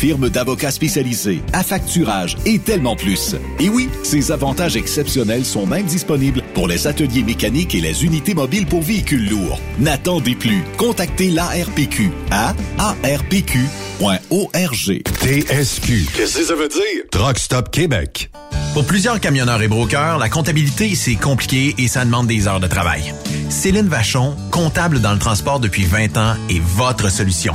firme d'avocats spécialisés, affacturage et tellement plus. Et oui, ces avantages exceptionnels sont même disponibles pour les ateliers mécaniques et les unités mobiles pour véhicules lourds. N'attendez plus. Contactez l'ARPQ à arpq.org. TSQ. Qu'est-ce que ça veut dire? Truck Stop Québec. Pour plusieurs camionneurs et brokers, la comptabilité, c'est compliqué et ça demande des heures de travail. Céline Vachon, comptable dans le transport depuis 20 ans, est votre solution.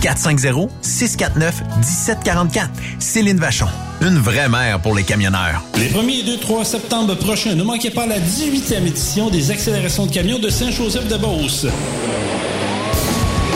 450-649-1744. Céline Vachon. Une vraie mère pour les camionneurs. Les 1er et 2, 3 septembre prochains, ne manquez pas la 18e édition des accélérations de camions de Saint-Joseph-de-Beauce.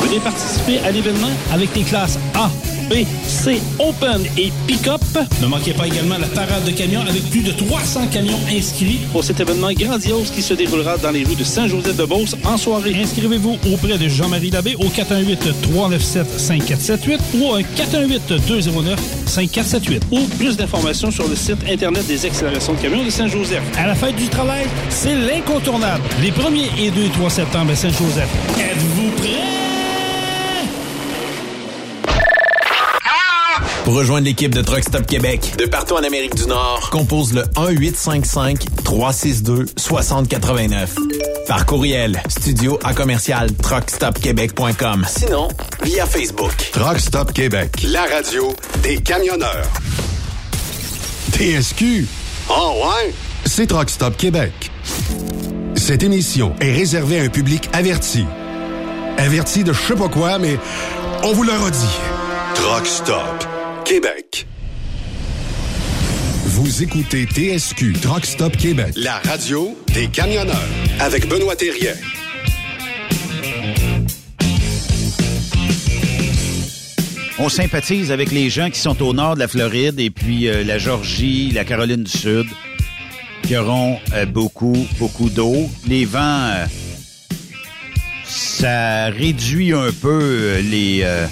Venez participer à l'événement avec les classes A, B, C, Open et Pick-up. Ne manquez pas également la parade de camions avec plus de 300 camions inscrits pour cet événement grandiose qui se déroulera dans les rues de Saint-Joseph-de-Beauce en soirée. Inscrivez-vous auprès de Jean-Marie Labbé au 418-397-5478 ou au 418-209-5478 ou plus d'informations sur le site Internet des accélérations de camions de Saint-Joseph. À la fête du travail, c'est l'incontournable. Les 1er et 2 et 3 septembre à Saint-Joseph. Êtes-vous prêts? Pour rejoindre l'équipe de Truck Stop Québec, de partout en Amérique du Nord, compose le 1-855-362-6089. Par courriel, studio à commercial truckstopquebec.com. Sinon, via Facebook. Truck Stop Québec. La radio des camionneurs. TSQ. Oh ouais? C'est Truck Stop Québec. Cette émission est réservée à un public averti. Averti de je sais pas quoi, mais on vous le redit. Truck Stop Québec. Vous écoutez TSQ Truck Stop Québec, la radio des camionneurs avec Benoît Thérien. On sympathise avec les gens qui sont au nord de la Floride et puis euh, la Georgie, la Caroline du Sud, qui auront euh, beaucoup, beaucoup d'eau. Les vents, euh, ça réduit un peu euh, les, euh,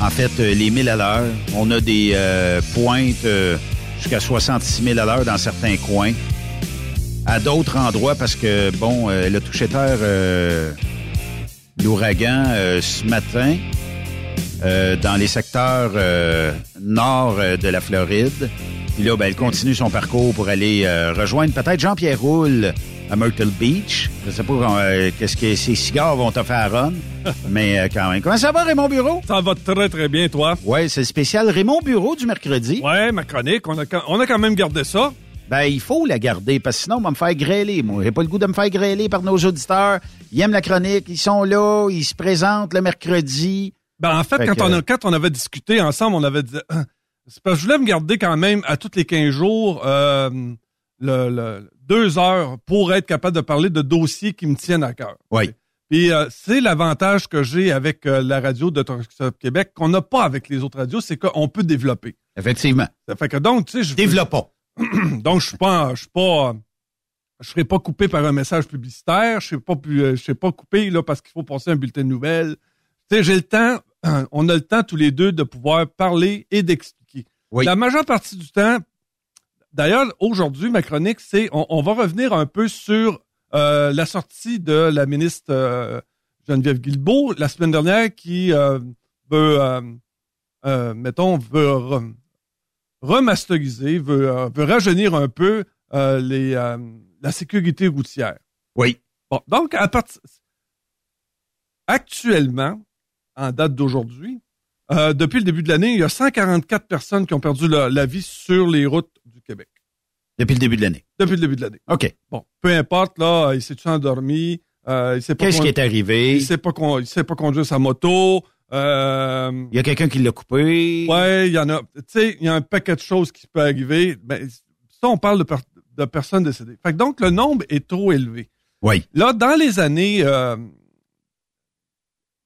en fait, euh, les 1000 à l'heure. On a des euh, pointes euh, jusqu'à 66 000 à l'heure dans certains coins. À d'autres endroits, parce que, bon, euh, le toucher terre, l'ouragan, ce matin, dans les secteurs nord de la Floride. Puis là, ben, elle continue son parcours pour aller euh, rejoindre peut-être Jean-Pierre Roule à Myrtle Beach. Je sais pas euh, qu'est-ce que ces cigares vont te faire à Ron, mais euh, quand même. Comment ça va, Raymond Bureau? Ça va très, très bien, toi. Ouais, c'est le spécial Raymond Bureau du mercredi. Ouais, ma chronique, on a, quand- on a quand même gardé ça. Ben, il faut la garder, parce que sinon, on va me faire grêler, moi. J'ai pas le goût de me faire grêler par nos auditeurs. Ils aiment la chronique, ils sont là, ils se présentent le mercredi. Ben, en fait, Fait quand, que- on a, quand on avait discuté ensemble, on avait dit... C'est parce que je voulais me garder quand même à tous les 15 jours euh, le, le- deux heures pour être capable de parler de dossiers qui me tiennent à cœur. Oui. Puis euh, c'est l'avantage que j'ai avec euh, la radio de Toronto Québec qu'on n'a pas avec les autres radios, c'est qu'on peut développer. Effectivement. Ça fait que donc, tu sais, je Développons. donc je suis pas, je suis pas, je serai pas coupé par un message publicitaire, je serai pas, euh, je serai pas coupé là parce qu'il faut passer un bulletin de nouvelles. Tu sais, j'ai le temps, on a le temps tous les deux de pouvoir parler et d'expliquer. Oui. La majeure partie du temps, d'ailleurs, aujourd'hui, ma chronique, c'est, on, on va revenir un peu sur euh, la sortie de la ministre euh, Geneviève Guilbeault la semaine dernière qui euh, veut, mettons, veut re- remasteriser, veut, veut rajeunir un peu les, la sécurité routière. Oui. Bon, donc, à partir... Actuellement, en date d'aujourd'hui, euh, depuis le début de l'année, il y a 144 personnes qui ont perdu la, la vie sur les routes Québec. Depuis le début de l'année. Depuis le début de l'année. OK. Bon, peu importe, là, il s'est-tu endormi, euh, il sait pas Qu'est-ce qui est arrivé? il sait pas con- il sait pas conduire sa moto, euh, Il y a quelqu'un qui l'a coupé? Ouais, il y en a. Tu sais, il y a un paquet de choses qui peut arriver. Ben, ça, on parle de, per- de personnes décédées. Fait que donc, le nombre est trop élevé. Oui. Là, dans les années, euh,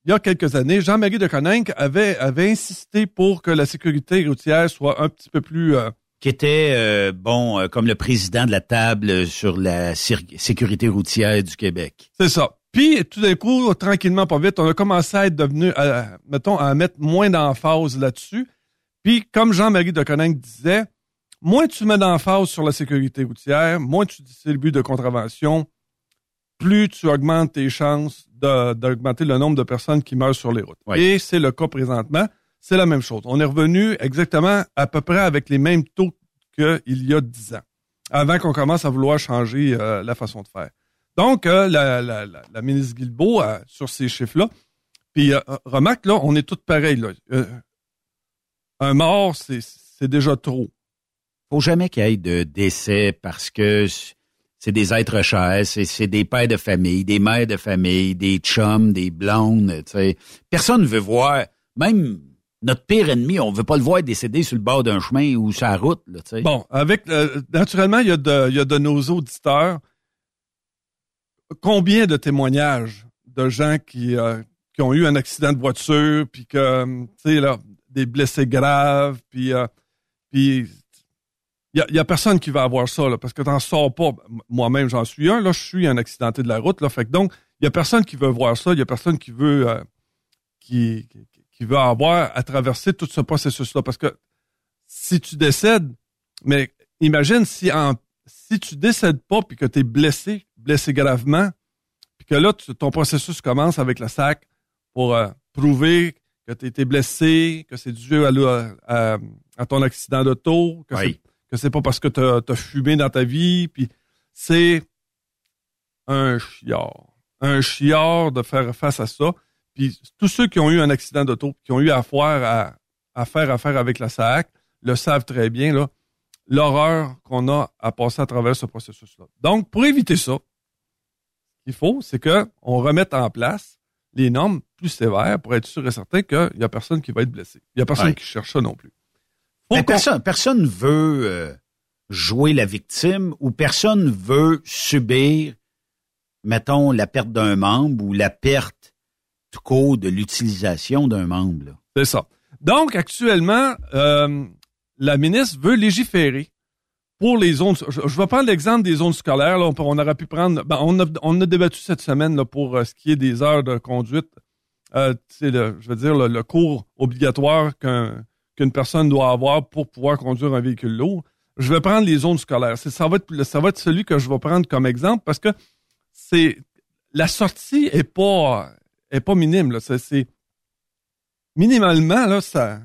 il y a quelques années, Jean-Marie de Coninck avait, avait insisté pour que la sécurité routière soit un petit peu plus... euh, Qui était, euh, bon, euh, comme le président de la table sur la sécurité routière du Québec. c'est ça. Puis, tout d'un coup, tranquillement, pas vite, on a commencé à être devenu, à- mettons, à mettre moins d'emphase là-dessus. Puis, comme Jean-Marie de Coninck disait, moins tu mets d'emphase sur la sécurité routière, moins tu distribues de contraventions, plus tu augmentes tes chances d'augmenter le nombre de personnes qui meurent sur les routes. Oui. Et c'est le cas présentement. C'est la même chose. On est revenu exactement à peu près avec les mêmes taux qu'il y a dix ans, avant qu'on commence à vouloir changer euh, la façon de faire. Donc, euh, la, la, la, la ministre Guilbeault, euh, sur ces chiffres-là, puis euh, remarque, là, on est tous pareils. Là. Euh, un mort, c'est déjà trop. Faut jamais qu'il y ait de décès parce que c'est des êtres chers, c'est des pères de famille, des mères de famille, des chums, des blondes, tu sais. Personne ne veut voir, même notre pire ennemi, on veut pas le voir décéder sur le bord d'un chemin ou sur la route, là. Bon, avec euh, naturellement, il y, a de, nos auditeurs. Combien de témoignages de gens qui, euh, ont eu un accident de voiture, puis que, euh, tu sais, là, des blessés graves, puis, euh, puis il y a, personne qui va avoir ça, parce que t'en sors pas. Moi-même, j'en suis un, là, je suis un accidenté de la route, là, fait donc, il y a personne qui veut voir ça, il y a personne qui veut, qui, qui veut avoir à traverser tout ce processus-là, parce que si tu décèdes, mais imagine si en, si tu décèdes pas puis que tu es blessé, blessé gravement, puis que là, tu- ton processus commence avec le sac pour euh, prouver que tu été blessé, que c'est dû à, à, à ton accident d'auto, que Oui. c'est pas parce que tu as, fumé dans ta vie, puis c'est un chiard. Un chiard de faire face à ça. Puis tous ceux qui ont eu un accident d'auto, qui ont eu affaire à, à faire affaire avec la SAC, le savent très bien, là, l'horreur qu'on a à passer à travers ce processus-là. Donc, pour éviter ça, ce qu'il faut, c'est que on remette en place les normes plus sévères pour être sûr et certain qu'il n'y a personne qui va être blessé. Il n'y a personne Ouais. qui cherche ça non plus. Mais qu'on- personne, personne veut euh, jouer la victime ou personne veut subir, mettons, la perte d'un membre ou la perte tout court de l'utilisation d'un membre. C'est ça. Donc, actuellement, euh, la ministre veut légiférer pour les zones. Je, je vais prendre l'exemple des zones scolaires. Là, on, aurait pu prendre. ben, on, a, on a débattu cette semaine pour euh, ce qui est des heures de conduite. Euh, le- je veux dire, le, cours obligatoire qu'un- qu'une personne doit avoir pour pouvoir conduire un véhicule lourd. Je vais prendre les zones scolaires. Ça va, être, ça va être celui que je vais prendre comme exemple parce que c'est la sortie est pas est pas minime. C'est- minimalement, là, ça,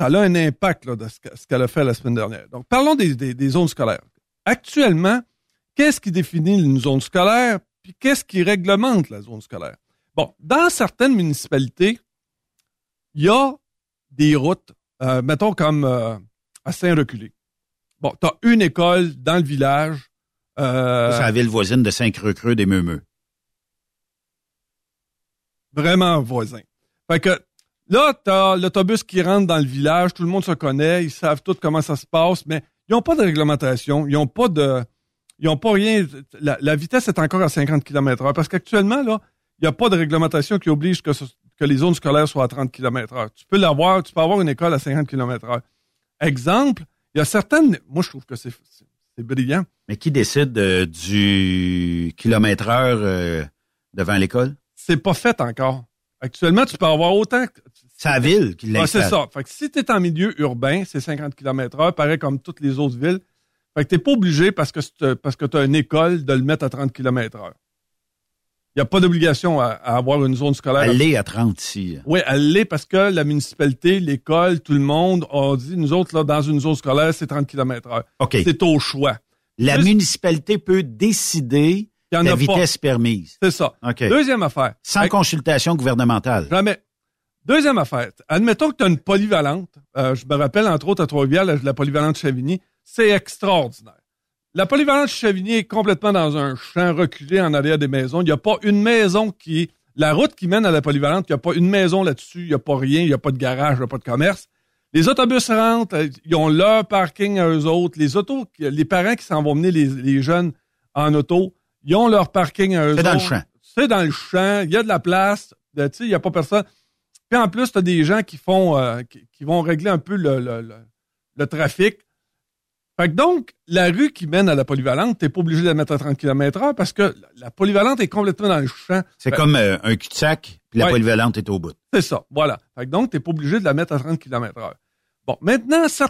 ça a un impact là, de ce que- ce qu'elle a fait la semaine dernière. Donc, parlons des, des- des zones scolaires. Actuellement, qu'est-ce qui définit une zone scolaire, puis qu'est-ce qui réglemente la zone scolaire? Bon, dans certaines municipalités, il y a des routes, euh, mettons comme euh, à Saint-Reculé. Bon, tu as une école dans le village. Euh, C'est la ville voisine de Saint-Creux-Creux des Meumeux. Vraiment voisin. Fait que là, tu as l'autobus qui rentre dans le village, tout le monde se connaît, ils savent tout comment ça se passe, mais ils n'ont pas de réglementation, ils n'ont pas de. Ils n'ont pas rien. La, vitesse est encore à 50 km h parce qu'actuellement, là, il n'y a pas de réglementation qui oblige que, que les zones scolaires soient à 30 km h Tu peux l'avoir, tu peux avoir une école à 50 km h Exemple, il y a certaines. Moi, je trouve que c'est brillant. Mais qui décide euh, du kilomètre heure euh, devant l'école? C'est pas fait encore. Actuellement, tu peux avoir autant. C'est la ville qui l'installe. c'est ça. Fait que si tu es en milieu urbain, c'est 50 km h pareil comme toutes les autres villes. Fait que t'es pas obligé parce que parce que tu as une école de le mettre à 30 km h Il n'y a pas d'obligation à, à, avoir une zone scolaire. Elle l'est à 30 ici. Oui, elle l'est parce que la municipalité, l'école, tout le monde ont dit, nous autres, là, dans une zone scolaire, c'est 30 km h OK. C'est au choix. La Juste, municipalité peut décider la vitesse pas. permise. C'est ça. Okay. Deuxième affaire. Sans Avec... consultation gouvernementale. Jamais. Deuxième affaire. Admettons que tu as une polyvalente. Euh, je me rappelle, entre autres, à Trois-Rivières, la, la, polyvalente Chavigny. C'est extraordinaire. La polyvalente Chavigny est complètement dans un champ reculé en arrière des maisons. Il n'y a pas une maison qui... La route qui mène à la polyvalente, il n'y a pas une maison là-dessus. Il n'y a pas rien. Il n'y a pas de garage, il n'y a pas de commerce. Les autobus rentrent. Ils ont leur parking à eux autres. Les autos, les parents qui s'en vont mener les, les jeunes en auto, ils ont leur parking à eux C'est dans le champ. C'est dans le champ. Il y a de la place. Tu sais, il n'y a pas personne. Puis en plus, tu as des gens qui font euh, qui, qui, vont régler un peu le, le, le, le, trafic. Fait que donc, la rue qui mène à la polyvalente, tu n'es pas obligé de la mettre à 30 km h parce que la polyvalente est complètement dans le champ. C'est comme euh, un cul-de-sac, puis la ouais. polyvalente est au bout. C'est ça, voilà. Fait que donc, tu n'es pas obligé de la mettre à 30 km h Bon, maintenant, ça,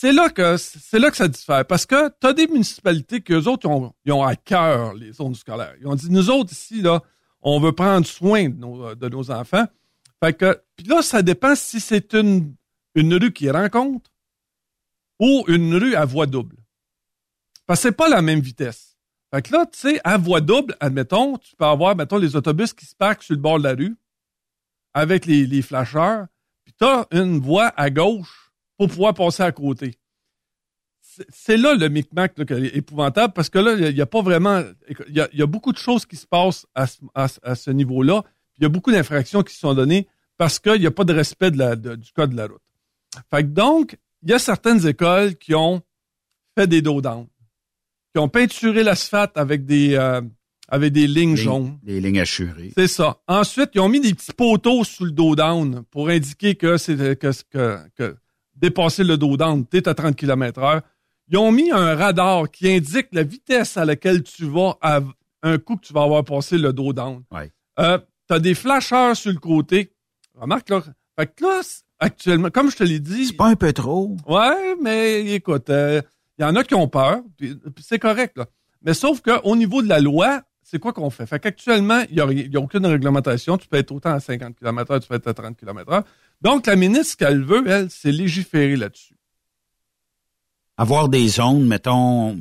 c'est là que c'est là que ça diffère parce que tu as des municipalités que autres ont, ont à cœur les zones scolaires. Ils ont dit nous autres ici là, on veut prendre soin de nos, enfants. Fait que puis là ça dépend si c'est une une rue qui rencontre ou une rue à voie double. Parce que c'est pas la même vitesse. Fait que là, tu sais, à voie double, admettons, tu peux avoir, mettons, les autobus qui se parquent sur le bord de la rue avec les, les flasheurs, puis tu as une voie à gauche pour pouvoir passer à côté. C'est là le micmac là, épouvantable parce que là, il n'y a, a, pas vraiment. Il y a, y a, beaucoup de choses qui se passent à, à, à ce niveau-là. Il y a beaucoup d'infractions qui se sont données parce qu'il n'y a pas de respect de la, de, du code de la route. Fait que donc, il y a certaines écoles qui ont fait des dos down, qui ont peinturé l'asphalte avec des euh, avec des lignes jaunes. Des lignes assurées. C'est ça. Ensuite, ils ont mis des petits poteaux sous le dos down pour indiquer que c'est que, que, que dépasser le dos down, tu es à 30 km heure. Ils ont mis un radar qui indique la vitesse à laquelle tu vas à un coup que tu vas avoir passé le dos. Ouais. Euh, tu as des flasheurs sur le côté. Remarque là. Fait que là, actuellement, comme je te l'ai dit. C'est pas un peu trop. Ouais, mais écoute, il euh, y en a qui ont peur, puis, puis c'est correct, là. Mais sauf qu'au niveau de la loi, c'est quoi qu'on fait? Fait qu'actuellement, il n'y a, a, aucune réglementation. Tu peux être autant à 50 km h tu peux être à 30 km h donc, la ministre, ce qu'elle veut, elle, c'est légiférer là-dessus. Avoir des zones, mettons,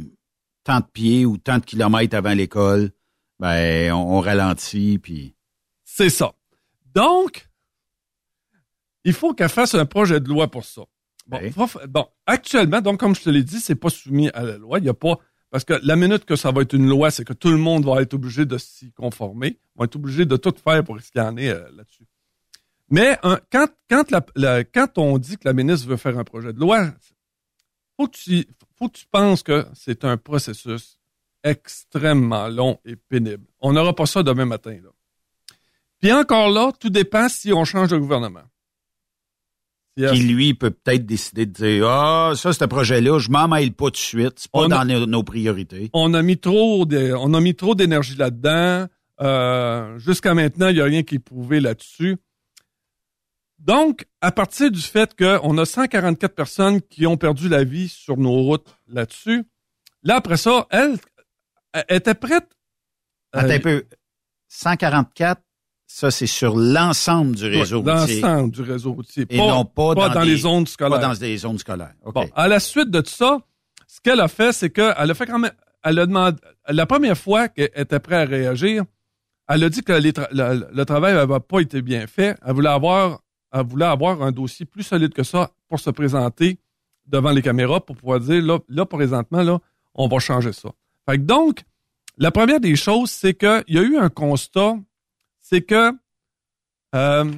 tant de pieds ou tant de kilomètres avant l'école, ben, on, on ralentit, puis... C'est ça. Donc, il faut qu'elle fasse un projet de loi pour ça. Bon, actuellement, donc, comme je te l'ai dit, c'est pas soumis à la loi. Il n'y a pas... Parce que la minute que ça va être une loi, c'est que tout le monde va être obligé de s'y conformer, va être obligé de tout faire pour qu'il y en ait euh, là-dessus. Mais hein, quand, quand, la, la, quand on dit que la ministre veut faire un projet de loi, faut que tu, faut que tu penses que c'est un processus extrêmement long et pénible. On n'aura pas ça demain matin. Là. Puis encore là, tout dépend si on change de gouvernement. Yes. Qui, lui, peut peut-être décider de dire Ah, ça, ce projet-là, je m'en mêle pas tout de suite. C'est pas on dans a, nos, nos, priorités. On a mis trop de, on a mis trop d'énergie là-dedans. Euh, Jusqu'à maintenant, il n'y a rien qui est prouvé là-dessus. Donc, à partir du fait qu'on a 144 personnes qui ont perdu la vie sur nos routes là-dessus, là, après ça, elle, elle était prête. Attends euh, un peu. 144, ça, c'est sur l'ensemble du réseau ouais, routier. L'ensemble du réseau routier. Et pas, non pas, pas dans, dans des, les zones scolaires. Pas dans des zones scolaires. Okay. Bon, à la suite de tout ça, ce qu'elle a fait, c'est qu'elle a fait quand même, elle a demandé, la première fois qu'elle était prête à réagir, elle a dit que les tra- le, le travail n'avait pas été bien fait. Elle voulait avoir, voulait avoir un dossier plus solide que ça pour se présenter devant les caméras pour pouvoir dire, là, là présentement, là, on va changer ça. Fait que donc, la première des choses, c'est qu'il y a eu un constat, c'est que euh,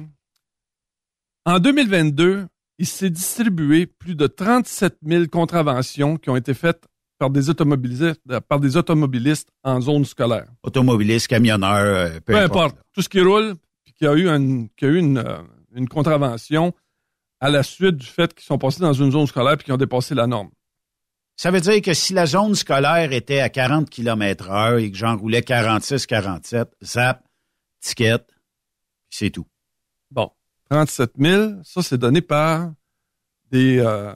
en 2022, il s'est distribué plus de 37 000 contraventions qui ont été faites par des automobilistes, par des automobilistes en zone scolaire. Automobiliste, camionneur, euh, peu, Peu importe. Tout ce qui roule, puis qu'il y a eu, une, qu'il y a eu une, euh, une contravention à la suite du fait qu'ils sont passés dans une zone scolaire puis qu'ils ont dépassé la norme. Ça veut dire que si la zone scolaire était à 40 km heure et que j'en roulais 46-47, zap, ticket, c'est tout. Bon, 37 000, ça c'est donné par des, euh,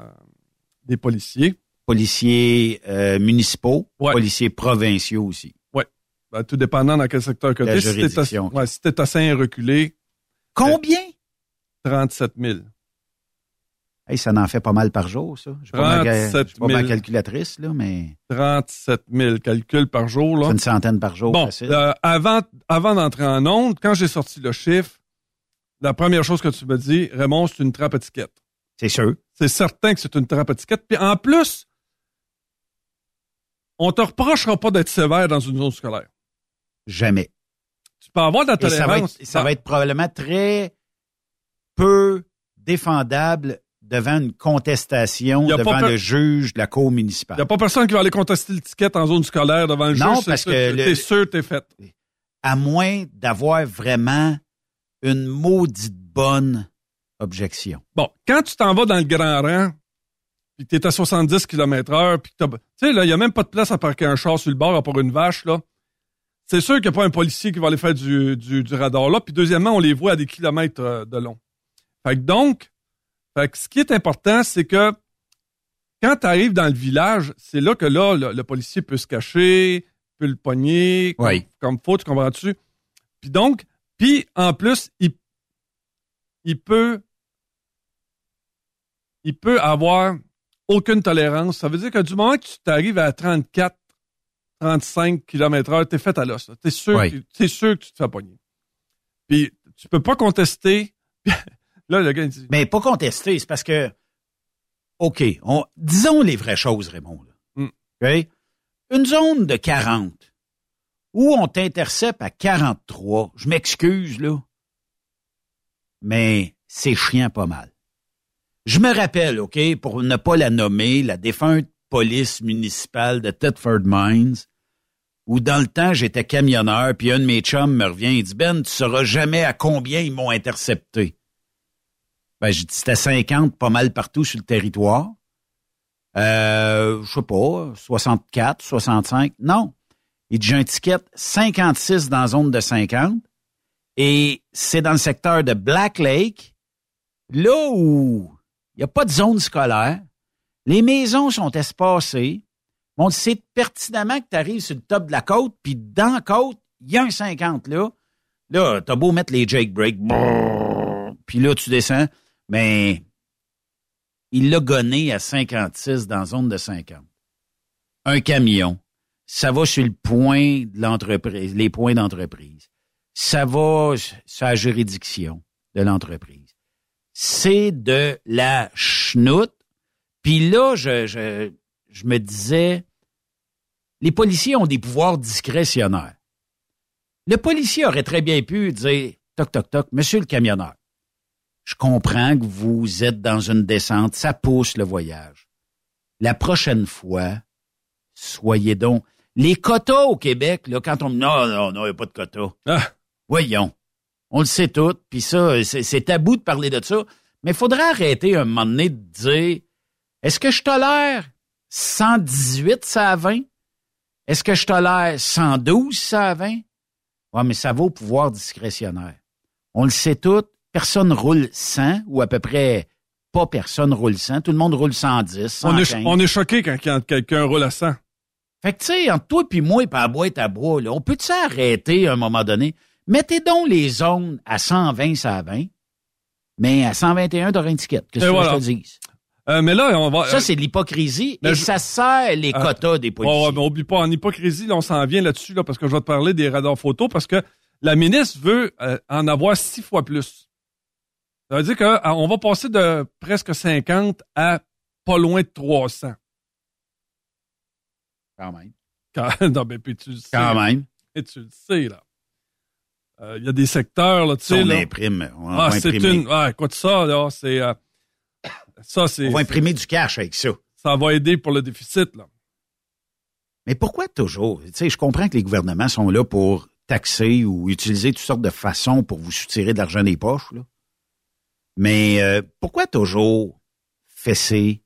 des policiers. Policiers euh, municipaux, Ouais. policiers provinciaux aussi. Ben, tout dépendant dans quel secteur que La t'es. Si juridiction. à- ouais, si t'es à Saint-Reculé, Combien? 37 000. Hey, ça en fait pas mal par jour, ça. Je suis pas, ma, je 37 suis pas ma 000. calculatrice, là, mais 37 000 calculs par jour. Là. c'est une centaine par jour. Bon, facile. euh, avant, avant d'entrer en onde, quand j'ai sorti le chiffre, la première chose que tu me dis, Raymond, c'est une trappe étiquette. c'est sûr. C'est certain que c'est une trappe étiquette. Puis en plus, on te reprochera pas d'être sévère dans une zone scolaire. Jamais. Tu peux avoir de la Et ça va, être, tolérance. ça va être probablement très peu défendable devant une contestation devant le juge de la cour Il municipale. n'y a pas personne qui va aller contester l'étiquette en zone scolaire devant le Non, juge. c'est parce que T'es sûr, t'es fait. À moins d'avoir vraiment une maudite bonne objection. Bon, quand tu t'en vas dans le grand rang, puis que t'es à 70 km heure, puis. Tu sais, là, il n'y a même pas de place à parquer un char sur le bord à part une vache, là. C'est sûr qu'il n'y a pas un policier qui va aller faire du, du, du radar là. Puis deuxièmement, on les voit à des kilomètres euh, de long. Fait que donc, fait que ce qui est important, c'est que quand tu arrives dans le village, c'est là que là, le, le policier peut se cacher, peut le pogner comme, Oui. comme faut, tu comprends-tu? Puis donc, puis en plus, il, il peut il peut avoir aucune tolérance. Ça veut dire que du moment que tu t'arrives à 34, 35 km heure, t'es fait à l'os. T'es sûr, Oui. t'es sûr que tu te fais pogner. Puis tu peux pas contester. Là, le gars, dit, Mais pas contester, c'est parce que, OK, on, disons les vraies choses, Raymond. là. Mm. OK? Une zone de 40 où on t'intercepte à 43, je m'excuse, là, mais c'est chiant pas mal. Je me rappelle, OK, pour ne pas la nommer, la défunte police municipale de Thetford Mines, où dans le temps, j'étais camionneur, puis un de mes chums me revient, il dit, Ben, tu sauras jamais à combien ils m'ont intercepté. Ben, c'était 50 pas mal partout sur le territoire. Euh, je sais pas, 64, 65. Non. Il dit, j'ai un ticket 56 dans la zone de 50. Et c'est dans le secteur de Black Lake, là où il n'y a pas de zone scolaire. Les maisons sont espacées. On sait pertinemment que tu arrives sur le top de la côte, puis dans la côte, il y a un 50 là. Là, t'as beau mettre les Jake Break, puis là, tu descends, mais il l'a gonné à 56 dans zone de 50. Un camion, ça va sur le point de l'entreprise, les points d'entreprise. Ça va sur la juridiction de l'entreprise. C'est de la chenoute. Puis là, je, je, je me disais, les policiers ont des pouvoirs discrétionnaires. Le policier aurait très bien pu dire, toc, toc, toc, monsieur le camionneur, je comprends que vous êtes dans une descente, ça pousse le voyage. La prochaine fois, soyez donc. Les quotas au Québec, là, quand on me dit, non, non, non, il n'y a pas de quotas. Ah. Voyons. On le sait tout, puis ça, c'est c'est tabou de parler de ça. Mais il faudrait arrêter un moment donné de dire, est-ce que je tolère 118, ça à 20? Est-ce que je tolère 112, ça à 20? Ouais, mais ça vaut pouvoir discrétionnaire. On le sait tout, personne roule 100, ou à peu près pas personne roule 100. Tout le monde roule 110, 115. on, est, on est choqué quand, quand quelqu'un roule à 100. Fait que, tu sais, entre toi puis moi, puis à boîte à bois, là, on peut-tu arrêter à un moment donné? Mettez donc les zones à 120, ça à 20, mais à 121, t'auras une ticket. Qu'est-ce Et que voilà. je te dise? Euh, mais là, on va. Ça, c'est de l'hypocrisie et ça sert les Ah. quotas des policiers. Ouais, mais oublie pas, en hypocrisie, là, on s'en vient là-dessus, là, parce que je vais te parler des radars photo, parce que la ministre veut euh, en avoir six fois plus. Ça veut dire qu'on va passer de presque 50 à pas loin de 300. Quand même. Quand, non, mais puis tu le sais. Quand même. Et tu le sais, là. Euh, Il y a des secteurs, là, tu sais. on là. imprime, on Ah, c'est une. Ah, écoute ça, là, c'est. euh, ça, c'est. On va imprimer du cash avec ça. Ça va aider pour le déficit, là. Mais pourquoi toujours? Tu sais, je comprends que les gouvernements sont là pour taxer ou utiliser toutes sortes de façons pour vous soutirer de l'argent des poches, là. Mais euh, pourquoi toujours fesser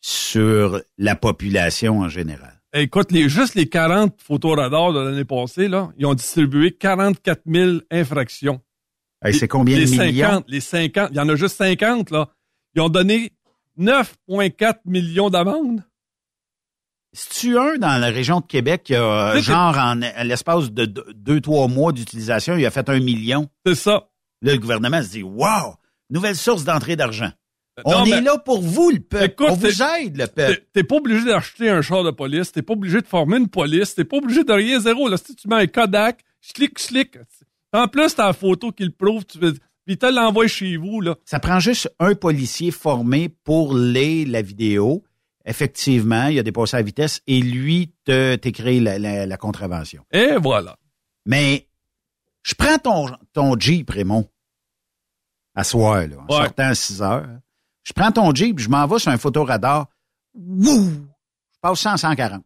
sur la population en général? Écoute, les, juste les 40 photoradars de l'année passée, là, ils ont distribué 44 000 infractions. Hey, c'est combien les de millions? 50, les 50, il y en a juste 50, là. Ils ont donné 9,4 millions d'amendes. C'est-tu un dans la région de Québec qui a, genre, en, l'espace de deux, trois mois d'utilisation, il a fait un million? C'est ça. Là, le gouvernement se dit, wow, nouvelle source d'entrée d'argent. On Non, est là pour vous, le peuple. Écoute, On vous aide, le peuple. T'es- pas obligé d'acheter un char de police, t'es pas obligé de former une police, t'es pas obligé de rien zéro. Là, si tu mets un Kodak, schlick, schlick. En plus, t'as la photo qui le prouve, tu veux, puis te l'envoie chez vous, là. Ça prend juste un policier formé pour les la vidéo. Effectivement, il a des passés à vitesse et lui te t'écrit la, la, la contravention. Et voilà. Mais je prends ton, ton Jeep, Raymond, à soir, là, en Ouais. sortant à 6 heures. Je prends ton Jeep, je m'en vais sur un photoradar. Wouh! Je passe 100 140.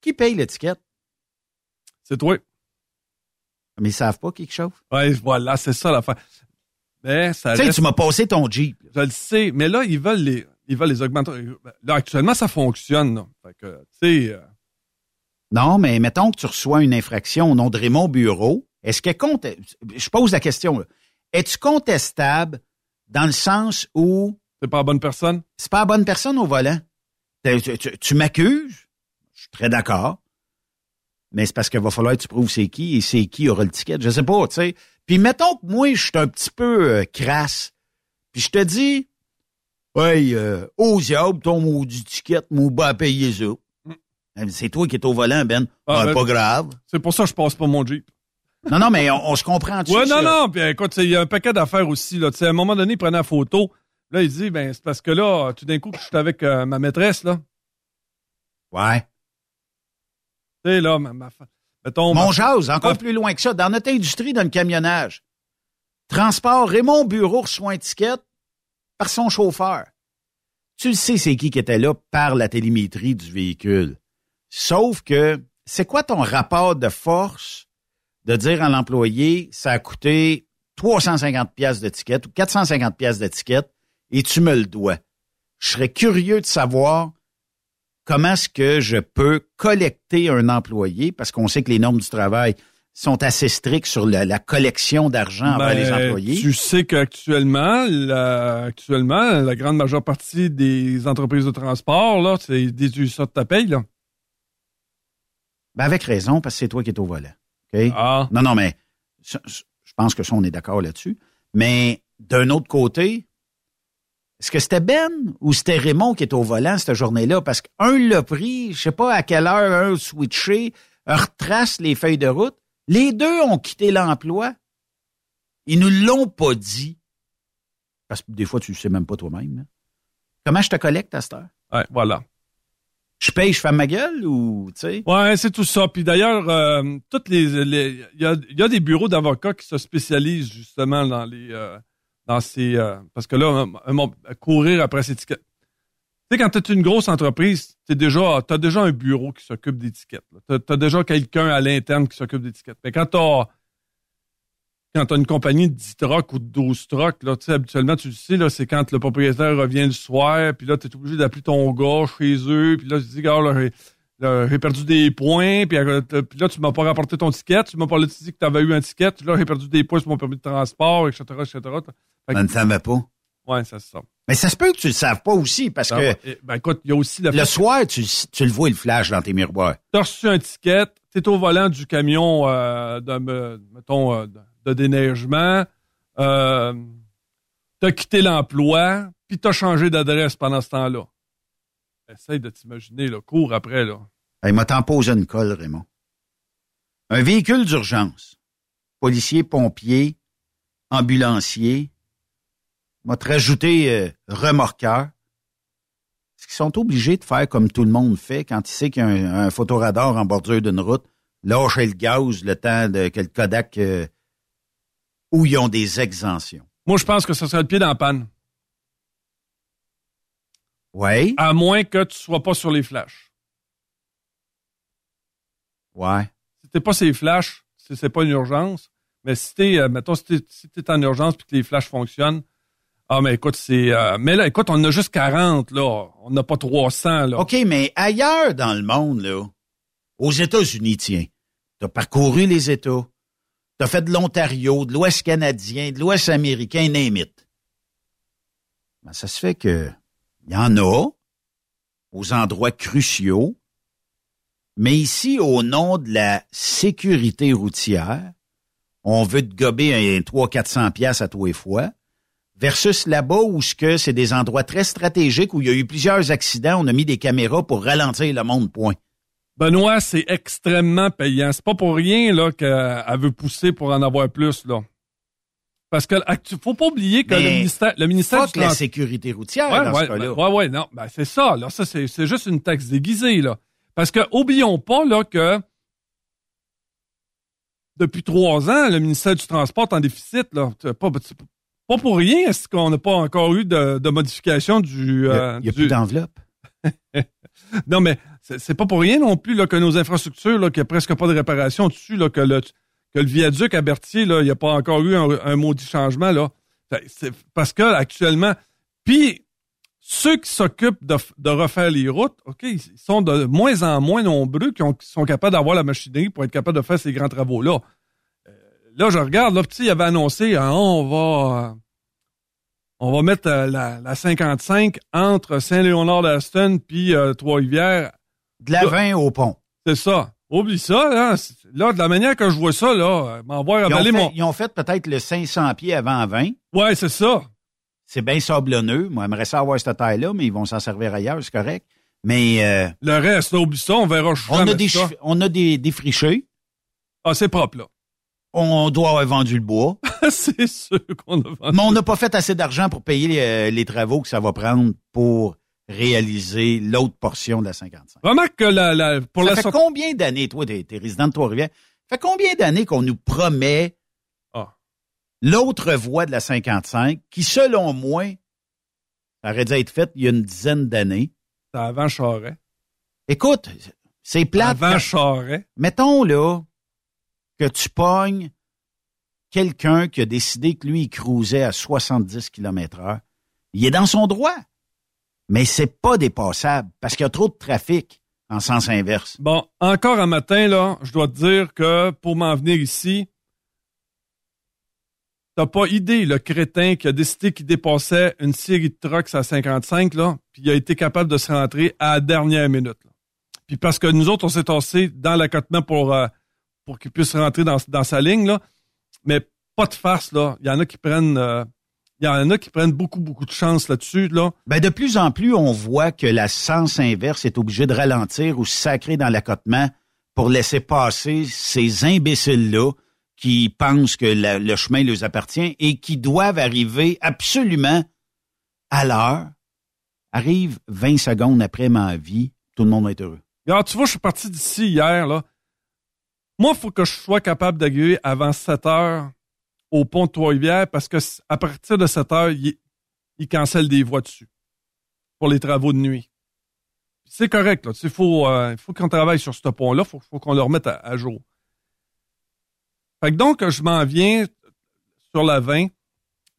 Qui paye l'étiquette? C'est toi. Mais ils savent pas qui chauffe. Ouais, voilà, c'est ça l'affaire. Mais ça Tu sais, reste- tu m'as passé ton Jeep. Je le sais, mais là, ils veulent les, ils veulent les augmenter. Là, actuellement, ça fonctionne, là. Fait que, tu sais, euh, Non, mais mettons que tu reçois une infraction au nom de Raymond Bureau. Est-ce qu'elle compte? Je pose la question, là. Es-tu contestable dans le sens où c'est pas la bonne personne? c'est pas la bonne personne au volant? Tu, tu- tu- tu m'accuses? Je suis très d'accord. Mais c'est parce qu'il va falloir que tu prouves c'est qui et c'est qui aura le ticket. Je sais pas, tu sais. Puis mettons que moi, je suis un petit peu euh, crasse. Puis je te dis, ouais, euh, aux diable, ton maudit ticket, mon bas à payer ça. Mm. C'est toi qui es au volant, Ben. Ah, Ah, ben- pas grave. C'est pour ça que je passe pas mon Jeep. Non, non, mais on, on se comprend. Ouais, non, non. Puis écoute, il y a un paquet d'affaires aussi. Là. Tu sais, à un moment donné, il prenait la photo. Là, il dit, ben, c'est parce que là, tout d'un coup, je suis avec euh, ma maîtresse, là. Ouais. Tu sais, là, ma, ma mettons, Mon ma- jase, encore Ah. plus loin que ça. Dans notre industrie, dans le camionnage, transport, Raymond Bureau reçoit un ticket par son chauffeur. Tu le sais, c'est qui qui était là par la télémétrie du véhicule. Sauf que, c'est quoi ton rapport de force de dire à l'employé, ça a coûté 350 pièces de ticket ou 450 pièces de ticket et tu me le dois. Je serais curieux de savoir comment est-ce que je peux collecter un employé, parce qu'on sait que les normes du travail sont assez strictes sur la, la collection d'argent envers Ben, les employés. Tu sais qu'actuellement, la, actuellement, la grande majeure partie des entreprises de transport, là, c'est déduit ça de ta paye, là. Ben avec raison, parce que c'est toi qui es au volant. Ah. Non, non, mais je pense que ça, on est d'accord là-dessus. Mais d'un autre côté, est-ce que c'était Ben ou c'était Raymond qui est au volant cette journée-là? Parce qu'un l'a pris, je sais pas à quelle heure, un switché, un retrace les feuilles de route. Les deux ont quitté l'emploi. Ils nous l'ont pas dit. Parce que des fois, tu le sais même pas toi-même. hein. Comment je te collecte à cette heure? Ouais, voilà. Je paye, je fais ma gueule ou, tu sais? Ouais, c'est tout ça. Puis d'ailleurs, euh, toutes les, il y a, y a des bureaux d'avocats qui se spécialisent justement dans les, euh, dans ces, euh, parce que là, courir après ces tickets. Tu sais, quand tu es une grosse entreprise, tu déjà, as déjà un bureau qui s'occupe tickets. Tu as, déjà quelqu'un à l'interne qui s'occupe tickets. Mais quand tu as quand tu as une compagnie de 10 trucks ou de 12 trucks, là, tu sais, habituellement, tu le sais, là, c'est quand le propriétaire revient le soir, puis là, tu es obligé d'appeler ton gars chez eux, puis là, tu dis, gars, là, j'ai- là, j'ai perdu des points, puis, euh, t'as- puis là, tu m'as pas rapporté ton ticket, tu m'as pas dit que tu avais eu un ticket, là, j'ai perdu des points sur mon permis de transport, etc., etc. Fait que- On ne savait pas. ouais, ça. Mais ça se peut que tu le saves pas aussi, parce Ça que ben, écoute, il y a aussi le soir, tu, tu le vois, le flash dans tes miroirs. tu as reçu un ticket, tu es au volant du camion euh, de, me- mettons, euh, de, de déneigement, euh, tu quitté l'emploi, puis t'as changé d'adresse pendant ce temps-là. Essaye de t'imaginer, là, cours après, là. Il m'a tant posé une colle, Raymond. Un véhicule d'urgence, policier, pompier, ambulancier, m'a rajouté euh, remorqueur. Est-ce qu'ils sont obligés de faire comme tout le monde fait quand il sait qu'il un photoradar en bordure d'une route, lâcher le gaz le temps de, que le Kodak... euh, où ils ont des exemptions? Moi, je pense que ce serait le pied dans la panne. Oui. À moins que tu sois pas sur les flashs. Ouais. Si t'es pas sur les flashs, c'est pas une urgence. Mais si t'es, euh, mettons, si t'es, si t'es en urgence puis que les flashs fonctionnent, ah, mais écoute, c'est, euh, mais là, écoute, on en a juste 40, là. On n'a pas 300, là. OK, mais ailleurs dans le monde, là, aux États-Unis, tiens, t'as parcouru les États, t'as fait de l'Ontario, de l'Ouest canadien, de l'Ouest américain, name it. Ben, ça se fait que il y en a aux endroits cruciaux, mais ici, au nom de la sécurité routière, on veut te gober un 300-400 piastres à tous les fois, versus là-bas où que c'est des endroits très stratégiques où il y a eu plusieurs accidents, on a mis des caméras pour ralentir le monde, point. Benoît, c'est extrêmement payant. C'est pas pour rien, là, qu'elle veut pousser pour en avoir plus, là. Parce que, actu- faut pas oublier que Mais le ministère, le ministère du la sécurité routière Ouais, dans ouais, ce cas-là. ouais, ouais, non, ben c'est ça, là, ça c'est c'est juste une taxe déguisée, là. Parce que oublions pas, là, que depuis trois ans, le ministère du Transport est en déficit, là. Pas, pas pour rien, est-ce qu'on n'a pas encore eu de, de modification du... Il n'y a, euh, il y a du- plus d'enveloppe. non, mais c'est pas pour rien non plus là, que nos infrastructures, qu'il n'y a presque pas de réparation dessus, là, que, le, que le viaduc à Berthier, il n'y a pas encore eu un, maudit changement. Là. Parce que actuellement, puis ceux qui s'occupent de, refaire les routes, OK, ils sont de moins en moins nombreux qui, ont- qui sont capables d'avoir la machinerie pour être capables de faire ces grands travaux-là. Euh, là, je regarde, là, petit, il avait annoncé, hein, on va... on va mettre euh, la, la 55 entre Saint-Léonard d'Aston puis euh, Trois-Rivières. De la 20 au pont. C'est ça. Oublie ça, là. Là, de la manière que je vois ça, là, m'envoie Ils ont, avaler fait, mon... ils ont fait peut-être le 500 pieds avant 20. Ouais, c'est ça. C'est bien sablonneux. Moi, j'aimerais ça avoir cette taille-là, mais ils vont s'en servir ailleurs, c'est correct. Mais euh, Le reste, là, oublie ça, on verra on a des, ça. on a des défrichés. Ah, c'est propre, là. On doit avoir vendu le bois. c'est sûr qu'on a vendu. Mais on n'a pas fait assez d'argent pour payer les, euh, les travaux que ça va prendre pour réaliser l'autre portion de la 55. Remarque que la, la, pour ça la fait combien d'années, toi, t'es, t'es résident de Trois-Rivières, ça fait combien d'années qu'on nous promet Ah. l'autre voie de la 55 qui, selon moi, aurait dû être faite il y a une dizaine d'années? C'est avant Charret. Écoute, c'est plate. Avant quand- Charret. Mettons, là, que tu pognes quelqu'un qui a décidé que lui, il cruisait à 70 km heure. Il est dans son droit. Mais c'est pas dépassable parce qu'il y a trop de trafic en sens inverse. Bon, encore un matin, là, je dois te dire que pour m'en venir ici, t'as pas idée, le crétin qui a décidé qu'il dépassait une série de trucks à 55, là, puis il a été capable de se rentrer à la dernière minute. Puis parce que nous autres, on s'est tassé dans l'accotement pour, euh, pour qu'il puisse rentrer dans, sa ligne. Mais pas de farce, là. Il y en a qui prennent... euh, il y en a qui prennent beaucoup, beaucoup de chance là-dessus, là. Ben, de plus en plus, on voit que la sens inverse est obligée de ralentir ou sacrer dans l'accotement pour laisser passer ces imbéciles-là qui pensent que la- le chemin leur appartient et qui doivent arriver absolument à l'heure. Arrive 20 secondes après ma vie, tout le monde va être heureux. Regarde, tu vois, je suis parti d'ici hier, là. Moi, il faut que je sois capable d'arriver avant 7 heures au pont de Trois-Rivières parce que à partir de 7 heures, il, il cancelle des voies dessus pour les travaux de nuit. C'est correct, là. Il faut, euh, faut qu'on travaille sur ce pont-là. Il faut, faut qu'on le remette à, à jour. Fait que donc, je m'en viens sur la 20.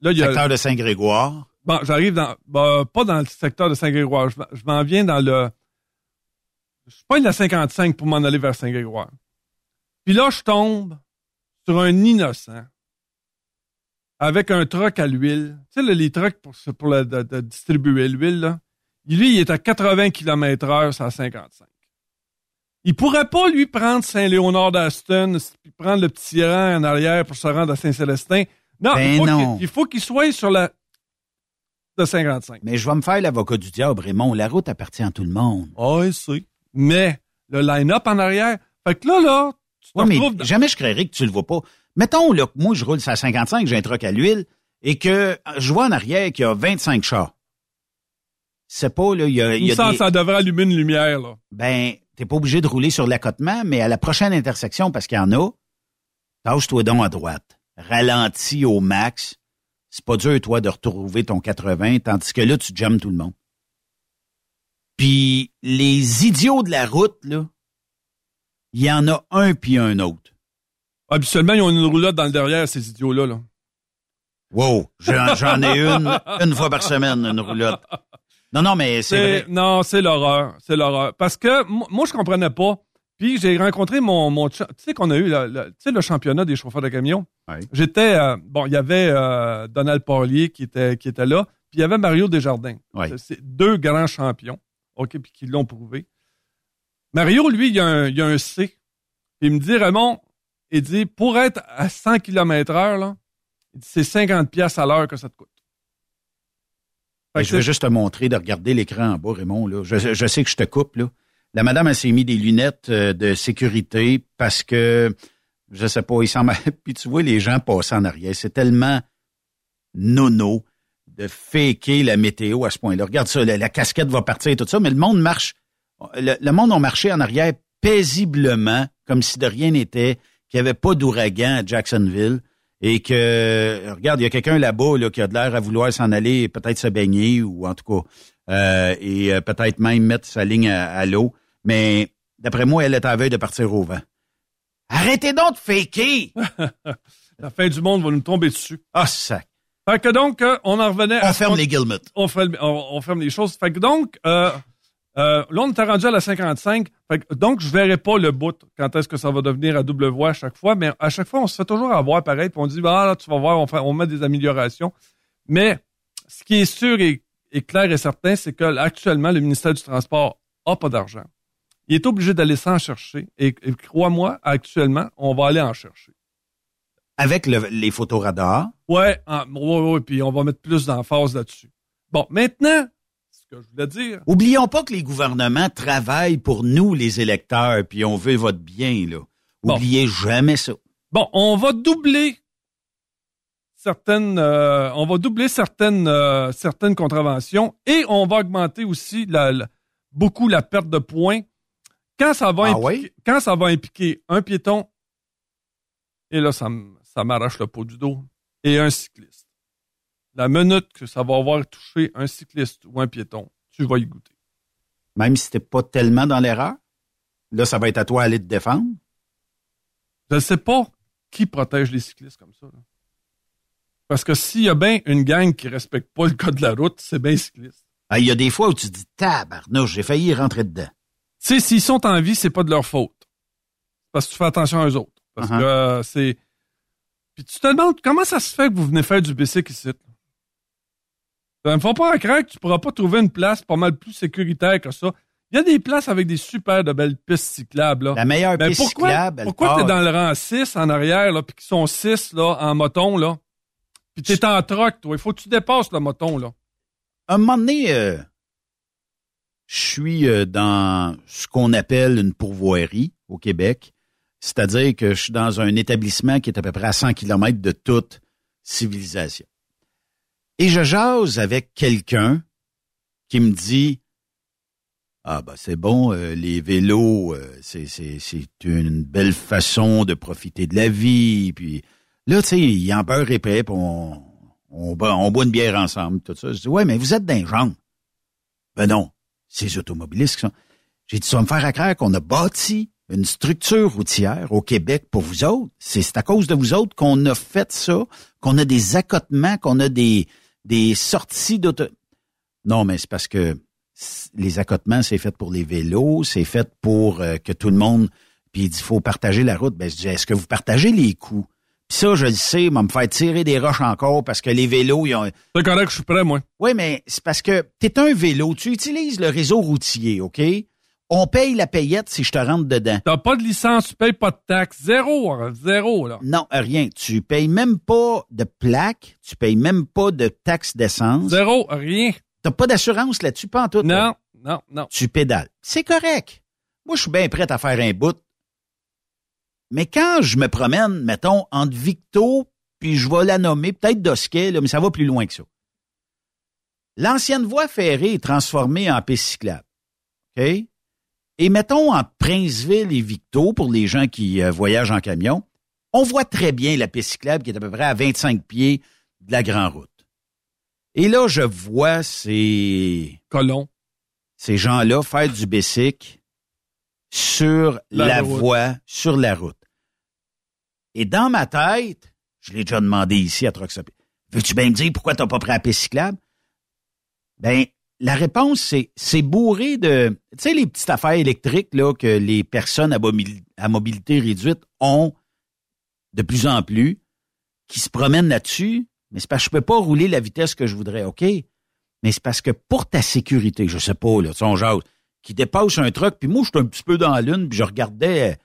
Là, il y a, Secteur de Saint-Grégoire. Bon, j'arrive dans. bah, pas dans le secteur de Saint-Grégoire. Je, m'en- je m'en viens dans le. Je suis pas la 55 pour m'en aller vers Saint-Grégoire. Puis là, je tombe sur un innocent avec un truck à l'huile. Tu sais, là, les trucks pour, pour la- de, de distribuer l'huile, là. Lui, il est à 80 km heure, c'est à 55. Il pourrait pas, lui, prendre Saint-Léonard d'Aston, puis prendre le petit rang en arrière pour se rendre à Saint-Célestin. Non, Ben il faut non. qu'il- il faut qu'il soit sur la, de 55. Mais je vais me faire l'avocat du diable, Raymond. La route appartient à tout le monde. Ah oui, c'est. Mais le line-up en arrière. Fait que là, là, tu te Ouais, mais retrouves dans- jamais je créerais que tu le vois pas. Mettons là, que moi, je roule la 55, j'ai un truck à l'huile, et que je vois en arrière qu'il y a 25 chars. C'est pas, là, il y a, il Il y me a semble des- ça devrait allumer une lumière, là. Ben, t'es pas obligé de rouler sur l'accotement, mais à la prochaine intersection, parce qu'il y en a, tâche-toi donc à droite. Ralentis au max. C'est pas dur, toi, de retrouver ton 80, tandis que là, tu jammes tout le monde. Puis, les idiots de la route, là, il y en a un puis un autre. Habituellement, ils ont une roulotte dans le derrière, ces idiots-là. Là. Wow, j'en ai une, une fois par semaine, une roulotte. Non, non, mais c'est vrai. Non, c'est l'horreur. C'est l'horreur. Parce que mo- moi, je comprenais pas. Puis j'ai rencontré mon, mon tu sais qu'on a eu la- la- tu sais, le championnat des chauffeurs de camions. J'étais euh, bon, il y avait euh, Donald Parlier qui était qui était là, puis il y avait Mario Desjardins. Ouais. C'est- deux grands champions. OK, puis qui l'ont prouvé. Mario lui, il y a un il y a un C. Puis il me dit Raymond, il dit pour être à 100 km/h là, il dit, c'est 50 pièces à l'heure que ça te coûte. Que je vais juste te montrer de regarder l'écran en bas, Raymond. Là. Je, je sais que je te coupe. Là. La madame, elle s'est mis des lunettes euh, de sécurité parce que, je sais pas, il semble... Puis tu vois les gens passer en arrière. C'est tellement nono de faker la météo à ce point-là. Regarde ça, la, la casquette va partir et tout ça, mais le monde marche. Le, le monde a marché en arrière paisiblement, comme si de rien n'était, qu'il n'y avait pas d'ouragan à Jacksonville et que, regarde, il y a quelqu'un là-bas là, qui a de l'air à vouloir s'en aller, peut-être se baigner ou en tout cas, euh, et euh, peut-être même mettre sa ligne à, à l'eau. Mais d'après moi, elle est à veille de partir au vent. Arrêtez donc de faker! La fin du monde va nous tomber dessus. Ah, sac. Fait que donc, euh, on en revenait à... On ferme les guillemets. On- on ferme les choses. Fait que donc, euh, euh, là, on était rendu à la 55. Fait que, donc, je verrai pas le bout quand est-ce que ça va devenir à double voie à chaque fois. Mais à chaque fois, on se fait toujours avoir pareil. Puis on dit, ah, là, tu vas voir, on, fait, on met des améliorations. Mais ce qui est sûr et, et clair et certain, c'est que actuellement, le ministère du Transport a pas d'argent. Il est obligé d'aller s'en chercher. Et, et crois-moi, actuellement, on va aller en chercher. Avec le- les photoradars, Ouais, ouais, ouais, puis on va mettre plus d'emphase là-dessus. Bon, maintenant, que je voulais dire, oublions pas que les gouvernements travaillent pour nous, les électeurs, puis on veut votre bien, là. Bon. Oubliez jamais ça. bon, on va doubler certaines, euh, on va doubler certaines, euh, certaines contraventions et on va augmenter aussi la, la- beaucoup la perte de points quand ça va Ah impliquer, quand ça va impliquer un piéton et là ça, ça m'arrache le pot du dos et un cycliste. La minute que ça va avoir touché un cycliste ou un piéton, tu vas y goûter. Même si t'es pas tellement dans l'erreur, là, ça va être à toi d'aller te défendre. Je ne sais pas qui protège les cyclistes comme ça. là. Parce que s'il y a bien une gang qui respecte pas le code de la route, c'est bien les cyclistes. Ah, Il y a des fois où tu te dis, tabarnouche, j'ai failli rentrer dedans. Tu sais, s'ils sont en vie, c'est pas de leur faute. Parce que tu fais attention à eux autres. Parce Uh-huh. que euh, c'est. Puis tu te demandes comment ça se fait que vous venez faire du bicycle ici. là? Ça me fait pas croire que tu pourras pas trouver une place pas mal plus sécuritaire que ça. Il y a des places avec des super de belles pistes cyclables. Là. La meilleure Ben, piste pourquoi cyclable, elle pourquoi t'es dans le rang 6 en arrière, là, puis qu'ils sont 6 là, en moton, là? Puis t'es en troc, toi. Il faut que tu dépasses le moton, là. un moment donné, euh, je suis euh, dans ce qu'on appelle une pourvoirie au Québec. C'est-à-dire que je suis dans un établissement qui est à peu près à 100 km de toute civilisation. Et je jase avec quelqu'un qui me dit Ah ben c'est bon, euh, les vélos, euh, c'est, une belle façon de profiter de la vie. Puis là, tu sais, il en beurre épais, puis on, on, on boit une bière ensemble, tout ça. Je dis Ouais, mais vous êtes d'un genre. Ben non, les automobilistes qui sont. J'ai dit, ça va me faire à qu'on a bâti une structure routière au Québec pour vous autres. C'est c'est à cause de vous autres qu'on a fait ça, qu'on a des accotements, qu'on a des, des sorties d'auto. Non, mais c'est parce que les accotements, c'est fait pour les vélos, c'est fait pour euh, que tout le monde. Puis il dit, faut partager la route. Ben, je dis, est-ce que vous partagez les coûts? Puis ça, je le sais, va me faire tirer des roches encore parce que les vélos, ils ont. C'est correct, je suis prêt, moi. Oui, mais c'est parce que tu es un vélo, tu utilises le réseau routier, OK? On paye la payette si je te rentre dedans. T'as pas de licence, tu payes pas de taxes. Zéro, hein, zéro, là. Non, rien. Tu payes même pas de plaque, tu payes même pas de taxe d'essence. Zéro, rien. T'as pas d'assurance là-dessus, pas en tout. Non, non, non. Tu pédales. C'est correct. Moi, je suis bien prêt à faire un bout. Mais quand je me promène, mettons, entre Victo, puis je vais la nommer, peut-être Dosquet, là, mais ça va plus loin que ça. L'ancienne voie ferrée est transformée en piste cyclable. OK? Et mettons en Princeville et Victo, pour les gens qui euh, voyagent en camion, on voit très bien la piste cyclable qui est à peu près à 25 pieds de la grande route. Et là, je vois ces... Colons. Ces gens-là faire du bicycle sur la, voie, sur la route. Et dans ma tête, je l'ai déjà demandé ici à Troxop. Veux-tu bien me dire pourquoi t'as pas pris la piste cyclable? Ben, la réponse, c'est, c'est bourré de, tu sais, les petites affaires électriques, là, que les personnes à, mobil- à mobilité réduite ont de plus en plus, qui se promènent là-dessus, mais c'est parce que je peux pas rouler la vitesse que je voudrais, OK? Mais c'est parce que pour ta sécurité, je sais pas, là, tu sais, qui dépasse un truck, puis moi, je suis un petit peu dans la lune, puis je regardais euh,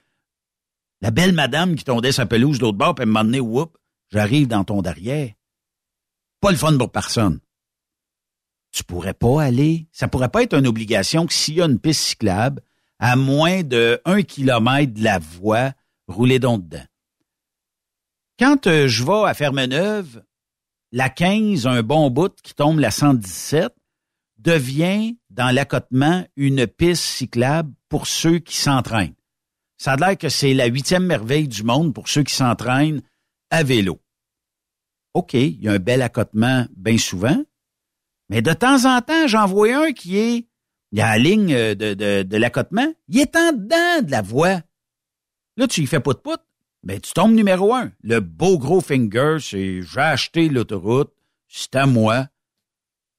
la belle madame qui tondait sa pelouse de l'autre bord, puis elle m'a donné, whoop, j'arrive dans ton derrière. Pas le fun pour personne. Tu pourrais pas aller. Ça pourrait pas être une obligation que s'il y a une piste cyclable, à moins de un kilomètre de la voie, rouler donc dedans. Quand euh, je vais à Fermeneuve, la 15, un bon bout qui tombe la 117, devient dans l'accotement une piste cyclable pour ceux qui s'entraînent. Ça a l'air que c'est la huitième merveille du monde pour ceux qui s'entraînent à vélo. OK, il y a un bel accotement bien souvent, mais de temps en temps, j'en vois un qui est, a la ligne euh, de, de, de l'accotement, il est en dedans de la voie. Là, tu y fais pas de pout, ben tu tombes numéro un. Le beau gros finger, c'est j'ai acheté l'autoroute, c'est à moi.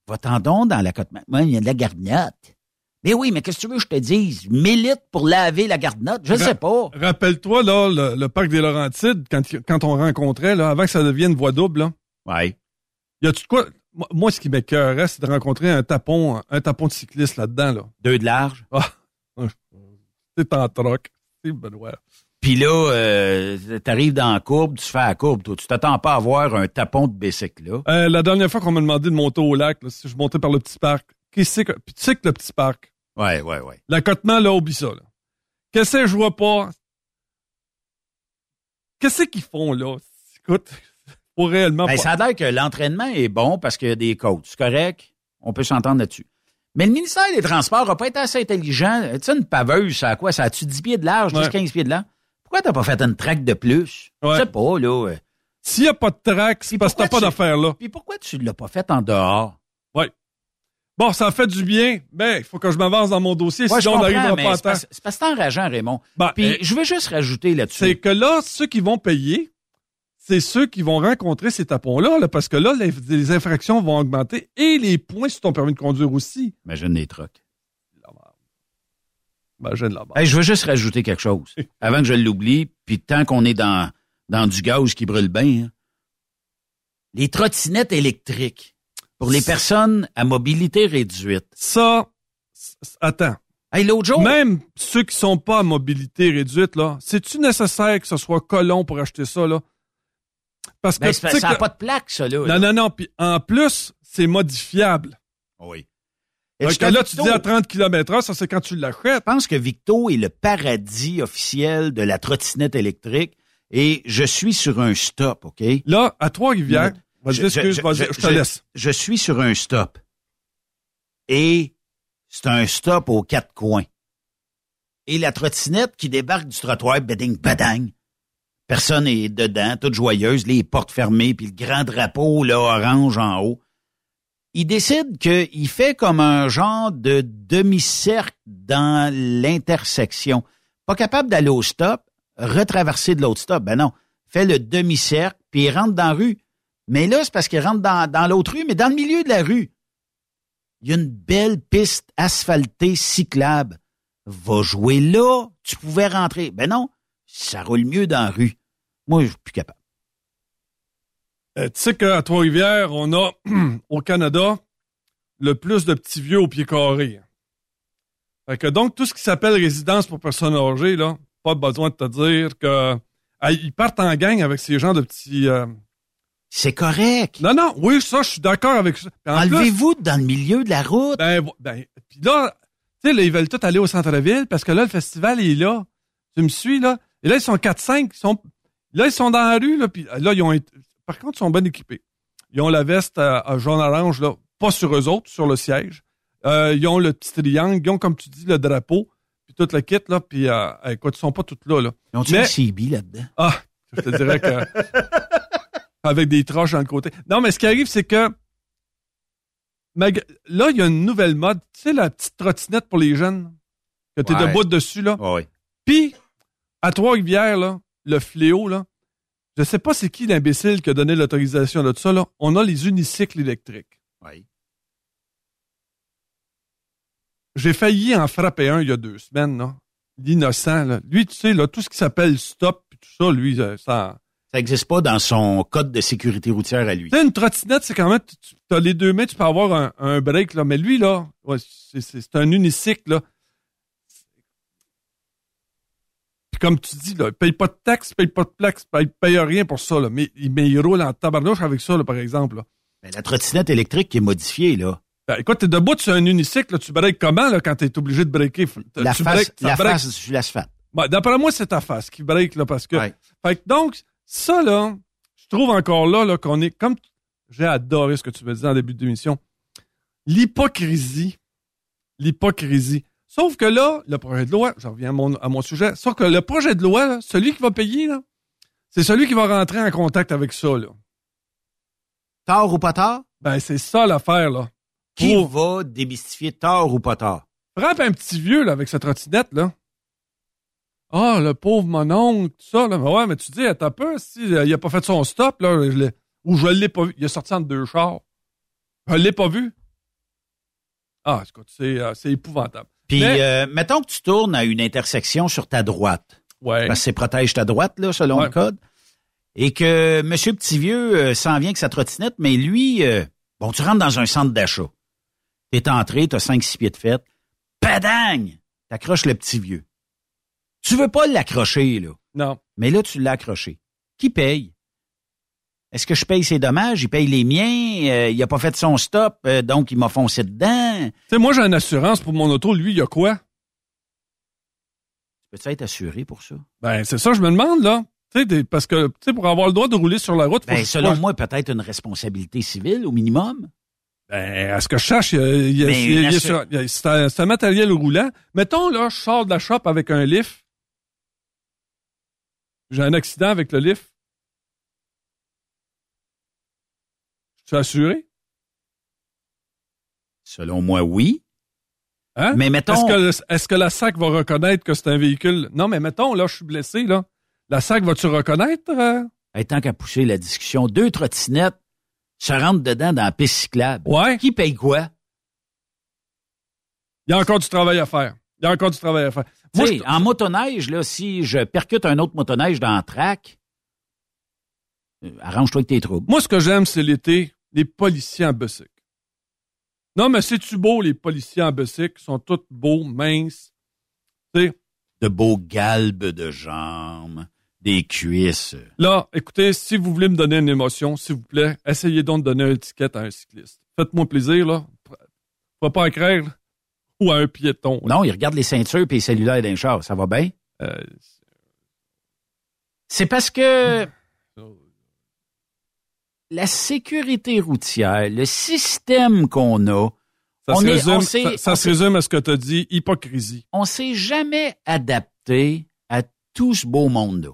Va-t'en donc dans l'accotement. Il y a de la garnotte. Mais oui, mais qu'est-ce que tu veux que je te dise? 1000 litres pour laver la garnotte? Je Ra- sais pas. Rappelle-toi, là, le, le parc des Laurentides, quand, quand on rencontrait, là, avant que ça devienne voie double, là, Ouais. y a-tu de quoi? Moi, ce qui m'écœurait, c'est de rencontrer un tapon, un tapon de cycliste là-dedans, là. Deux de large. C'est en troc. C'est Benoît. Puis là, euh, t'arrives dans la courbe, tu fais la courbe, toi. Tu t'attends pas à voir un tapon de bicycle, là. Euh, la dernière fois qu'on m'a demandé de monter au lac, là, si je montais par le petit parc, qu'est-ce que, puis tu sais que le petit parc, Ouais, ouais, ouais. l'accotement, là, oublie ça, là. Qu'est-ce que je vois pas? Qu'est-ce qu'ils font, là? Écoute, pour réellement Ben, ça a l'air que l'entraînement est bon parce qu'il y a des coachs. C'est correct? On peut s'entendre là-dessus. Mais le ministère des Transports n'a pas été assez intelligent. Tu sais, une paveuse, ça a quoi? Ça a-tu 10 pieds de large, 10, Ouais. 15 pieds de large? Pourquoi t'as pas fait une traque de plus? Ouais. Je sais pas, là. S'il y a pas de track, c'est parce que t'as pas tu- d'affaires, là. Puis pourquoi tu l'as pas fait en dehors? Bon, ça fait du bien, mais il faut que je m'avance dans mon dossier, Ouais, sinon on n'arrivera pas à c'est temps. c'est parce que c'est enrageant, Raymond. Ben, Puis euh, je veux juste rajouter c'est là-dessus. que là, ceux qui vont payer, c'est ceux qui vont rencontrer ces tapons-là, là, parce que là, les, les infractions vont augmenter et les points sur ton permis de conduire aussi. Imagine les trucks. Imagine là-bas. Hey, je veux juste rajouter quelque chose. Avant que je l'oublie, puis tant qu'on est dans, dans du gaz qui brûle bien, hein. les trottinettes électriques pour les personnes à mobilité réduite. Ça, attends. Hey, l'autre jour, Même ceux qui sont pas à mobilité réduite, là, c'est-tu nécessaire que ce soit colon pour acheter ça, là? Parce que, ben, sais ça n'a que- pas de plaque, ça, là. non, non, non, puis en plus, c'est modifiable. Oui. Donc que là, tu dis à 30 km heure, ça c'est quand tu l'achètes. Je pense que Victo est le paradis officiel de la trottinette électrique et je suis sur un stop, OK? Là, à Trois-Rivières, Je- je- je- je, te laisse. Je suis sur un stop. Et c'est un stop aux quatre coins. Et la trottinette qui débarque du trottoir, beding, badang. Personne est dedans, toute joyeuse, les portes fermées, puis le grand drapeau, là, orange en haut. Il décide qu'il fait comme un genre de demi-cercle dans l'intersection. Pas capable d'aller au stop, retraverser de l'autre stop. Ben non. Fait le demi-cercle, puis il rentre dans la rue. Mais là, c'est parce qu'il rentre dans, dans l'autre rue, mais dans le milieu de la rue. Il y a une belle piste asphaltée cyclable. Va jouer là, tu pouvais rentrer. Ben non, ça roule mieux dans la rue. Moi, je suis plus capable. Euh, tu sais qu'à Trois-Rivières, on a, au Canada, le plus de petits vieux au pied carré. Fait que donc, tout ce qui s'appelle résidence pour personnes âgées, là, pas besoin de te dire que ah, ils partent en gang avec ces gens de petits. euh, C'est correct. Non, non, oui, ça, je suis d'accord avec ça. Enlevez-vous dans le milieu de la route. Ben, ben, puis là, tu sais, là, ils veulent tous aller au centre-ville parce que là, le festival est là. Tu me suis, là? Et là, ils sont 4-5. Ils sont, là, ils sont dans la rue, là, puis là, ils ont été- par contre, ils sont bien équipés. Ils ont la veste à, à jaune-orange, là, pas sur eux autres, sur le siège. Euh, ils ont le petit triangle, ils ont, comme tu dis, le drapeau, puis tout le kit, là, puis euh, écoute, ils sont pas tous là, là. Ils ont-tu Mais- un CB là-dedans? Ah, je te dirais que. avec des troches dans le côté. Non, mais ce qui arrive, c'est que. mag- Là, il y a une nouvelle mode. Tu sais, la petite trottinette pour les jeunes, que tu es Ouais. debout dessus, là? Oui. Puis, à Trois-Rivières, là, le fléau, là, je sais pas c'est qui l'imbécile qui a donné l'autorisation de tout ça, là. On a les unicycles électriques. Oui. J'ai failli en frapper un il y a deux semaines, là. L'innocent, là. Lui, tu sais, là, tout ce qui s'appelle stop, puis tout ça, lui, euh, ça. Ça n'existe pas dans son code de sécurité routière à lui. Tu sais, une trottinette, c'est quand même, tu as les deux mains, tu peux avoir un, un break, là. Mais lui, là, ouais, c'est un unicycle, là. Puis comme tu dis, là, paye pas de taxes, paye pas de plaques, paye, paye rien pour ça, là. Mais, il- mais il roule en tabarnouche avec ça, là, par exemple, là. Ben, la trottinette électrique qui est modifiée, là. Ben, écoute, t'es debout sur un unicycle, tu breaks comment, là, quand t'es obligé de breaker? La tu face, ça la break- face sur l'asphalte. Ben, D'après moi, c'est ta face qui break, là, parce que. Ouais. Fait que donc, ça, là, je trouve encore là, là, qu'on est comme. J'ai adoré ce que tu me disais en début d'émission. L'hypocrisie. L'hypocrisie. Sauf que là, le projet de loi, je reviens à mon, à mon sujet, sauf que le projet de loi, là, celui qui va payer, là, c'est celui qui va rentrer en contact avec ça, là. Tard ou pas tard? Ben, c'est ça l'affaire, là. Qui Pour- va démystifier tard ou pas tard? Frappe un petit vieux, là, avec sa trottinette, là. Ah, le pauvre mon oncle, tout ça, là. Mais ouais, mais tu dis, attends un peu, si, euh, il a pas fait son stop, là, je ou je l'ai pas vu. Il est sorti entre deux chars. Je l'ai pas vu. Ah, écoute, c'est, euh, c'est épouvantable. Puis, Mais- euh, mettons que tu tournes à une intersection sur ta droite. Ouais. Parce que c'est protège ta droite, là, selon Ouais. le code. Et que Monsieur Petitvieux euh, s'en vient avec sa trottinette, mais lui, euh, bon, tu rentres dans un centre d'achat. T'es entré, t'as 5-6 pieds de fête. Padang! T'accroches le petit vieux. Tu veux pas l'accrocher, là. Non. Mais là, tu l'as accroché. Qui paye? Est-ce que je paye ses dommages? Il paye les miens? Euh, il a pas fait son stop, euh, donc il m'a foncé dedans. Tu sais, moi, j'ai une assurance pour mon auto. Lui, il a quoi? Peux-tu être assuré pour ça? Ben, c'est ça, je me demande, là. Tu sais, parce que, tu sais, pour avoir le droit de rouler sur la route, faut Ben, que- selon faut- moi, peut-être une responsabilité civile au minimum. Ben, à ce que je cherche, il y a- y a- y y y un, c'est un matériel roulant. Mettons, là, je sors de la shop avec un lift. J'ai un accident avec le lift. Je suis assuré? Selon moi, oui. Hein? Mais mettons- Est-ce que, le- est-ce que la SAC va reconnaître que c'est un véhicule? Non, mais mettons, là, je suis blessé, là. La SAC va-tu reconnaître? euh? Hey, tant qu'à pousser la discussion, deux trottinettes se rentrent dedans dans la piste cyclable. Ouais. Qui paye quoi? Il y a encore du travail à faire. Il y a encore du travail à faire. Tu Moi, je- en motoneige, là, si je percute un autre motoneige dans le track, euh, arrange-toi avec tes troubles. Moi, ce que j'aime, c'est l'été, les policiers en bussic. Non, mais c'est-tu beau, les policiers en bussic? Ils sont tous beaux, minces. Tu sais, De beaux galbes de jambes, des cuisses. là, écoutez, si vous voulez me donner une émotion, s'il vous plaît, essayez donc de donner un ticket à un cycliste. Faites-moi plaisir, là. Faut pas écrire. Ou à un piéton. Non, ils regardent les ceintures et les cellulaires d'un char. Ça va bien? Euh, C'est parce que la sécurité routière, le système qu'on a, ça, On se est- résume, on ça, ça on se résume à ce que tu as dit, hypocrisie. on s'est jamais adapté à tout ce beau monde-là.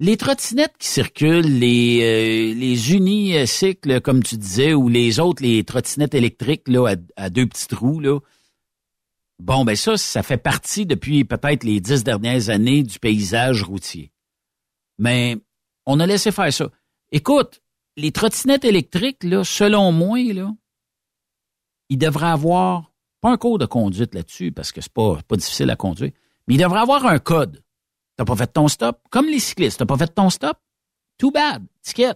Les trottinettes qui circulent, les, euh, les unicycles, comme tu disais, ou les autres, les trottinettes électriques là, à, à deux petits trous, là. Bon, ben ça, ça fait partie depuis peut-être les dix dernières années du paysage routier. Mais on a laissé faire ça. Écoute, les trottinettes électriques, là, selon moi, là, il devrait avoir, pas un cours de conduite là-dessus, parce que c'est pas, pas difficile à conduire, mais il devrait avoir un code. T'as pas fait ton stop, comme les cyclistes, t'as pas fait ton stop, too bad, ticket.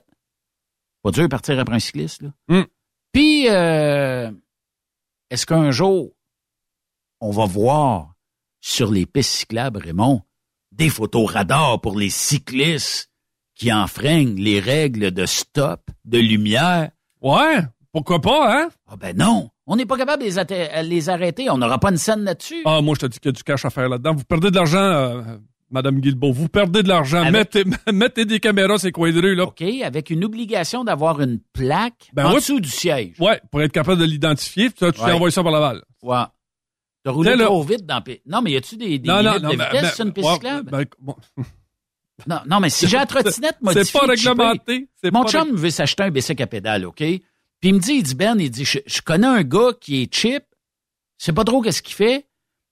Pas dur de partir après un cycliste, là. Mm. Puis, euh, est-ce qu'un jour, on va voir sur les pistes cyclables, Raymond, des photos radars pour les cyclistes qui enfreignent les règles de stop, de lumière. Ouais, pourquoi pas, hein? Ah ben non, on n'est pas capable de les, atte- les arrêter. On n'aura pas une scène là-dessus. Ah, moi, je te dis qu'il y a du cash à faire là-dedans. Vous perdez de l'argent, euh, Madame Guilbeault. Vous perdez de l'argent. Avec- Mettez, mettez des caméras ces coins de rue, là? OK, avec une obligation d'avoir une plaque Ben en oui. dessous du siège. Ouais, pour être capable de l'identifier. Toi, tu Ouais. t'envoies ça par la balle. Ouais. T'as roulé trop vite dans... Non, mais y a-tu des, des non, limites non, de vitesse ben, sur une piste ouais, cyclable? ben, bon, non, non, mais si j'ai la trottinette modifiée... c'est pas réglementé. C'est Mon pas chum veut s'acheter un bicycle à pédale, OK? Puis il me dit, il dit, Ben, il dit, je, je connais un gars qui est cheap, je sais pas trop qu'est-ce qu'il fait,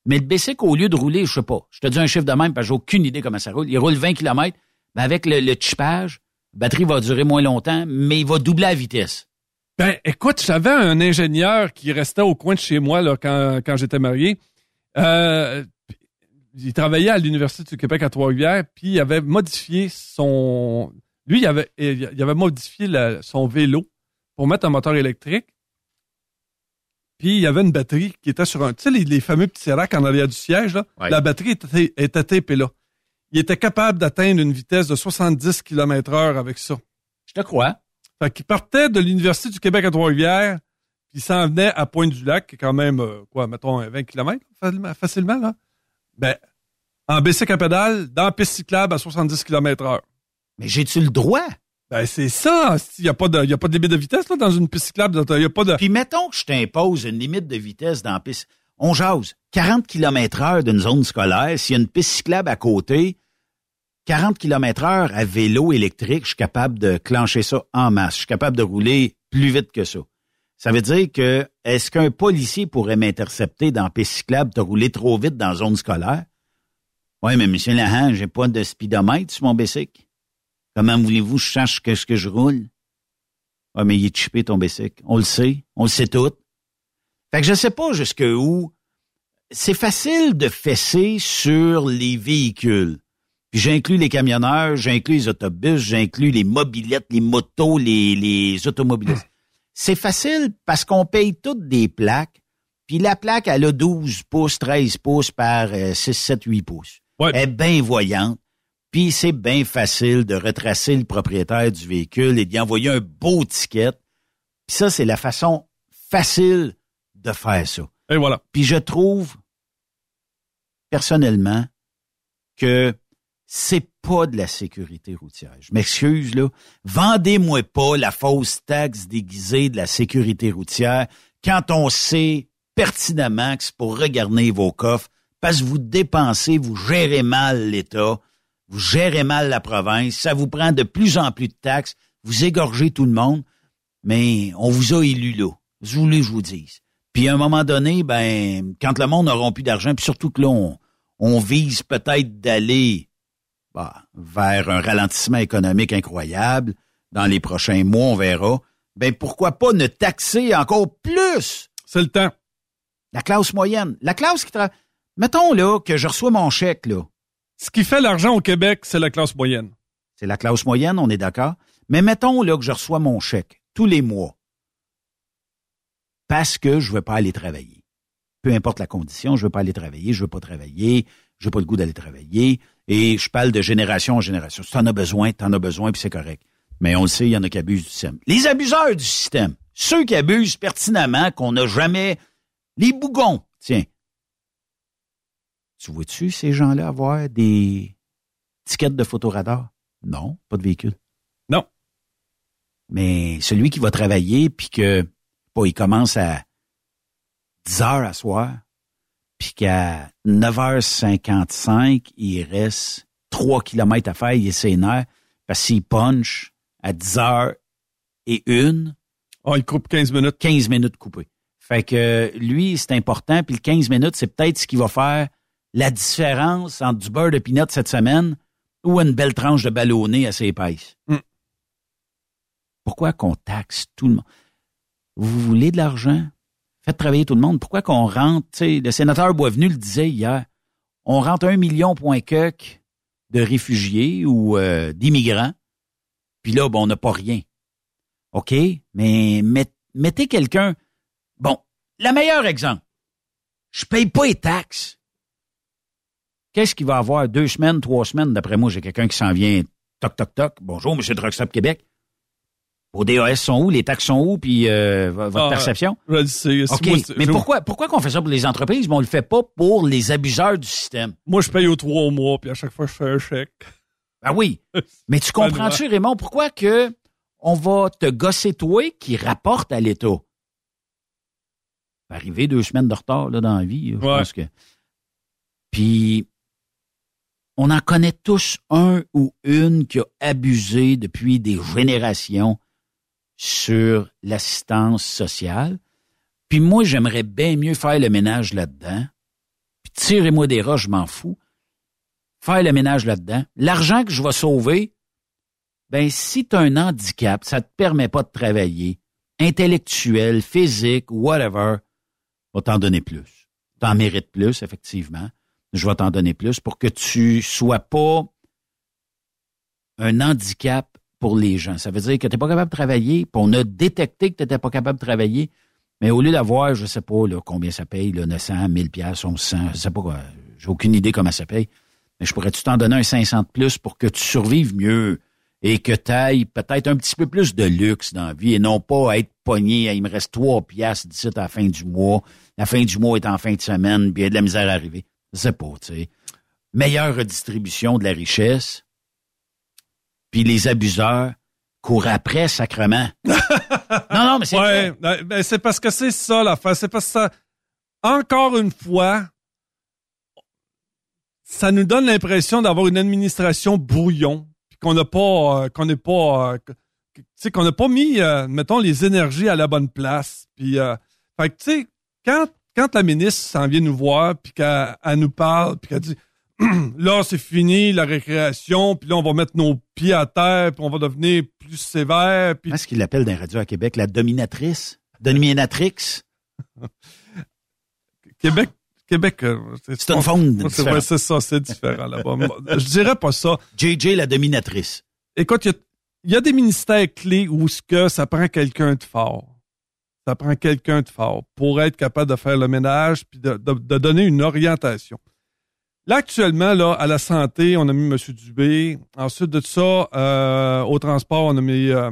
mais le bicycle, au lieu de rouler, je sais pas, je te dis un chiffre de même parce que j'ai aucune idée comment ça roule, il roule 20 km, ben avec le, le chippage, la batterie va durer moins longtemps, mais il va doubler la vitesse. Ben, écoute, j'avais un ingénieur qui restait au coin de chez moi là, quand, quand j'étais marié. Euh, il travaillait à l'Université du Québec à Trois-Rivières, puis il avait modifié son... Lui, il avait, il avait modifié la- son vélo pour mettre un moteur électrique. Puis il y avait une batterie qui était sur un... Tu sais, les, les fameux petits racks en arrière du siège, là, Ouais. la batterie était, était tapée là. Il était capable d'atteindre une vitesse de 70 km heure avec ça. Je te crois. Fait qu'il partait de l'Université du Québec à Trois-Rivières, puis il s'en venait à Pointe-du-Lac, qui est quand même, euh, quoi, mettons, 20 km facilement, là. Ben, en bicycle à pédale, dans la piste cyclable à 70 km heure. Mais j'ai-tu le droit? Ben, c'est ça. Il n'y a, pas de- y a pas de limite de vitesse, là, dans une piste cyclable. Il y a pas de... Puis mettons que je t'impose une limite de vitesse dans la piste. On jase. 40 km heure d'une zone scolaire, s'il y a une piste cyclable à côté, 40 km heure à vélo électrique, je suis capable de clencher ça en masse. Je suis capable de rouler plus vite que ça. Ça veut dire que, est-ce qu'un policier pourrait m'intercepter dans piste cyclable de rouler trop vite dans zone scolaire? Oui, mais monsieur Lahan, j'ai pas de speedomètre sur mon bicycle. Comment voulez-vous que je sache que ce que je roule? Ah, mais il est chippé ton bicycle. On le sait. On le sait tout. Fait que je sais pas jusque où. C'est facile de fesser sur les véhicules. Puis j'inclus les camionneurs, j'inclus les autobus, j'inclus les mobilettes, les motos, les, les automobilistes. C'est facile parce qu'on paye toutes des plaques. Puis la plaque, elle a 12 pouces, 13 pouces par euh, 6, 7, 8 pouces. Ouais. Elle est bien voyante. Puis c'est bien facile de retracer le propriétaire du véhicule et d'y envoyer un beau ticket. Puis ça, c'est la façon facile de faire ça. Et voilà. Puis je trouve, personnellement, que c'est pas de la sécurité routière. Je m'excuse, là. Vendez-moi pas la fausse taxe déguisée de la sécurité routière quand on sait pertinemment que c'est pour regarder vos coffres parce que vous dépensez, vous gérez mal l'État, vous gérez mal la province, ça vous prend de plus en plus de taxes, vous égorgez tout le monde, mais on vous a élu là. Je voulais que je vous dise. Puis à un moment donné, ben, quand le monde n'aura plus d'argent, puis surtout que là, on, on vise peut-être d'aller bah, vers un ralentissement économique incroyable dans les prochains mois, on verra. Ben pourquoi pas ne taxer encore plus? C'est le temps. la classe moyenne, la classe qui travaille. Mettons là que je reçois mon chèque là, Ce qui fait l'argent au Québec, c'est la classe moyenne. c'est la classe moyenne, on est d'accord. Mais mettons là que je reçois mon chèque tous les mois parce que je veux pas aller travailler. Peu importe la condition, je veux pas aller travailler, je veux pas travailler, j'ai pas le goût d'aller travailler et je parle de génération en génération. Si t'en as besoin, t'en as besoin puis c'est correct. Mais on le sait, il y en a qui abusent du système. Les abuseurs du système, ceux qui abusent pertinemment qu'on n'a jamais les bougons, tiens. Tu vois-tu ces gens-là avoir des tickets de photoradar? Non, pas de véhicule. Non. Mais celui qui va travailler, puis que pas, il commence à 10 heures à soir, puis qu'à 9h55, il reste 3 kilomètres à faire, il est sénère, parce qu'il punch à 10 heures et une, Oh, il coupe 15 minutes. 15 minutes coupées. Fait que lui, c'est important, puis le 15 minutes, c'est peut-être ce qui va faire la différence entre du beurre de pinot cette semaine ou une belle tranche de ballonné assez épaisse. Mm. Pourquoi qu'on taxe tout le monde? Vous voulez de l'argent? Faites travailler tout le monde. Pourquoi qu'on rentre, le sénateur Boisvenu le disait hier, on rentre un million point de réfugiés ou euh, d'immigrants, puis là, bon, on n'a pas rien. OK, mais met- mettez quelqu'un. Bon, le meilleur exemple. Je paye pas les taxes. Qu'est-ce qu'il va avoir? Deux semaines, trois semaines? D'après moi, j'ai quelqu'un qui s'en vient. Toc, toc, toc. Bonjour, M. Truckstop Québec. Vos DAS sont où? Les taxes sont où? Puis euh, votre Ah, perception? je le sais. Si OK. moi, mais pourquoi, pourquoi qu'on fait ça pour les entreprises, mais on le fait pas pour les abuseurs du système? Moi, je paye aux trois mois, puis à chaque fois, je fais un chèque. Ah oui. Mais tu comprends-tu, Raymond, pourquoi que on va te gosser toi qui rapporte à l'État? Arriver deux semaines de retard là, dans la vie, je Ouais. pense que. Puis on en connaît tous un ou une qui a abusé depuis des générations sur l'assistance sociale. Puis moi, j'aimerais bien mieux faire le ménage là-dedans. Puis tirez-moi des roches, je m'en fous. Faire le ménage là-dedans. L'argent que je vais sauver, ben si tu as un handicap, ça te permet pas de travailler, intellectuel, physique, whatever, je vais t'en donner plus. T'en mérites plus, effectivement. Je vais t'en donner plus pour que tu sois pas un handicap pour les gens. Ça veut dire que tu n'es pas capable de travailler, puis on a détecté que tu n'étais pas capable de travailler, mais au lieu d'avoir, je sais pas là, combien ça paye, là, 900, 1000 pièces, 1100, je sais pas quoi, j'ai aucune idée comment ça paye, mais je pourrais-tu t'en donner un 500 de plus pour que tu survives mieux et que tu ailles peut-être un petit peu plus de luxe dans la vie et non pas être pogné, il me reste 3 piastres d'ici à la fin du mois, la fin du mois est en fin de semaine, puis il y a de la misère à arriver. Je sais pas, tu sais. Meilleure redistribution de la richesse, puis les abuseurs courent après sacrement. non, non, mais c'est Ouais, ben, ben, c'est parce que c'est ça l'affaire. C'est parce que ça, encore une fois, ça nous donne l'impression d'avoir une administration brouillon, puis qu'on n'a pas, euh, qu'on n'est pas, euh, tu sais, qu'on n'a pas mis, euh, mettons, les énergies à la bonne place. Puis, fait que, tu sais, quand, quand la ministre s'en vient nous voir, puis qu'elle elle nous parle, puis qu'elle dit, là, c'est fini, la récréation, puis là, on va mettre nos pieds à terre, puis on va devenir plus sévère, puis Comment est-ce qu'il l'appelle dans les radios à Québec? La dominatrice? Dominatrix? Québec, Québec, euh, C'est une faune c'est différente. ouais, c'est ça, c'est différent là-bas. Je dirais pas ça. JJ, la dominatrice. Écoute, il y a- il y, a des ministères clés où ce que ça prend quelqu'un de fort. Ça prend quelqu'un de fort pour être capable de faire le ménage puis de, de- de donner une orientation. Là, actuellement, là, à la santé, on a mis M. Dubé. Ensuite de ça, euh, au transport, on a mis euh,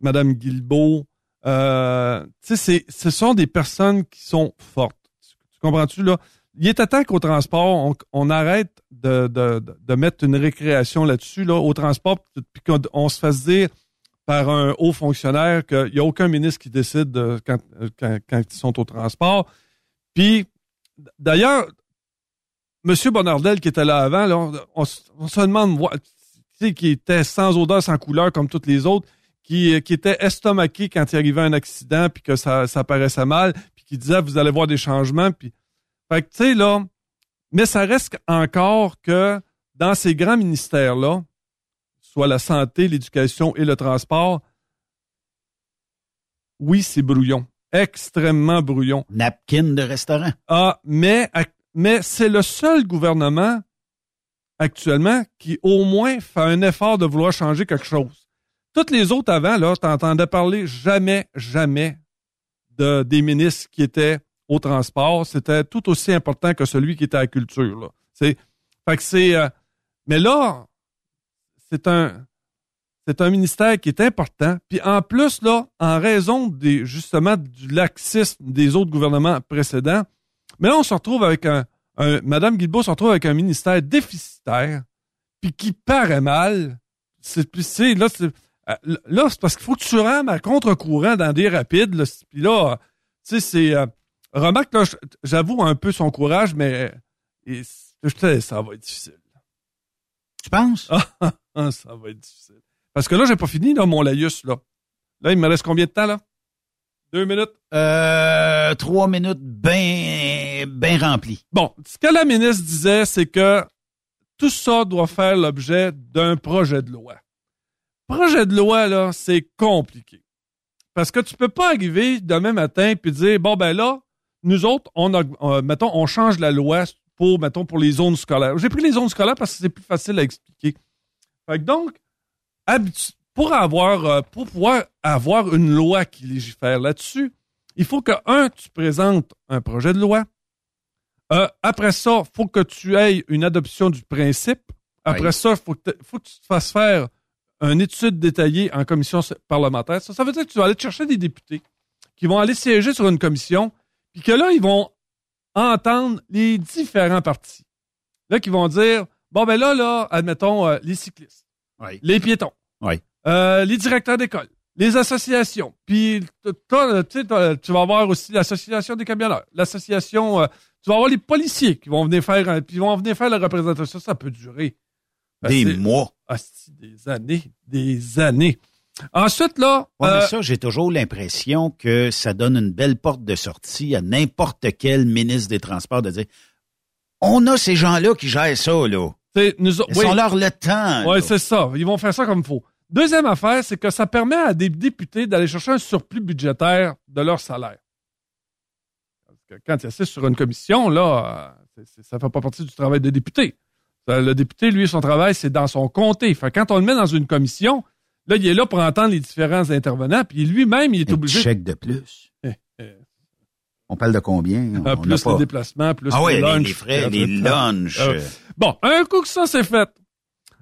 Mme Guilbeault. Euh, tu sais, c'est- ce sont des personnes qui sont fortes. Tu, tu comprends-tu, là? Il est à temps qu'au transport, on, arrête de, de, de- mettre une récréation là-dessus, là, au transport, puis qu'on on se fasse dire par un haut fonctionnaire qu'il n'y a aucun ministre qui décide de- quand, euh, quand, quand ils sont au transport. Puis, d'ailleurs, M. Bonardel qui était là avant, là, on, on se- on se demande, qui était sans odeur, sans couleur comme toutes les autres, qui, qui était estomaqué quand il arrivait un accident, puis que ça, ça paraissait mal, puis qui disait, vous allez voir des changements, puis... Fait que, tu sais, là, mais ça reste encore que dans ces grands ministères-là, soit la santé, l'éducation et le transport, oui, c'est brouillon. Extrêmement brouillon. Napkin de restaurant. Ah, mais, mais c'est le seul gouvernement actuellement qui au moins fait un effort de vouloir changer quelque chose. Toutes les autres avant, là, t'entendais parler jamais, jamais de, des ministres qui étaient au transport. C'était tout aussi important que celui qui était à la culture, là. C'est, fait que c'est, euh, mais là, c'est un, c'est un ministère qui est important. Puis en plus, là, en raison des, justement du laxisme des autres gouvernements précédents, mais là, on se retrouve avec un, un Madame Guilbeault se retrouve avec un ministère déficitaire, puis qui paraît mal. C'est, là, c'est, euh, là, c'est parce qu'il faut que tu rames à contre-courant dans des rapides, là. Puis là, tu sais, c'est, euh, remarque, là, j'avoue un peu son courage, mais et, je te, ça va être difficile. Tu penses? Ah, ça va être difficile. Parce que là, j'ai pas fini, là, mon laïus, là. Là, il me reste combien de temps, là? Deux minutes? Euh, trois minutes bien remplies. Bon, ce que la ministre disait, c'est que tout ça doit faire l'objet d'un projet de loi. Projet de loi, là, c'est compliqué. Parce que tu peux pas arriver demain matin puis dire, bon, ben là, nous autres, on euh, mettons, on change la loi pour, mettons, pour les zones scolaires. J'ai pris les zones scolaires parce que c'est plus facile à expliquer. Fait que donc, pour avoir, euh, pour pouvoir avoir une loi qui légifère là-dessus, il faut que, un, tu présentes un projet de loi. Euh, après ça, faut que tu aies une adoption du principe. Après Oui. ça, faut que, faut que tu te fasses faire une étude détaillée en commission parlementaire. Ça, ça veut dire que tu vas aller chercher des députés qui vont aller siéger sur une commission, puis que là, ils vont entendre les différents partis. Là, qui vont dire, bon, ben là, là, admettons, euh, les cyclistes, Oui. les piétons, Oui. euh, les directeurs d'école, les associations. Puis, toi, tu sais, t'as- tu vas avoir aussi l'association des camionneurs, l'association, euh, tu vas avoir les policiers qui vont venir faire, un- puis vont venir faire la représentation. Ça peut durer. Ben, Des mois. Des années, des années. Ensuite, là, Ouais, mais euh, ça, j'ai toujours l'impression que ça donne une belle porte de sortie à n'importe quel ministre des Transports de dire on a ces gens-là qui gèrent ça, là. c'est- nous, Ils oui. sont leur le temps. Oui, c'est ça. Ils vont faire ça comme il faut. Deuxième affaire, c'est que ça permet à des députés d'aller chercher un surplus budgétaire de leur salaire. Parce que quand tu assistes sur une commission, là, euh, ça ne fait pas partie du travail des députés. Ça, Le député, lui, son travail, c'est dans son comté. Fait quand on le met dans une commission, là, il est là pour entendre les différents intervenants, puis lui-même, il est Un obligé. chèque de plus. Eh, eh. On parle de combien? Ah, On plus les déplacements, plus Ah les lunchs. les frais, les lunchs. Euh, Bon, un coup que ça c'est fait,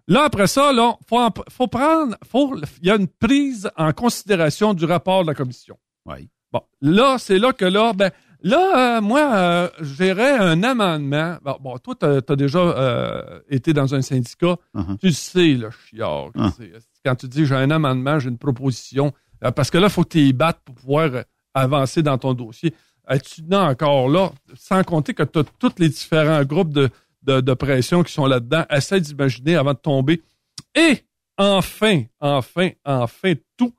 là après ça, là, faut, en- faut prendre, faut, il y a une prise en considération du rapport de la commission. Oui. Bon, là, c'est là que là, ben, là, euh, moi, euh, j'aurais un amendement. Bon, bon toi, t'as as déjà euh, été dans un syndicat, Uh-huh. tu le sais, le chiard. c'est. Quand tu dis j'ai un amendement, j'ai une proposition, euh, parce que là, il faut que tu y battes pour pouvoir avancer dans ton dossier. Tu n'as encore là, sans compter que tu as tous les différents groupes de, de, de pression qui sont là-dedans. Essaie d'imaginer avant de tomber. Et enfin, enfin, enfin, tout.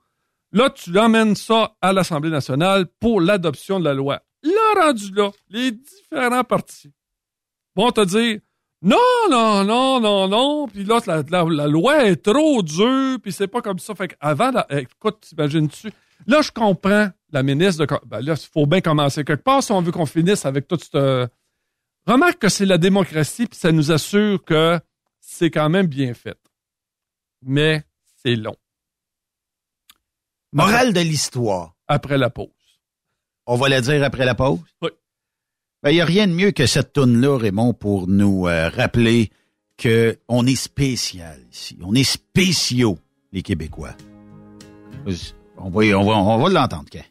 Là, tu emmènes ça à l'Assemblée nationale pour l'adoption de la loi. Là, rendu là, les différents partis vont te dire non, non, non, non, non. Puis là, la, la- la loi est trop dure, puis c'est pas comme ça. Fait qu'avant, la- écoute, t'imagines-tu? Là, je comprends la ministre de... Ben là, il faut bien commencer quelque part si on veut qu'on finisse avec tout ce... Remarque que c'est la démocratie, puis ça nous assure que c'est quand même bien fait. Mais c'est long. Morale de l'histoire. Après la pause. On va la dire après la pause? Oui. Il n'y a rien de mieux que cette toune-là, Raymond, pour nous euh, rappeler que on est spécial ici. On est spéciaux, les Québécois. On va, on va, on va l'entendre, quand?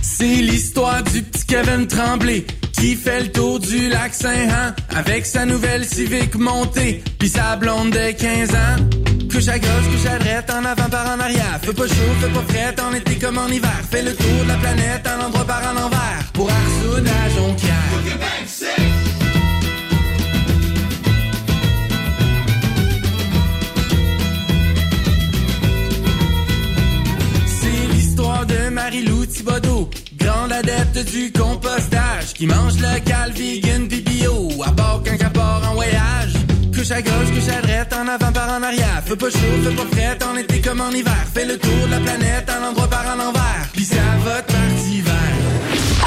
C'est l'histoire du petit Kevin Tremblay qui fait le tour du lac Saint-Han avec sa nouvelle Civic montée pis sa blonde de 15 ans. Couche à gauche, couche à droite, en avant par en arrière. Fais pas chaud, fais pas frais, en été comme en hiver. Fais le tour de la planète, en endroit par en envers. Pour Arsoud à Jonquière. C'est l'histoire de Marie-Lou Thibodeau, grande adepte du compostage, qui mange local, vegan, Couche à gauche, couche à droite, en avant par en arrière. Fais pas chaud, fais pas frais, en été comme en hiver. Fais le tour de la planète, en endroit par en envers. Pis ça va de parti vert.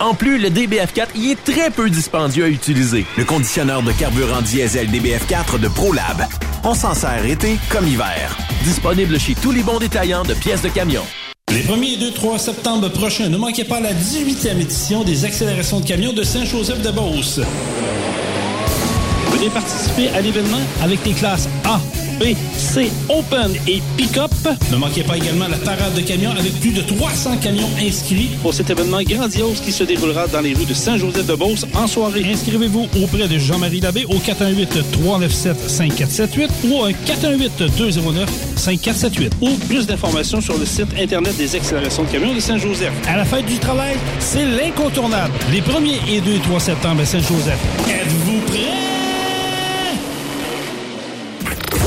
En plus, le DBF4 y est très peu dispendieux à utiliser. Le conditionneur de carburant diesel DBF4 de ProLab. On s'en sert été comme hiver. Disponible chez tous les bons détaillants de pièces de camion. Les 1er et 2, 3 septembre prochains, ne manquez pas la 18e édition des accélérations de camions de Saint-Joseph-de-Beauce. Venez participer à l'événement avec les classes A, B, C, Open et Pick-up. Ne manquez pas également la parade de camions avec plus de 300 camions inscrits pour cet événement grandiose qui se déroulera dans les rues de Saint-Joseph-de-Beauce en soirée. Inscrivez-vous auprès de Jean-Marie Labbé au 418-397-5478 ou un 418-209-5478 ou plus d'informations sur le site Internet des accélérations de camions de Saint-Joseph. À la fête du travail, c'est l'incontournable. Les 1er et 2 et 3 septembre à Saint-Joseph. Êtes-vous prêts?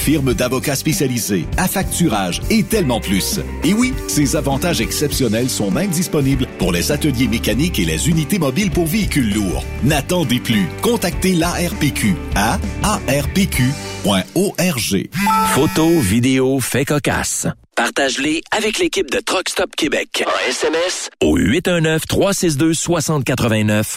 firme d'avocats spécialisés, affacturage et tellement plus. Et oui, ces avantages exceptionnels sont même disponibles pour les ateliers mécaniques et les unités mobiles pour véhicules lourds. N'attendez plus. Contactez l'ARPQ à arpq.org. Photos, vidéos, faits cocasse. Partage-les avec l'équipe de Truck Stop Québec. En SMS au 819-362-6089.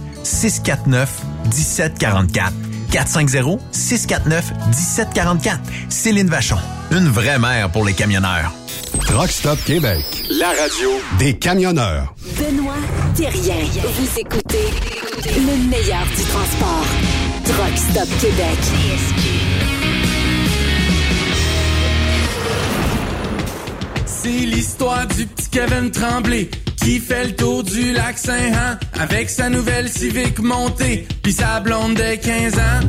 649 1744. 450-649-1744. Céline Vachon. Une vraie mère pour les camionneurs. Truck Stop Québec, la radio des camionneurs. Benoît Thérien. Vous écoutez le meilleur du transport. Truck Stop Québec. C'est l'histoire du petit Kevin Tremblay qui fait le tour du lac Saint-Han avec sa nouvelle Civic montée pis sa blonde de 15 ans.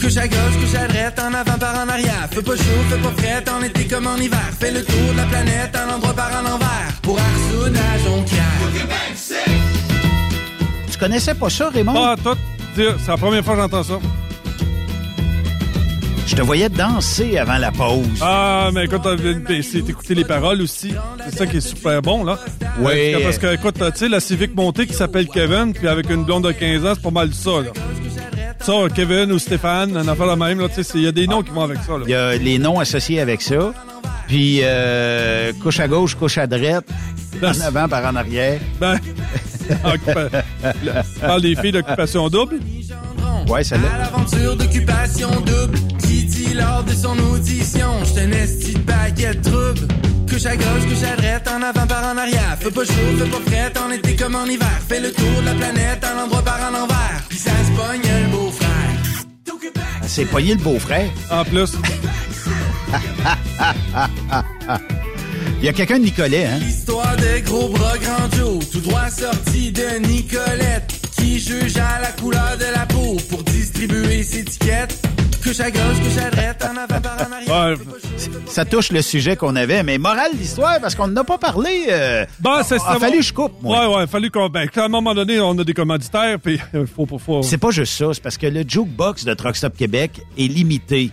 Couche à gauche, couche à droite, en avant par en arrière. Fais pas chaud, fais pas frais, en été comme en hiver. Fais le tour de la planète, en endroit par en envers. Pour Arsoun à Jonquière. Tu connaissais pas ça, Raymond? Pas tout. C'est la première fois que j'entends ça. Je te voyais danser avant la pause. Ah, mais écoute, c'est d'écouter les paroles aussi. C'est ça qui est super bon, là. Oui. Euh, Parce que, écoute, tu sais, la Civic montée qui s'appelle Kevin, puis avec une blonde de 15 ans, c'est pas mal ça, là. Ça, Kevin ou Stéphane, un affaire la même, là, tu sais, il y a des noms qui vont avec ça, là. Il y a les noms associés avec ça. Puis, euh, couche à gauche, couche à droite, en avant par en arrière. Ben, parle des filles d'occupation double. Ouais, À celle-là. l'aventure d'occupation double lors de son audition. J'te une esti de baguette trouble. Couche à gauche, couche à droite, en avant par en arrière. Fais pas chaud, fais pas frais, en été comme en hiver. Fais le tour de la planète, en endroit par en envers. Puis ça se pogne le beau-frère. C'est pogné le beau-frère. En plus. Il y a quelqu'un de Nicolet, hein? Histoire de gros bras grand Joe Tout droit sorti de Nicolette Qui juge à la couleur de la peau Pour distribuer ses tickets Couche à gauche, couche à droite, en avant par en arrière Ouais, Ça touche le sujet qu'on avait, mais morale d'histoire, parce qu'on n'a pas parlé. Euh, Ben, c'est a ça. fallu que je coupe, moi. Ouais, ouais, il fallu qu'on. Ben, à un moment donné, on a des commanditaires, puis il faut, faut, faut- C'est pas juste ça, c'est parce que le jukebox de Truck Stop Québec est limité.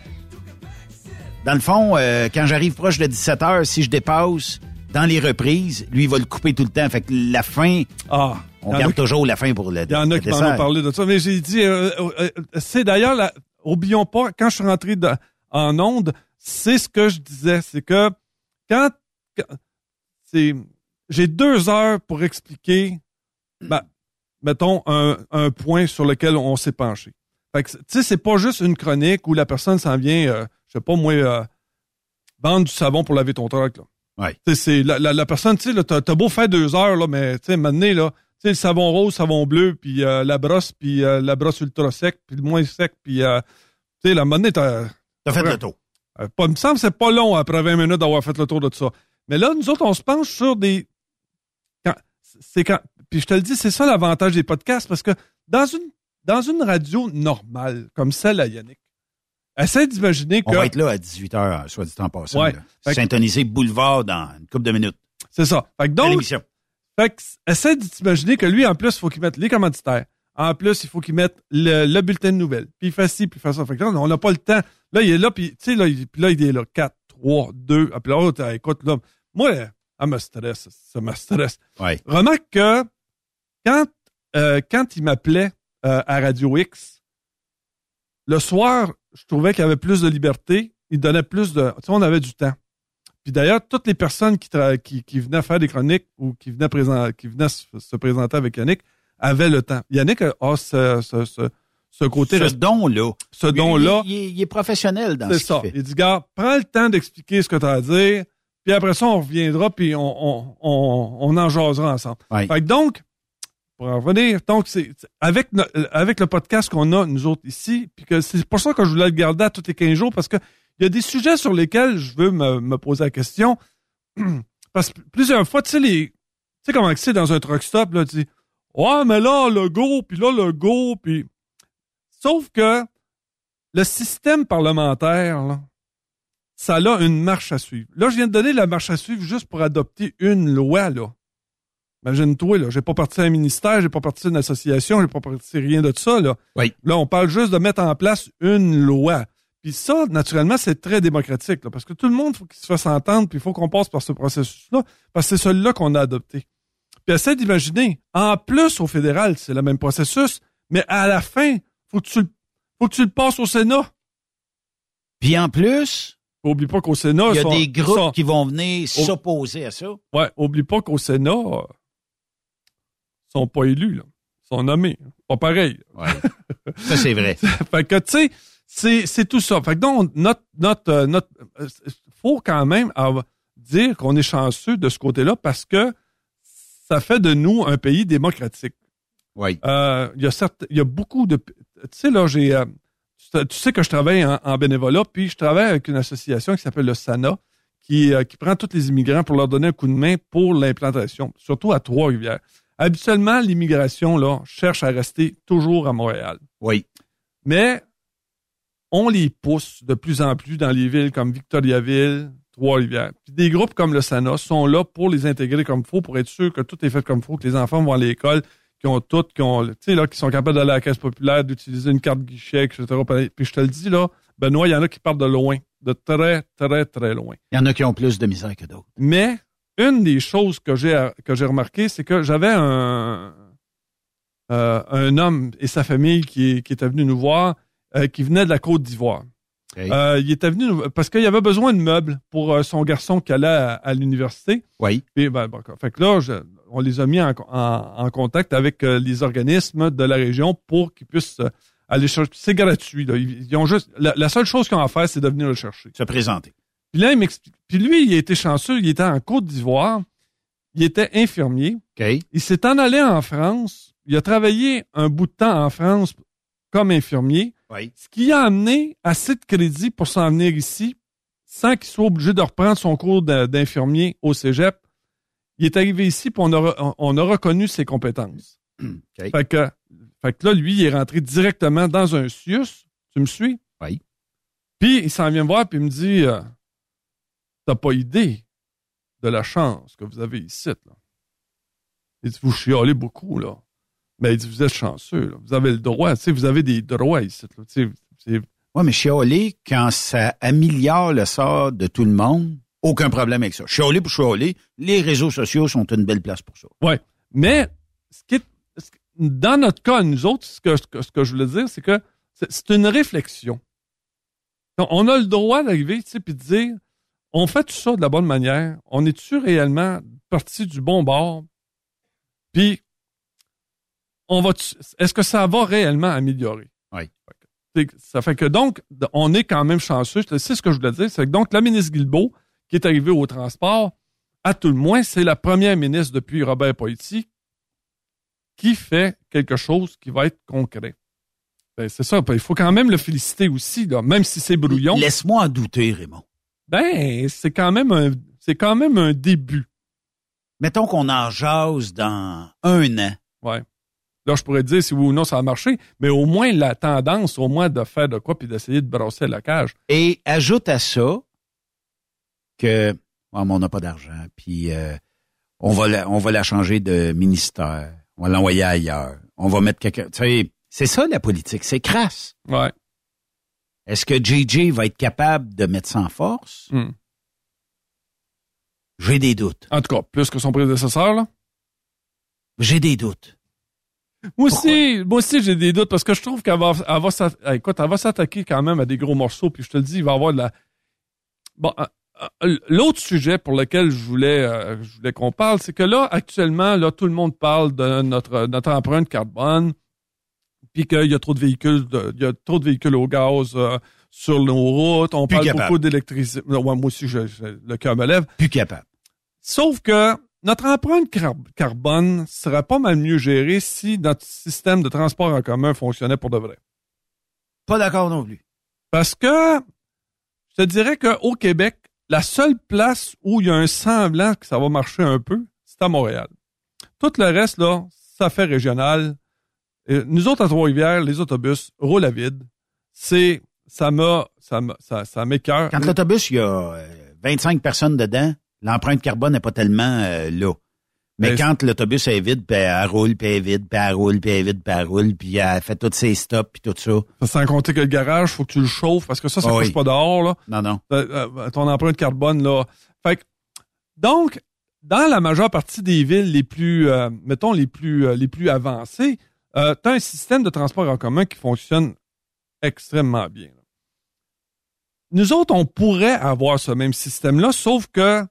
Dans le fond, euh, quand j'arrive proche de 17 heures, si je dépasse dans les reprises, lui, il va le couper tout le temps. Fait que la fin, Ah. on Il a garde qui- toujours la fin pour le Il y en a qui m'en ont parlé de ça. Mais j'ai dit, euh, euh, euh, c'est d'ailleurs, la- oublions pas, quand je suis rentré en onde, c'est ce que je disais. C'est que quand, quand- c'est, j'ai deux heures pour expliquer, ben, mettons, un, un point sur lequel on s'est penché. Fait que, tu sais, c'est pas juste une chronique où la personne s'en vient, euh, je sais pas, moi, euh, vendre du savon pour laver ton truck, là. Ouais. C'est la, la, la personne, tu sais, t'as, t'as beau faire deux heures, là, mais tu sais, maintenant, là, tu sais, le savon rose, savon bleu, puis euh, la brosse, puis euh, la brosse ultra sec, puis le moins sec, puis euh, tu sais, la monnaie, t'as... T'as fait le tour. Pas, il me semble que c'est pas long après 20 minutes d'avoir fait le tour de ça. Mais là, nous autres, on se penche sur des... Quand, c'est quand... Puis je te le dis, c'est ça l'avantage des podcasts, parce que dans une, dans une radio normale, comme celle à Yannick, essaie d'imaginer que... On va être là à 18h, soit dit en passant. Ouais. Syntoniser Boulevard dans une couple de minutes. C'est ça. Fait que donc. Fait que, essaie de t'imaginer que lui, en plus, il faut qu'il mette les commanditaires. En plus, il faut qu'il mette le, le bulletin de nouvelles. Puis il fait ci, puis il fait ça. Fait que là, on n'a pas le temps. Là, il est là, puis tu sais, là, il, puis là, il est là. 4, 3, 2. Puis là, oh, écoute, là, moi, ça me stresse. Ça me stresse. Ouais. Remarque que quand, euh, quand il m'appelait euh, à Radio X, le soir, je trouvais qu'il y avait plus de liberté. Il donnait plus de... Tu sais, on avait du temps. Puis d'ailleurs, toutes les personnes qui, qui, qui venaient faire des chroniques ou qui venaient, présent, qui venaient se, se présenter avec Yannick avaient le temps. Yannick a ce, ce, ce, ce côté... Ce don-là. Ce don-là. Il, il- il est professionnel dans C'est ce ça. qu'il fait. Il dit, gars, prends le temps d'expliquer ce que tu as à dire, puis après ça, on reviendra, puis on, on, on, on en jasera ensemble. Ouais. Fait que donc, pour en revenir, donc, c'est c'est- avec, avec le podcast qu'on a, nous autres ici, puis que c'est pour ça que je voulais le garder à tous les 15 jours, parce que il y a des sujets sur lesquels je veux me, me poser la question. Parce que plusieurs fois, tu sais, les. Tu sais comment c'est dans un truck stop, là, tu dis Ouais, mais là, le go, puis là, le go, puis. Sauf que le système parlementaire, là, ça a une marche à suivre. Là, je viens de donner la marche à suivre juste pour adopter une loi, là. Imagine-toi, là, j'ai pas parti à un ministère, j'ai pas parti à une association, j'ai pas parti rien de ça, là. Oui. Là, on parle juste de mettre en place une loi. Puis ça, naturellement, c'est très démocratique, là, parce que tout le monde, faut qu'il se fasse entendre, puis il faut qu'on passe par ce processus-là, parce que c'est celui-là qu'on a adopté. Puis essaie d'imaginer, en plus, au fédéral, c'est le même processus, mais à la fin, faut que tu, le- faut que tu le passes au Sénat. Puis en plus, oublie pas qu'au Sénat, il y a sont- des groupes sont- qui vont venir s'opposer à ça. Ouais, oublie pas qu'au Sénat, euh, ils sont pas élus, là. Ils sont nommés. Pas pareil. Ça, c'est vrai. fait que, tu sais, c'est, c'est tout ça. Fait que donc, notre, notre, euh, notre, euh, faut quand même dire qu'on est chanceux de ce côté-là parce que ça fait de nous un pays démocratique. Oui. Euh, Il y a certes, il y a beaucoup de, tu sais, là, j'ai, euh, tu sais- tu sais que je travaille en, en bénévolat, puis je travaille avec une association qui s'appelle le SANA, qui, euh, qui prend tous les immigrants pour leur donner un coup de main pour l'implantation, surtout à Trois-Rivières. Habituellement, l'immigration, là, cherche à rester toujours à Montréal. Oui. Mais on les pousse de plus en plus dans les villes comme Victoriaville, Trois-Rivières. Puis des groupes comme le SANA sont là pour les intégrer comme il faut, pour être sûr que tout est fait comme il faut, que les enfants vont à l'école, qui ont tout, qui ont, tu sais, là, qui sont capables d'aller à la caisse populaire, d'utiliser une carte guichet, etc. Puis je te le dis, là, Benoît, il y en a qui partent de loin, de très, très, très loin. Il y en a qui ont plus de misère que d'autres. Mais une des choses que j'ai que j'ai remarqué, c'est que j'avais un euh, un homme et sa famille qui, qui était venu nous voir, euh, qui venait de la Côte d'Ivoire. Euh, il était venu parce qu'il avait besoin de meubles pour euh, son garçon qui allait à, à l'université. Oui. Et ben, bon, fait que là, je- on les a mis en, en- en contact avec euh, les organismes de la région pour qu'ils puissent aller chercher. C'est gratuit. Là. Ils, ils ont juste la, la seule chose qu'ils ont à faire, c'est de venir le chercher. Se présenter. Puis là, il m'explique. Puis lui, il a été chanceux. Il était en Côte d'Ivoire. Il était infirmier. Il s'est en allé en France. Il a travaillé un bout de temps en France comme infirmier. Oui. Ce qui a amené assez de crédit pour s'en venir ici sans qu'il soit obligé de reprendre son cours d'infirmier au cégep. Il est arrivé ici puis on a, re- on a reconnu ses compétences. Fait, que, fait que là, lui, il est rentré directement dans un CIUS. Tu me suis? Oui. Puis il s'en vient me voir puis il me dit euh, T'as pas idée de la chance que vous avez ici. Là. Il dit Vous chialez beaucoup, là. Il dit Vous êtes chanceux, là. Vous avez le droit, tu sais, vous avez des droits ici. Là. Tu sais, c'est- Oui, mais chialer, quand ça améliore le sort de tout le monde, aucun problème avec ça. Chialer pour chialer, les réseaux sociaux sont une belle place pour ça. Ouais. Mais ce qui est- ce dans notre cas, nous autres, ce que, ce que, je voulais dire, c'est que c'est une réflexion. On a le droit d'arriver, puis de dire, on fait tout ça de la bonne manière. On est-tu réellement parti du bon bord? Puis, on va, est-ce que ça va réellement améliorer? Oui. Ça fait que donc, on est quand même chanceux. C'est ce que je voulais dire. C'est que donc, la ministre Guilbeault, qui est arrivée au transport, à tout le moins, c'est la première ministre depuis Robert Poitiers qui fait quelque chose qui va être concret. Ben, c'est ça. Ben, Il faut quand même le féliciter aussi, là, même si c'est brouillon. Laisse-moi en douter, Raymond. Ben, c'est quand même un, c'est quand même un début. Mettons qu'on en jase dans un an. Ouais. Là, je pourrais te dire si oui ou non ça a marché, mais au moins la tendance, au moins de faire de quoi puis d'essayer de brasser la cage. Et ajoute à ça que mais on n'a pas d'argent, puis euh, on va la, on va la changer de ministère, on va l'envoyer ailleurs, on va mettre quelqu'un. Tu sais, c'est ça la politique, c'est crasse. Ouais. Est-ce que JJ va être capable de mettre ça en force? Hmm. J'ai des doutes. En tout cas, plus que son prédécesseur, là? J'ai des doutes. Moi aussi, moi aussi, j'ai des doutes parce que je trouve qu'elle va, elle va s'att- eh, écoute, elle va s'attaquer quand même à des gros morceaux. Puis je te le dis, il va y avoir de la. Bon, euh, euh, l'autre sujet pour lequel je voulais, euh, je voulais qu'on parle, c'est que là, actuellement, là, tout le monde parle de notre, notre empreinte carbone, puis qu'il y a trop de véhicules, de- il y a trop de véhicules au gaz euh, sur nos routes. On Plus parle capable. beaucoup d'électricité. Ouais, moi aussi, je- je- le cœur me lève. Plus capable. Sauf que notre empreinte car- carbone serait pas mal mieux gérée si notre système de transport en commun fonctionnait pour de vrai. Pas d'accord non plus. Parce que je te dirais qu'au Québec, la seule place où il y a un semblant que ça va marcher un peu, c'est à Montréal. Tout le reste, là, ça fait régional. Et nous autres, à Trois-Rivières, les autobus roulent à vide. C'est, ça m'a, ça ça, ça. Quand l'autobus, il y a euh, 25 personnes dedans, l'empreinte carbone n'est pas tellement euh, là. Mais Mais- quand l'autobus est vide, puis elle roule, puis elle est vide, puis elle roule, puis elle est vide, puis elle roule, puis elle fait tous ses stops, puis tout ça. Sans compter que le garage, faut que tu le chauffes parce que ça, ça Ah couche oui. pas dehors, là. Non, non. Euh, euh, ton empreinte carbone là. Fait que, donc dans la majeure partie des villes les plus euh, mettons les plus euh, les plus avancées, euh, tu as un système de transport en commun qui fonctionne extrêmement bien. là. Nous autres, on pourrait avoir ce même système là, sauf que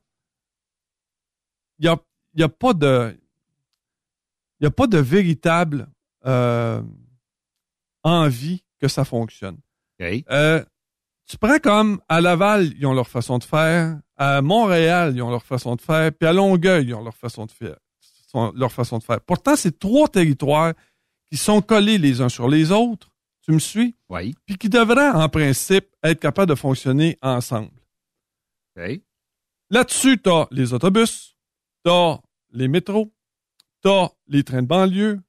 il y a y a pas de il a pas de véritable euh, envie que ça fonctionne. Euh, tu prends comme à Laval, ils ont leur façon de faire, à Montréal, ils ont leur façon de faire, puis à Longueuil, ils ont leur façon de faire. leur façon de faire. Pourtant, c'est trois territoires qui sont collés les uns sur les autres. Tu me suis? Oui. Puis qui devraient, en principe, être capables de fonctionner ensemble. Là-dessus, t'as les autobus, t'as les métros, t'as les trains de banlieue,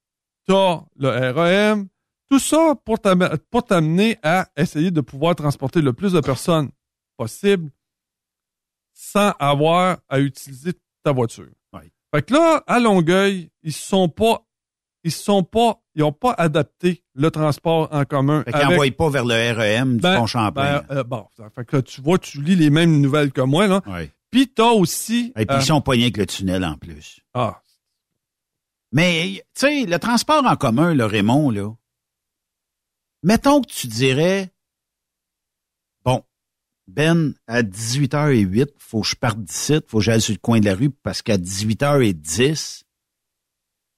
t'as le REM, tout ça pour t'am- pour t'amener à essayer de pouvoir transporter le plus de personnes possible sans avoir à utiliser ta voiture. Fait que là, à Longueuil, ils sont pas, ils sont pas, ils ont pas adapté le transport en commun. Fait qu'ils n'envoient pas vers le REM du ben, pont Champlain. ben, euh, bon, fait que tu vois, tu lis les mêmes nouvelles que moi, là. oui. Puis t'as aussi. Et puis euh, ils sont poignés avec le tunnel en plus. Ah, Mais, tu sais, le transport en commun, le Raymond, là, mettons que tu dirais, bon, Ben, à 18h08, faut que je parte d'ici, faut que j'aille sur le coin de la rue, parce qu'à 18h10,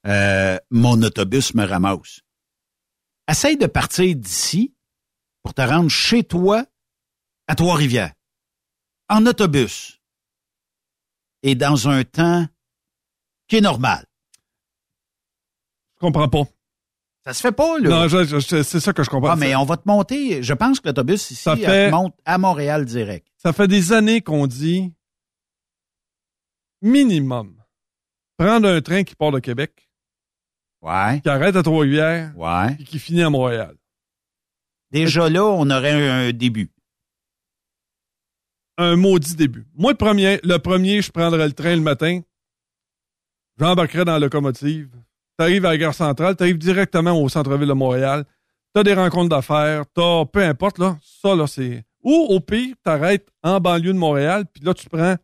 euh, mon autobus me ramasse. Essaye de partir d'ici pour te rendre chez toi à Trois-Rivières, en autobus, et dans un temps qui est normal. je comprends pas. Ça se fait pas, là. Non, je- je- c'est ça que je comprends. Ah, mais on va te monter. Je pense que l'autobus ici Ça elle fait- te monte à Montréal direct. Ça fait des années qu'on dit minimum prendre un train qui part de Québec, Ouais. qui arrête à Trois-Rivières, Ouais. et qui finit à Montréal. Déjà là, on aurait un début. Un maudit début. Moi, le premier, le premier, je prendrais le train le matin, j'embarquerais dans la locomotive, t'arrives à la gare centrale, t'arrives directement au centre-ville de Montréal, t'as des rencontres d'affaires, t'as peu importe, là, ça, là, c'est... Ou, au pire, t'arrêtes en banlieue de Montréal, puis là, tu prends...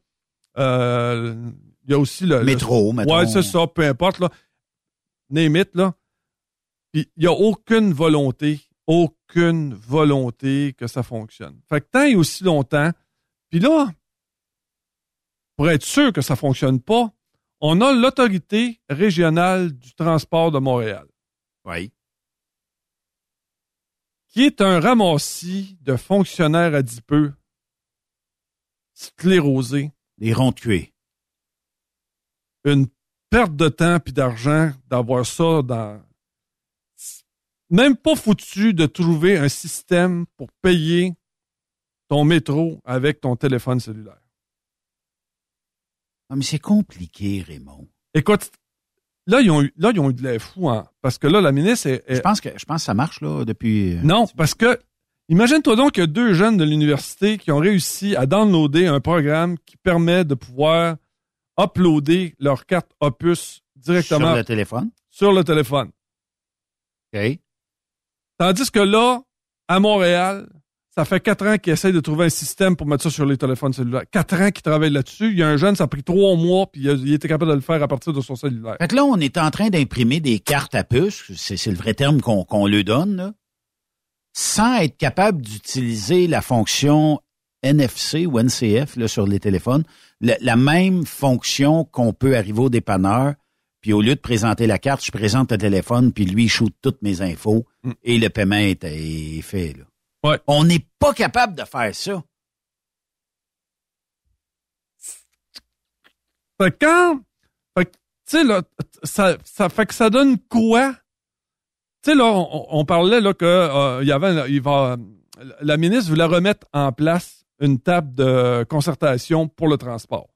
euh, Il y a aussi le... le- Métro, mettons. Ouais, c'est ça, peu importe, là. Name it, là. Puis il n'y a aucune volonté, aucune volonté que ça fonctionne. Fait que tant et aussi longtemps, puis là, pour être sûr que ça fonctionne pas, on a l'autorité régionale du transport de Montréal, Oui. qui est un ramassis de fonctionnaires adipeux, sclérosés, Les ronds de cuir. une perte de temps puis d'argent d'avoir ça dans même pas foutu de trouver un système pour payer ton métro avec ton téléphone cellulaire. Ah, mais c'est compliqué, Raymond. Écoute, là ils ont eu là ils ont eu de l'air fou hein, parce que là la ministre est, est- Je pense que je pense que ça marche là depuis. euh, non parce que imagine-toi donc qu'il y a deux jeunes de l'université qui ont réussi à downloader un programme qui permet de pouvoir uploader leur carte Opus directement Sur le téléphone? sur le téléphone. OK. Tandis que là, à Montréal, ça fait quatre ans qu'ils essayent de trouver un système pour mettre ça sur les téléphones cellulaires. Quatre ans qu'ils travaillent là-dessus. Il y a un jeune, ça a pris trois mois, puis il, a- il était capable de le faire à partir de son cellulaire. Fait que là, on est en train d'imprimer des cartes à puce, c'est le vrai terme qu'on qu'on lui donne, là, sans être capable d'utiliser la fonction NFC ou NCF là, sur les téléphones, la, la même fonction qu'on peut arriver au dépanneur, puis au lieu de présenter la carte, je présente le téléphone, puis lui, il shoot toutes mes infos Mm. et le paiement est, est fait. Là. Ouais. On n'est pas capable de faire ça. Fait que quand. Fait que, tu sais, là, ça, ça fait que ça donne quoi? Tu sais, là, on, on parlait, là, que, euh, il y avait, il va, la ministre voulait remettre en place une table de concertation pour le transport.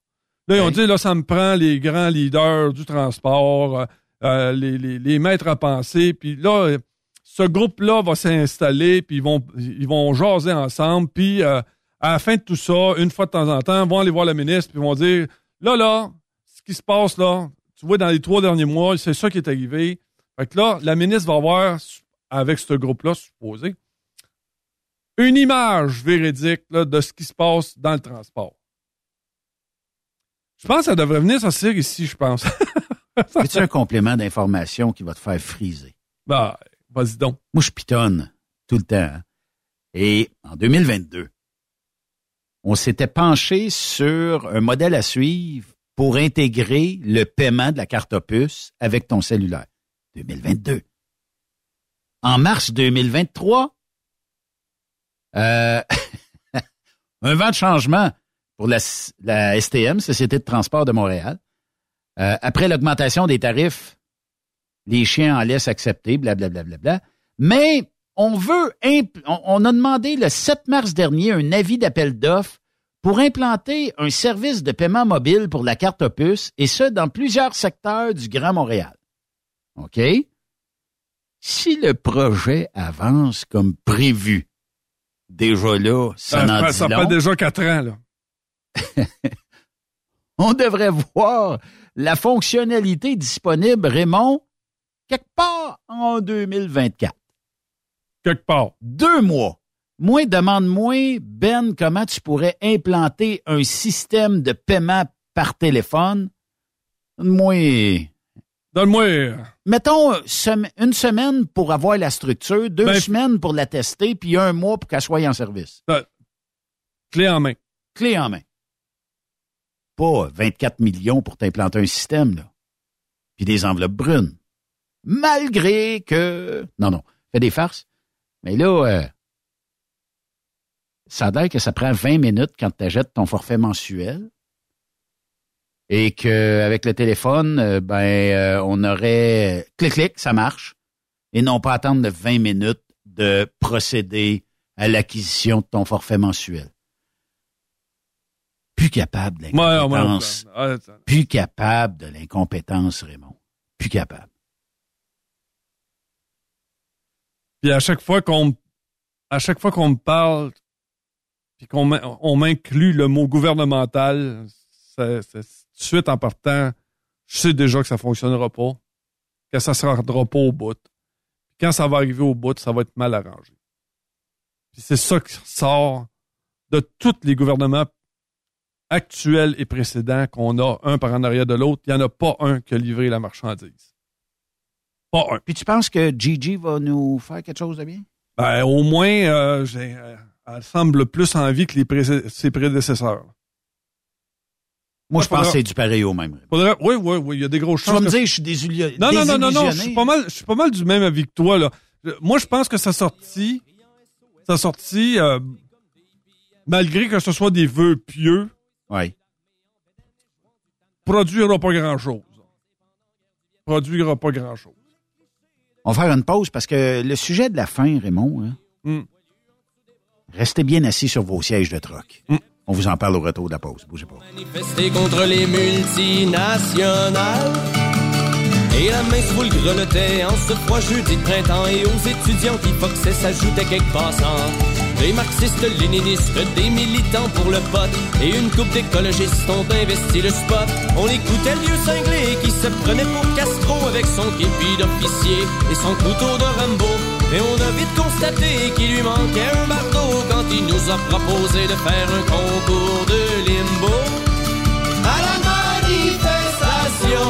Là, ils ont dit, là, ça me prend les grands leaders du transport, euh, euh, les, les, les maîtres à penser, puis là, ce groupe-là va s'installer, puis ils vont, ils vont jaser ensemble, puis euh, à la fin de tout ça, une fois de temps en temps, ils vont aller voir la ministre, puis ils vont dire, là, là, ce qui se passe là, tu vois, dans les trois derniers mois, c'est ça qui est arrivé. Fait que là, la ministre va avoir, avec ce groupe-là, supposé, une image véridique là, de ce qui se passe dans le transport. Je pense que ça devrait venir s'asseoir ici, je pense. C'est un complément d'information qui va te faire friser? bah, vas-y. Moi, je pitonne tout le temps. hein. Et en 2022, on s'était penché sur un modèle à suivre pour intégrer le paiement de la carte opus avec ton cellulaire. 2022. En mars 2023, euh, un vent de changement pour la, la STM, Société de transport de Montréal. Euh, après l'augmentation des tarifs, les chiens en laissent accepter, blablabla. Bla, bla, bla. Mais on veut, on, a demandé le 7 mars dernier un avis d'appel d'offres pour implanter un service de paiement mobile pour la carte Opus, et ce, dans plusieurs secteurs du Grand Montréal. OK? Si le projet avance comme prévu, déjà là, ça, Ça, ça fait déjà quatre ans, là. on devrait voir la fonctionnalité disponible, Raymond, quelque part en 2024. Quelque part. Deux mois. Moi, demande-moi, Ben, comment tu pourrais implanter un système de paiement par téléphone. Moi, Donne-moi. euh, mettons une semaine pour avoir la structure, deux Ben, semaines pour la tester, puis un mois pour qu'elle soit en service. Clé en main. Clé en main. Pas 24 millions pour t'implanter un système, là. Puis des enveloppes brunes. Malgré que... Non, non, fais des farces. Mais là, euh, ça a l'air que ça prend 20 minutes quand tu achètes ton forfait mensuel. Et qu'avec le téléphone, euh, ben, euh, on aurait... Clic-clic, ça marche. Et non pas attendre de 20 minutes de procéder à l'acquisition de ton forfait mensuel plus capable de Ouais, ouais, l'incompétence. ouais, ouais. Plus capable de l'incompétence, Raymond. Plus capable. Puis à chaque fois qu'on à chaque fois qu'on me parle puis qu'on m'in- on m'inclut le mot gouvernemental, c'est- tout de suite en partant, je sais déjà que ça fonctionnera pas, que ça se rendra pas au bout. Puis quand ça va arriver au bout, ça va être mal arrangé. Puis c'est ça qui sort de tous les gouvernements actuels et précédents qu'on a un par en arrière de l'autre. Il n'y en a pas un qui a livré la marchandise. Pas un. Puis tu penses que Gigi va nous faire quelque chose de bien? Ben, au moins, euh, j'ai, euh, elle semble plus en vie que les pré- ses prédécesseurs. Moi, je pense que c'est du pareil au même. Faudrait- oui, oui, oui, il y a des grosses Tu chances. vas me dire, je suis désillusionné. non, non, non, non, non, je suis pas mal, je suis pas mal du même avis que toi, là. Moi, je pense que sa sortie, sa sortie, euh, malgré que ce soit des vœux pieux, Oui. produira pas grand chose. Produira pas grand chose. On va faire une pause parce que le sujet de la fin, Raymond, hein, Hmm. restez bien assis sur vos sièges de troc. Hmm. On vous en parle au retour de la pause. Bougez pas. Manifester contre les multinationales. Et la main sous le grelottait en ce froid jeudi de printemps. Et aux étudiants qui foxaient s'ajoutaient quelques passants. Des marxistes, léninistes, des militants pour le pot. Et une coupe d'écologistes ont investi le spot. On écoutait le vieux cinglé qui se prenait pour Castro avec son képi d'officier et son couteau de Rambo. Et on a vite constaté qu'il lui manquait un bardeau quand il nous a proposé de faire un concours de limbo. À la manifestation,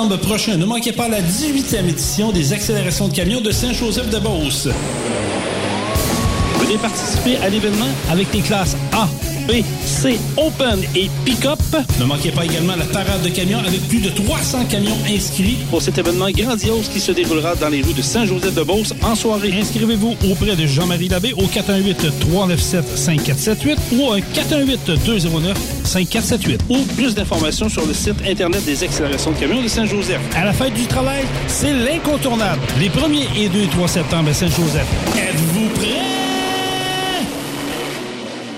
prochains, ne manquez pas la 18e édition des accélérations de camions de Saint-Joseph-de-Beauce. Venez participer à l'événement avec les classes A, B, C, Open et Pick-up. Ne manquez pas également la parade de camions avec plus de 300 camions inscrits pour cet événement grandiose qui se déroulera dans les rues de Saint-Joseph-de-Beauce en soirée. Inscrivez-vous auprès de Jean-Marie Labbé au 418-397-5478 ou au 418-209-5478 ou plus d'informations sur le site Internet des accélérations de camions de Saint-Joseph. À la fête du travail, c'est l'incontournable. Les 1er et 2 et 3 septembre à Saint-Joseph. Êtes-vous prêts?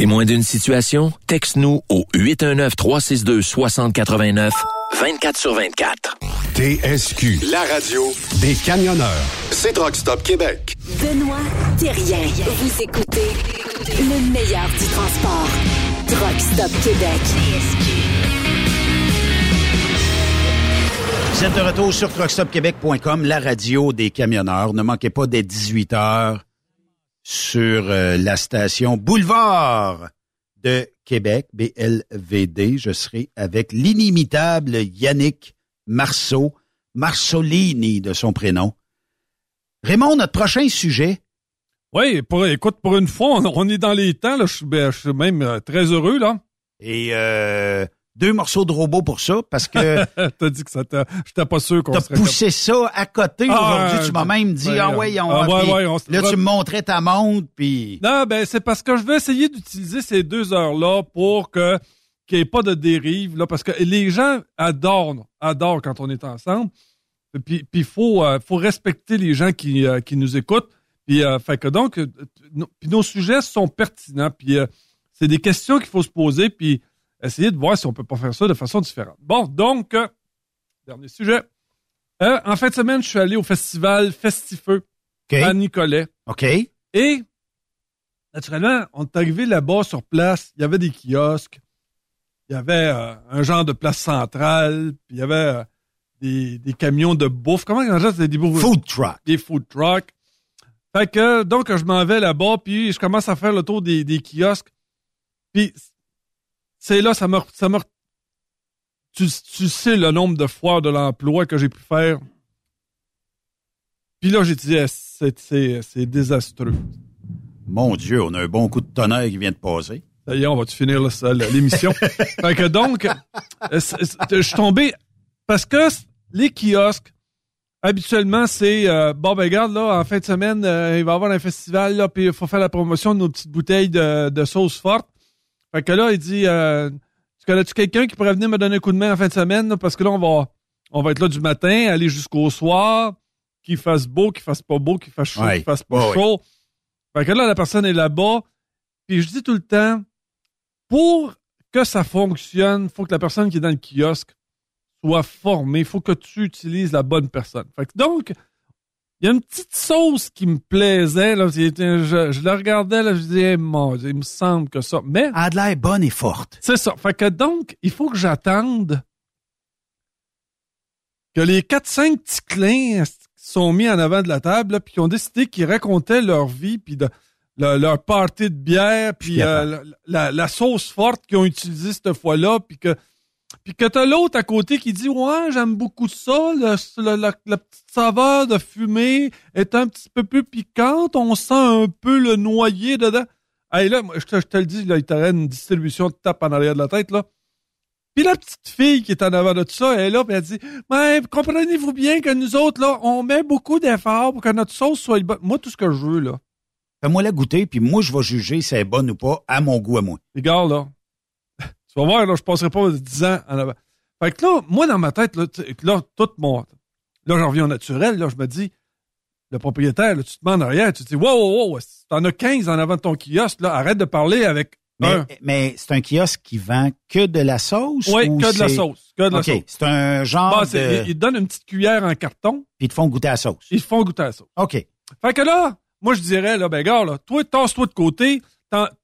Témoin d'une situation? Texte-nous au 819-362-6089, 24 sur 24. TSQ, la radio des camionneurs. C'est Truck Stop Québec. Benoît Thérien. Vous écoutez le meilleur du transport. Truck Stop Québec. Vous êtes de retour sur truckstopquebec.com, la radio des camionneurs. Ne manquez pas dès 18 heures sur euh, la station Boulevard de Québec, BLVD. Je serai avec l'inimitable Yannick Marceau, Marsolini de son prénom. Raymond, notre prochain sujet. Oui, pour, écoute, pour une fois, on, on est dans les temps. Là, je, suis, ben, je suis même euh, très heureux. là. Et euh, deux morceaux de robot pour ça, parce que T'as dit que ça t'a... J'étais pas sûr qu'on t'as poussé ça à côté Ah, aujourd'hui. Tu m'as même dit, ah ouais, on ah, va... ouais, puis ouais, on se- Là, tu me montrais ta montre, puis... Non, ben c'est parce que je vais essayer d'utiliser ces deux heures-là pour que qu'il n'y ait pas de dérive, là, parce que les gens adorent, adorent quand on est ensemble. Puis il faut, euh, faut respecter les gens qui, euh, qui nous écoutent. Puis, euh, fait que donc, no- puis nos sujets sont pertinents. Puis c'est des questions qu'il faut se poser, puis essayer de voir si on peut pas faire ça de façon différente. Bon, donc, euh, dernier sujet. Euh, en fin de semaine, je suis allé au festival Festifeux à Nicolet. OK. Et, naturellement, on est arrivé là-bas sur place. Il y avait des kiosques. Il y avait euh, un genre de place centrale. Puis il y avait des, des camions de bouffe. Comment on dit? Des bouffe- Food truck. Des food trucks. Fait que, donc, je m'en vais là-bas, puis je commence à faire le tour des, des kiosques. Puis, c'est là, ça m'a... Ça m'a tu, tu sais le nombre de foires de l'emploi que j'ai pu faire Puis là, j'ai dit, eh, c'est, c'est, c'est désastreux. Mon Dieu, on a un bon coup de tonnerre qui vient de passer. Ça y est, on va-tu finir l'émission? fait que donc, euh, je suis tombé parce que les kiosques, habituellement, c'est euh, bon, ben regarde, là, en fin de semaine, euh, il va y avoir un festival, là, puis il faut faire la promotion de nos petites bouteilles de, de sauce forte. Fait que là, il dit euh, Tu connais-tu quelqu'un qui pourrait venir me donner un coup de main en fin de semaine? là? parce que là, on va on va être là du matin, aller jusqu'au soir, qu'il fasse beau, qu'il fasse pas beau, qu'il fasse chaud, Ouais. qu'il fasse pas Ouais, chaud. Fait que là, la personne est là-bas. Puis je dis tout le temps, pour que ça fonctionne, faut que la personne qui est dans le kiosque soit formée. faut que tu utilises la bonne personne. Fait que donc, il y a une petite sauce qui me plaisait. Là. Je, je la regardais, là, je disais, mon Dieu, il me semble que ça. Mais. Elle a l'air bonne et forte. C'est ça. Fait que donc, il faut que j'attende que les 4-5 petits clins sont mis en avant de la table, là, puis qui ont décidé qu'ils racontaient leur vie, puis de, le- leur party de bière, puis euh, la, la- la sauce forte qu'ils ont utilisée cette fois-là, puis que puis que t'as l'autre à côté qui dit ouais j'aime beaucoup ça le- le- la, la petite saveur de fumée est un petit peu plus piquante on sent un peu le noyer dedans hey, là moi, je te, je te le dis là il t'aurait une distribution de tape en arrière de la tête là puis la petite fille qui est en avant de tout ça elle est là puis elle dit mais comprenez-vous bien que nous autres là on met beaucoup d'efforts pour que notre sauce soit bonne moi tout ce que je veux là Fais-moi la goûter, puis moi, je vais juger si elle est bonne ou pas à mon goût à moi. Regarde, là. Tu vas voir, là, je passerai pas 10 ans en avant. Fait que là, moi, dans ma tête, là, là, tout mon. Là, j'en reviens au naturel, là, je me dis, le propriétaire, là, tu te mets en arrière, tu te dis, wow, wow, wow, t'en as 15 en avant de ton kiosque, là, arrête de parler avec Mais, c'est un kiosque qui vend que de la sauce? Oui, ou que de la sauce. Que de la OK, sauce. c'est un genre Bon, c'est- de... ils, te donnent une petite cuillère en carton, Puis ils te font goûter à la sauce. ils te font goûter à la sauce. OK. Fait que là, moi, je dirais, là, ben, gars, là, toi, tasse-toi de côté,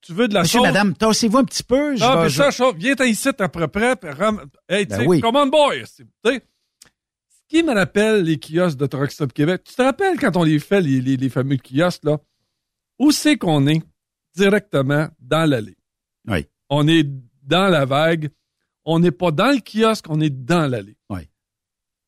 tu veux de la Monsieur, sauce? madame, tassez-vous un petit peu. je Ah, puis je- ça, ça, viens t'en ici à peu près, puis ram... Hey, tu Ben sais, oui. command boy, tu. Ce qui me rappelle les kiosques de Truck Stop Québec, tu te rappelles quand on les fait, les, les, les fameux kiosques, là, où c'est qu'on est? Directement dans l'allée? Oui. On est dans la vague. On n'est pas dans le kiosque, on est dans l'allée. Oui.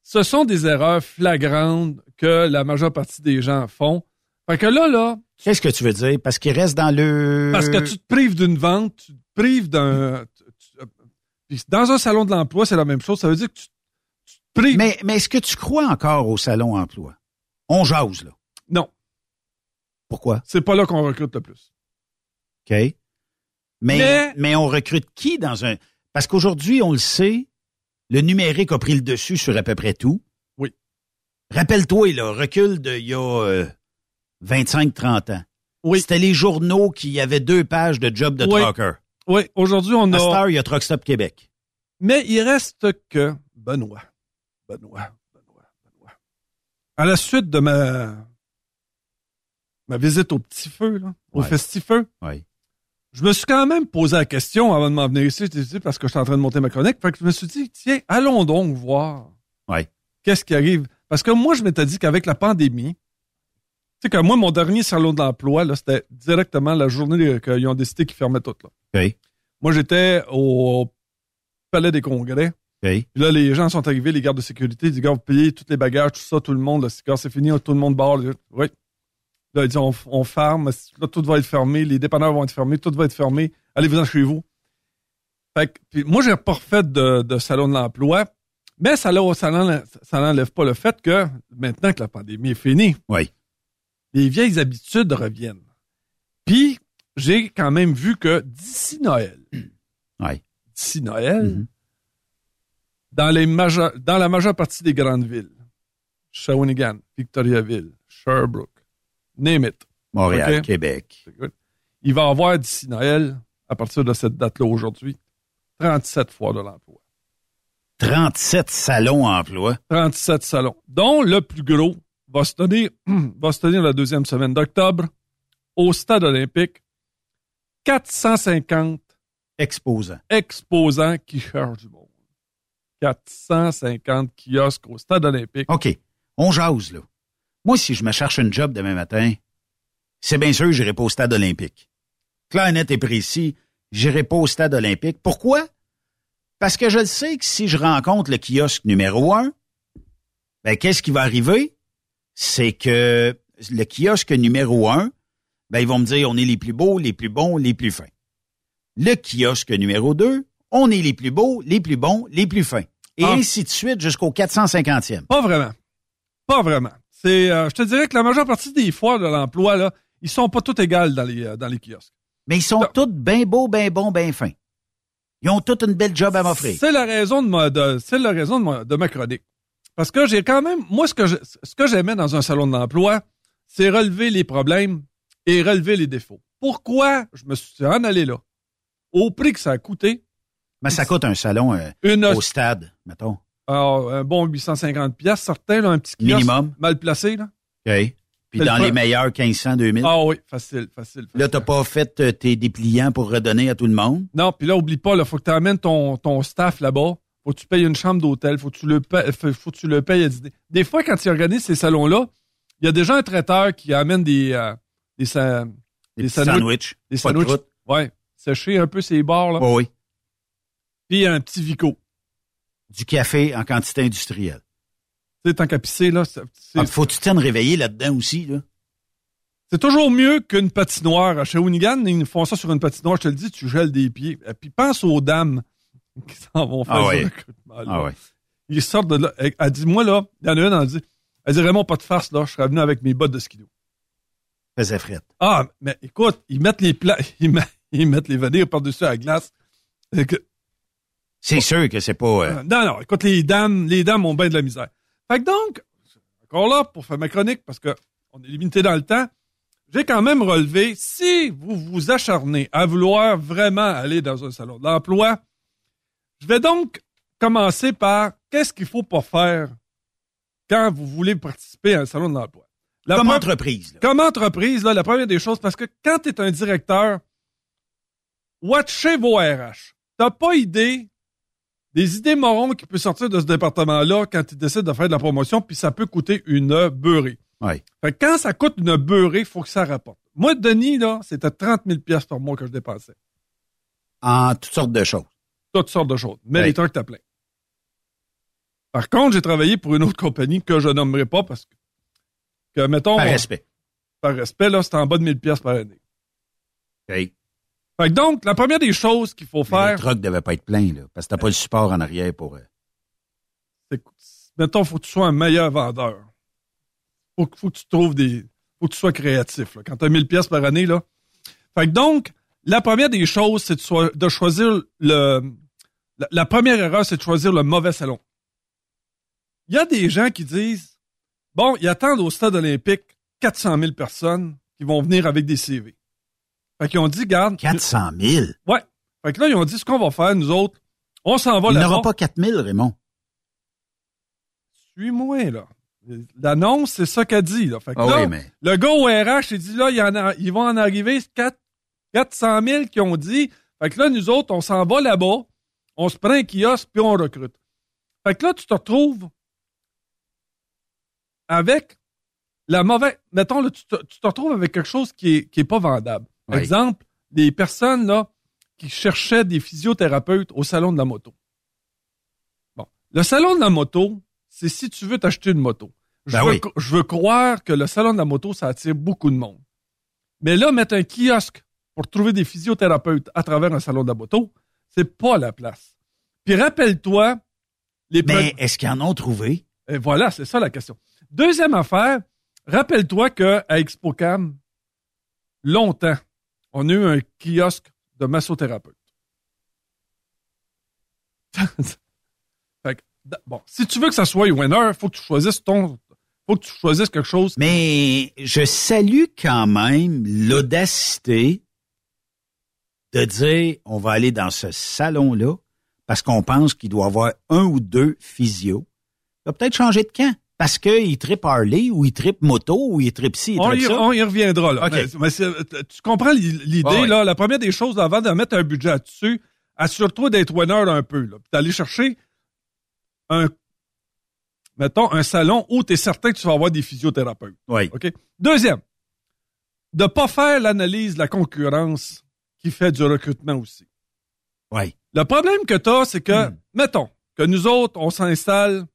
Ce sont des erreurs flagrantes que la majeure partie des gens font. Fait que là, là, Qu'est-ce que tu veux dire? Parce qu'il reste dans le... parce que tu te prives d'une vente, tu te prives d'un. puis dans un salon de l'emploi, c'est la même chose. Ça veut dire que tu, tu te prives. Mais, mais est-ce que tu crois encore au salon emploi? On jase, là. Non, Pourquoi? c'est pas là qu'on recrute le plus. OK. Mais, Mais- mais on recrute qui dans un... Parce qu'aujourd'hui, on le sait, le numérique a pris le dessus sur à peu près tout. Oui. Rappelle-toi, là, recul d'il y a euh, 25-30 ans. Oui. C'était les journaux qui avaient deux pages de job de Oui. trucker. Oui, aujourd'hui, on À a. heure, il y a Truck Stop Québec. Mais il reste que Benoît. Benoît, Benoît, Benoît. À la suite de ma. Ma visite au petit feu, là, au Ouais. festifeu, je me suis quand même posé la question avant de m'en venir ici, tu sais, parce que je suis en train de monter ma chronique. Fait que je me suis dit, tiens, allons donc voir Ouais. qu'est-ce qui arrive. Parce que moi, je m'étais dit qu'avec la pandémie, sais que moi, mon dernier salon de l'emploi, là, c'était directement la journée qu'ils ont décidé qu'ils fermaient tout. Là. Moi, j'étais au Palais des Congrès. Puis là, les gens sont arrivés, les gardes de sécurité, ils disent, gars, vous payez tous les bagages, tout ça, tout le monde, là, c'est- c'est fini, tout le monde barre. Oui. Là, ils disent, on, on ferme, là, tout va être fermé, les dépanneurs vont être fermés, tout va être fermé, allez-vous-en chez vous. Fait que, puis moi, j'ai pas refait de, de salon de l'emploi, mais ça, là, ça n'enlève ça n'enlève pas le fait que, maintenant que la pandémie est finie, Oui. Les vieilles habitudes reviennent. Puis, j'ai quand même vu que d'ici Noël, d'ici Noël, Mhm. dans, les majeures- dans la majeure partie des grandes villes, Shawinigan, Victoriaville, Sherbrooke, name it, Montréal. Québec. il va y avoir d'ici Noël, à partir de cette date-là aujourd'hui, 37 fois de l'emploi. 37 salons emploi. 37 salons, dont le plus gros va se tenir, va se tenir la deuxième semaine d'octobre au Stade olympique. 450 Exposants. exposants qui cherchent du monde. 450 kiosques au Stade olympique. OK. On jase, là. Moi, si je me cherche un job demain matin, c'est bien sûr, j'irai pas au stade olympique. Clair, net et précis, j'irai pas au stade olympique. Pourquoi? Parce que je le sais que si je rencontre le kiosque numéro un, ben, qu'est-ce qui va arriver? C'est que le kiosque numéro un, ben, ils vont me dire, on est les plus beaux, les plus bons, les plus fins. Le kiosque numéro deux, on est les plus beaux, les plus bons, les plus fins. Et Ah. ainsi de suite jusqu'au 450e. Pas vraiment. Pas vraiment. C'est, euh, je te dirais que la majeure partie des foires de l'emploi, là, ils sont pas tous égales dans les, euh, dans les kiosques. Mais ils sont tous bien beaux, bien bons, bien fins. Ils ont tous une belle job à m'offrir. C'est la raison de ma, de- c'est la raison de ma, de ma chronique. Parce que j'ai quand même, moi, ce que je- ce que j'aimais dans un salon de l'emploi, c'est relever les problèmes et relever les défauts. Pourquoi je me suis en allé là? Au prix que ça a coûté. Mais ça coûte un salon euh, Une- au stade, mettons. Alors, un bon 850 pièces, certain, là, un petit kiosque Minimum. mal placé, là. OK. Puis dans le les meilleurs 1500, 2000. Ah oui, facile, facile. Là, t'as pas fait euh, tes dépliants pour redonner à tout le monde? Non, puis là, oublie pas, il faut que tu amènes ton, ton staff là-bas. Faut que tu payes une chambre d'hôtel. Faut que tu le payes, faut, faut que tu le payes. Des fois, quand tu organises ces salons-là, il y a déjà un traiteur qui amène des, euh, des, sa- Des sandwichs. Des. Ouais. Sécher un peu ses bords, là. Oh oui. Puis un petit vico. Du café en quantité industrielle. Tu sais, tant qu'à pisser, là, Ah, faut que tu tiennes réveillé là-dedans aussi, là. c'est toujours mieux qu'une patinoire. Chez Hoonigan, ils font ça sur une patinoire. Je te le dis, tu gèles des pieds. Puis pense aux dames qui s'en vont faire Ah ouais. recrutement-là. Ah ouais. Ils sortent de là. Elle, dit, moi, là, il y en a une, elle dit, elle dit, Raymond, pas de farce, là, je serais venu avec mes bottes de skido. Faisait frette. Ah, mais écoute, ils mettent les plats, ils, mettent- ils mettent les vanilles par-dessus la glace. C'est sûr que c'est pas... euh, non, non, écoute, les dames, les dames ont bien de la misère. Fait que donc, encore là, pour faire ma chronique, parce que on est limité dans le temps, j'ai quand même relevé, si vous vous acharnez à vouloir vraiment aller dans un salon de l'emploi, je vais donc commencer par qu'est-ce qu'il faut pas faire quand vous voulez participer à un salon de l'emploi? La Comme pre- entreprise. là. Comme entreprise, là, la première des choses, parce que quand tu es un directeur, watchez vos RH. T'as pas idée des idées morons qui peuvent sortir de ce département-là quand tu décides de faire de la promotion, puis ça peut coûter une beurrée. Ouais. Fait que quand ça coûte une beurrée, il faut que ça rapporte. Moi, Denis, là, c'était 30 000 pièces par mois que je dépensais. En toutes sortes de choses. Toutes sortes de choses. Mais Ouais. les trucs, t'as plein. Par contre, j'ai travaillé pour une autre compagnie que je nommerai pas parce que, que mettons... Par respect. Par respect, là, c'était en bas de 1000 pièces par année. OK. Fait que donc, la première des choses qu'il faut Mais faire, Le truck devait pas être plein, là, parce que t'as pas le support en arrière pour... euh, c'est, mettons, faut que tu sois un meilleur vendeur. Faut, que- faut que tu trouves des, faut que tu sois créatif, là. Quand t'as 1000 pièces par année, là. Fait que donc, la première des choses, c'est de, choisir le, la, la première erreur, c'est de choisir le mauvais salon. Il y a des gens qui disent, bon, ils attendent au stade olympique 400 000 personnes qui vont venir avec des CV. Fait qu'ils ont dit, garde. 400 000? Ouais. Fait que là, ils ont dit, ce qu'on va faire, nous autres, on s'en va Il n'y là-bas. aura pas 4 000, Raymond. Suis-moi, là. L'annonce, c'est ça qu'a dit, là. Fait que Ah là, oui, mais- le gars au RH, il dit, là, il y en a, ils vont en arriver 4, 400 000 qui ont dit. Fait que là, nous autres, on s'en va là-bas, on se prend un kiosque, puis on recrute. Fait que là, tu te retrouves avec la mauvaise... Mettons, là, tu, te, tu te retrouves avec quelque chose qui est, qui est pas vendable. Oui. Exemple, des personnes, là, qui cherchaient des physiothérapeutes au salon de la moto. Bon. Le salon de la moto, c'est si tu veux t'acheter une moto. Je, Ben veux, oui. je veux croire que le salon de la moto, ça attire beaucoup de monde. Mais là, mettre un kiosque pour trouver des physiothérapeutes à travers un salon de la moto, c'est pas la place. Puis rappelle-toi, les Mais est-ce qu'ils en ont trouvé? Et voilà, c'est ça la question. Deuxième affaire, rappelle-toi qu'à ExpoCam, longtemps, on a eu un kiosque de massothérapeute. Fait que, bon, si tu veux que ça soit winner, faut que tu choisisses ton, faut que tu choisisses quelque chose. Mais je salue quand même l'audacité de dire on va aller dans ce salon-là parce qu'on pense qu'il doit y avoir un ou deux physios. Il va peut-être changer de camp parce qu'il tripe Harley ou il tripe moto ou il tripe ci, il On y, ça. on y reviendra, là. Mais- tu comprends l'i- l'idée, là? La première des choses, avant de mettre un budget là-dessus, assure-toi d'être winner un peu, d'aller chercher un, mettons, un salon où tu es certain que tu vas avoir des physiothérapeutes. Oui. OK? Deuxième, de pas faire l'analyse de la concurrence qui fait du recrutement aussi. Oui. Le problème que tu as, c'est que, mettons, que nous autres, on s'installe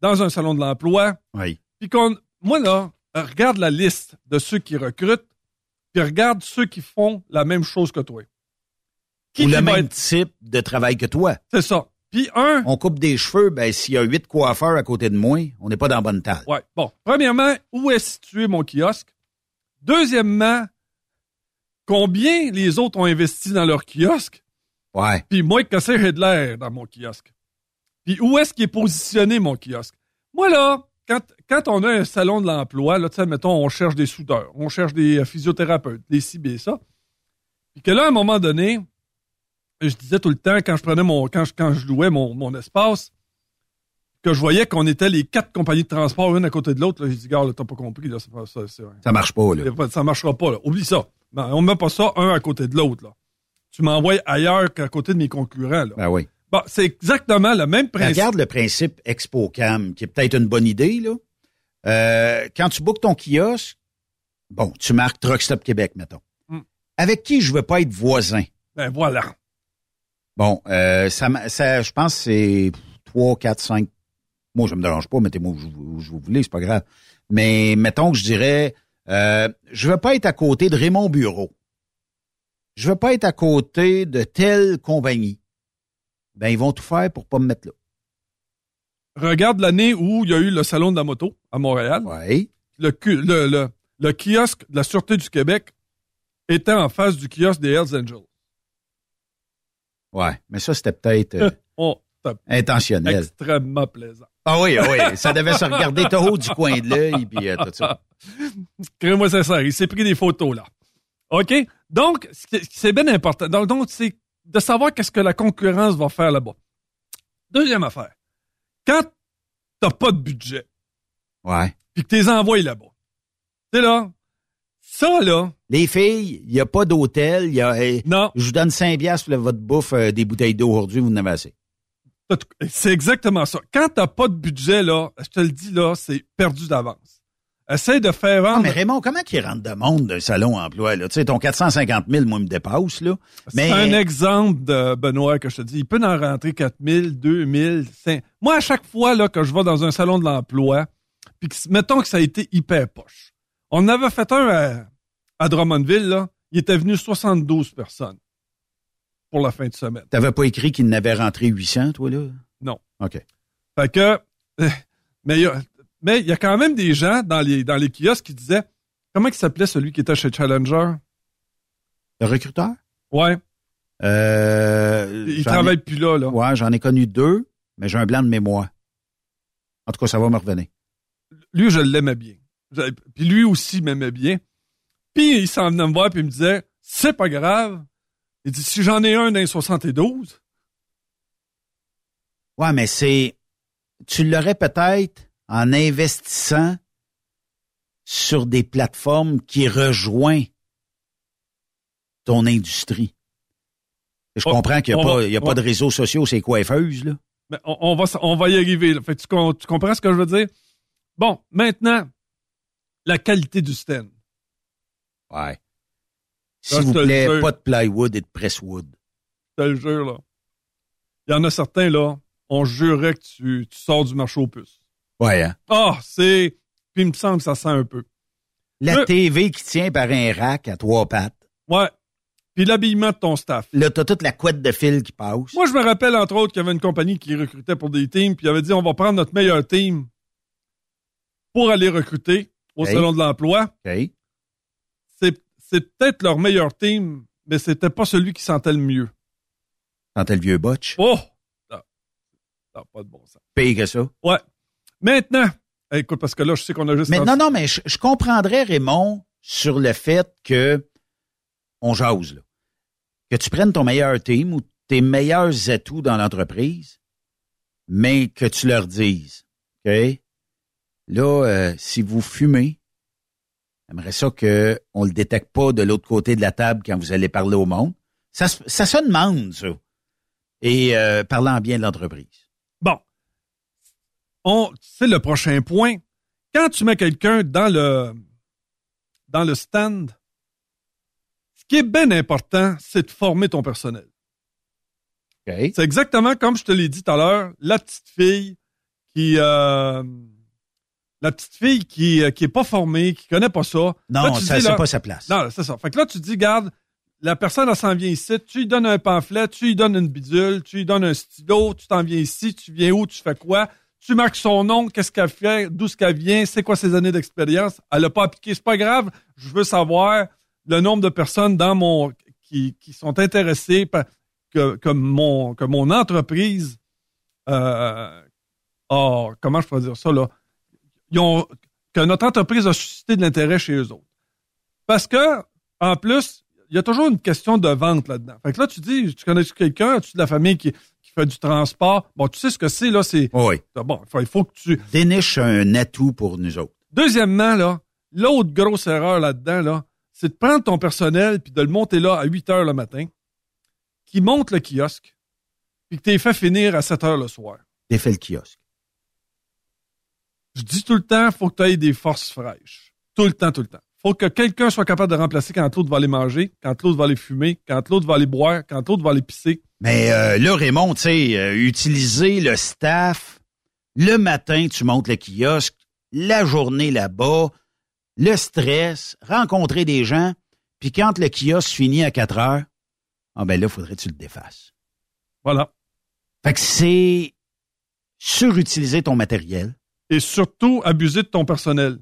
dans un salon de l'emploi, Oui. puis qu'on moi, là, regarde la liste de ceux qui recrutent, puis regarde ceux qui font la même chose que toi. Ou le qui même être- type de travail que toi. C'est ça. Puis un. On coupe des cheveux, ben s'il y a huit coiffeurs à côté de moi, on n'est pas dans la bonne table. Ouais. Bon, premièrement, où est situé mon kiosque? Deuxièmement, combien les autres ont investi dans leur kiosque? Ouais. Puis moi, qu'est-ce que j'ai de l'air dans mon kiosque? Puis où est-ce qu'il est positionné, mon kiosque? Moi, là, quand, quand on a un salon de l'emploi, là, tu sais, mettons, on cherche des soudeurs, on cherche des euh, physiothérapeutes, des des ça. Puis que là, à un moment donné, je disais tout le temps, quand je prenais mon, quand je, quand je louais mon, mon espace, que je voyais qu'on était les quatre compagnies de transport, une à côté de l'autre, là, j'ai dit, gars, là, t'as pas compris, là, c'est pas ça, Ça marche pas, là. ça marchera pas, là. Oublie ça. Ben, on met pas ça un à côté de l'autre. Tu m'envoies ailleurs qu'à côté de mes concurrents, là. Ben oui. Bon, c'est exactement le même Ben, principe. Regarde le principe ExpoCam, qui est peut-être une bonne idée, là. Euh, quand tu bookes ton kiosque, bon, tu marques Truck Stop Québec, mettons. Hmm. Avec qui je veux pas être voisin? Ben voilà. Bon, euh, ça, ça, je pense que c'est 3, 4, 5. Moi, je me dérange pas, mettez-moi où, je- où je vous voulez, c'est pas grave. Mais mettons que je dirais, euh, je veux pas être à côté de Raymond Bureau. Je veux pas être à côté de telle compagnie. Ben, ils vont tout faire pour pas me mettre là. Regarde l'année où il y a eu le salon de la moto à Montréal. Oui. Le, cu- le, le, le kiosque de la Sûreté du Québec était en face du kiosque des Hells Angels. Ouais, mais ça, c'était peut-être euh, Oh, intentionnel. Extrêmement plaisant. Ah oui, ah oui, ça devait se regarder tout haut du coin de l'œil, puis euh, tout ça. Crée-moi sincère, il s'est pris des photos, là. OK? Donc, c'est bien important. Donc, donc, c'est de savoir qu'est-ce que la concurrence va faire là-bas. Deuxième affaire. Quand t'as pas de budget, Ouais. puis que t'es envoies là-bas, tu sais là, ça, là, Les filles, il n'y a pas d'hôtel, y a... non, Je vous donne 5 piastres pour votre bouffe, euh, des bouteilles d'eau aujourd'hui, vous en avez assez. C'est exactement ça. Quand t'as pas de budget, là, je te le dis, là, c'est perdu d'avance. Essaye de faire Ah, vendre. mais Raymond, comment qu'il rentre de monde d'un salon emploi, là? Tu sais, ton 450 000, moi, me dépasse, là. Mais, C'est un exemple de Benoît que je te dis. Il peut en rentrer 4 000, 2 000, 5 Moi, à chaque fois là, que je vais dans un salon de l'emploi, puis que, mettons que ça a été hyper poche. On avait fait un à, à Drummondville, là. Il était venu 72 personnes pour la fin de semaine. t'avais pas écrit qu'il n'avait rentré 800, toi, là? Non. OK. Fait que, euh, mais il y a, mais il y a quand même des gens dans les, dans les kiosques qui disaient, comment il s'appelait celui qui était chez Challenger? Le recruteur? Ouais. Euh, Il travaille ai- plus là, là. Ouais, j'en ai connu deux, mais j'ai un blanc de mémoire. En tout cas, ça va me revenir. lui, je l'aimais bien. Puis lui aussi m'aimait bien. Puis il s'en venait me voir puis il me disait, c'est pas grave. Il dit, si j'en ai un dans les 72, Ouais, mais c'est. Tu l'aurais peut-être en investissant sur des plateformes qui rejoignent ton industrie. Je On- comprends qu'il n'y a, pas, va- y a pas de réseaux sociaux, c'est coiffeuses, là. mais on, on va, on va y arriver. là. Fait que tu, tu comprends ce que je veux dire? Bon, maintenant, la qualité du stand. Ouais. S'il vous plaît, pas de plywood et de presswood. Je te le jure, là. Il y en a certains, là, on jurait que tu, tu sors du marché aux puces. Ouais, hein? Ah, c'est... Puis il me semble que ça sent un peu. La Le- TV qui tient par un rack à trois pattes. Ouais. Puis l'habillement de ton staff. Là, t'as toute la couette de fil qui passe. Moi, je me rappelle, entre autres, qu'il y avait une compagnie qui recrutait pour des teams, puis il avait dit, on va prendre notre meilleur team pour aller recruter au. Salon de l'Emploi. OK. C'est, peut-être leur meilleur team, mais c'était pas celui qui sentait le mieux. T'as le vieux botch. Oh! Non, Non, pas de bon sens. Pire que ça. Ouais. Maintenant, écoute, parce que là, je sais qu'on a juste... Mais non, non, mais je, je comprendrais, Raymond, sur le fait que on jase, là. Que tu prennes ton meilleur team ou tes meilleurs atouts dans l'entreprise, mais que tu leur dises, OK? Là, euh, si vous fumez, j'aimerais ça que on le détecte pas de l'autre côté de la table quand vous allez parler au monde. Ça, se- ça se demande, ça. Et euh, parlant bien de l'entreprise. Bon. On, c'est le prochain point. Quand tu mets quelqu'un dans le, dans le stand, ce qui est bien important, c'est de former ton personnel. OK? C'est exactement comme je te l'ai dit tout à l'heure, la petite fille qui, euh, la petite fille qui, euh, qui est pas formée, qui connaît pas ça. Non, Là, tu ça, c'est pas sa place. Non, c'est ça. Fait que là, tu dis, garde, la personne, elle s'en vient ici, tu lui donnes un pamphlet, tu lui donnes une bidule, tu lui donnes un stylo, tu t'en viens ici, tu viens où, tu fais quoi, tu marques son nom, qu'est-ce qu'elle fait, d'où ce qu'elle vient, c'est quoi ses années d'expérience. Elle l'a pas appliqué, c'est pas grave. Je veux savoir le nombre de personnes dans mon qui, qui sont intéressées par, que, que mon que mon entreprise euh, a, comment je pourrais dire ça là, ils ont que notre entreprise a suscité de l'intérêt chez eux autres. Parce que, en plus, il y a toujours une question de vente là-dedans. Fait que là, tu dis, tu connais quelqu'un, as-tu de la famille qui, qui fait du transport? Bon, tu sais ce que c'est, là, c'est. Oui. Bon, il faut, il faut que tu. Déniche un atout pour nous autres. Deuxièmement, là, l'autre grosse erreur là-dedans, là, c'est de prendre ton personnel puis de le monter là à 8 heures le matin, qui monte le kiosque, puis que tu fait finir à 7 heures le soir. Défait le kiosque. Je dis tout le temps, faut que tu aies des forces fraîches. Tout le temps, tout le temps. Faut que quelqu'un soit capable de remplacer quand l'autre va aller manger, quand l'autre va aller fumer, quand l'autre va aller boire, quand l'autre va aller pisser. Mais euh, là, Raymond, tu sais, euh, utiliser le staff, le matin, tu montes le kiosque, la journée là-bas, le stress, rencontrer des gens, puis quand le kiosque finit à 4 heures, ah ben là, faudrait que tu le défasses. Voilà. Fait que c'est surutiliser ton matériel. Et surtout, abuser de ton personnel.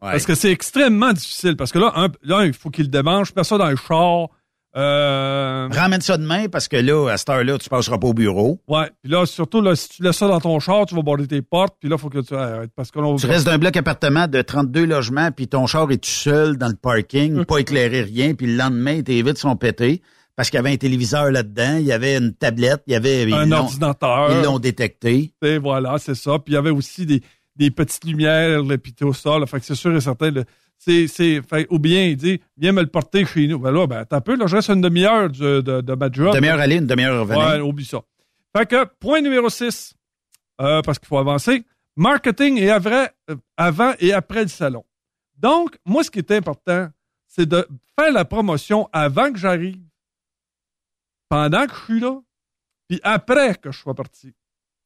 Parce que c'est extrêmement difficile. Parce que là, un, là il faut qu'il le démange, mets ça dans le char. Euh... Ramène ça demain parce que là, à cette heure-là, tu passeras pas au bureau. Ouais. Puis là, surtout, là, si tu laisses ça dans ton char, tu vas border tes portes. Puis là, faut que tu arrêtes. Parce que là, on- Tu restes d'un bloc appartement de 32 logements, puis ton char est tout seul dans le parking, pas éclairé rien, puis le lendemain, tes vitres sont pétées parce qu'il y avait un téléviseur là-dedans, il y avait une tablette, il y avait un ordinateur. Ils l'ont détecté. Et voilà, c'est ça. Puis il y avait aussi des, des petites lumières, là, puis tout ça. Là, fait que c'est sûr et certain. là, c'est, c'est, fait, ou bien il dit, viens me le porter chez nous. Ben là, ben, t'as peu, là, je reste une demi-heure du- de, de, ma job. Demi-heure aller, une demi-heure revenir. Ouais, oublie ça. Fait que, point numéro 6, parce qu'il faut avancer, marketing et euh, avant et après le salon. Donc, moi, ce qui est important, c'est de faire la promotion avant que j'arrive, pendant que je suis là, puis après que je sois parti.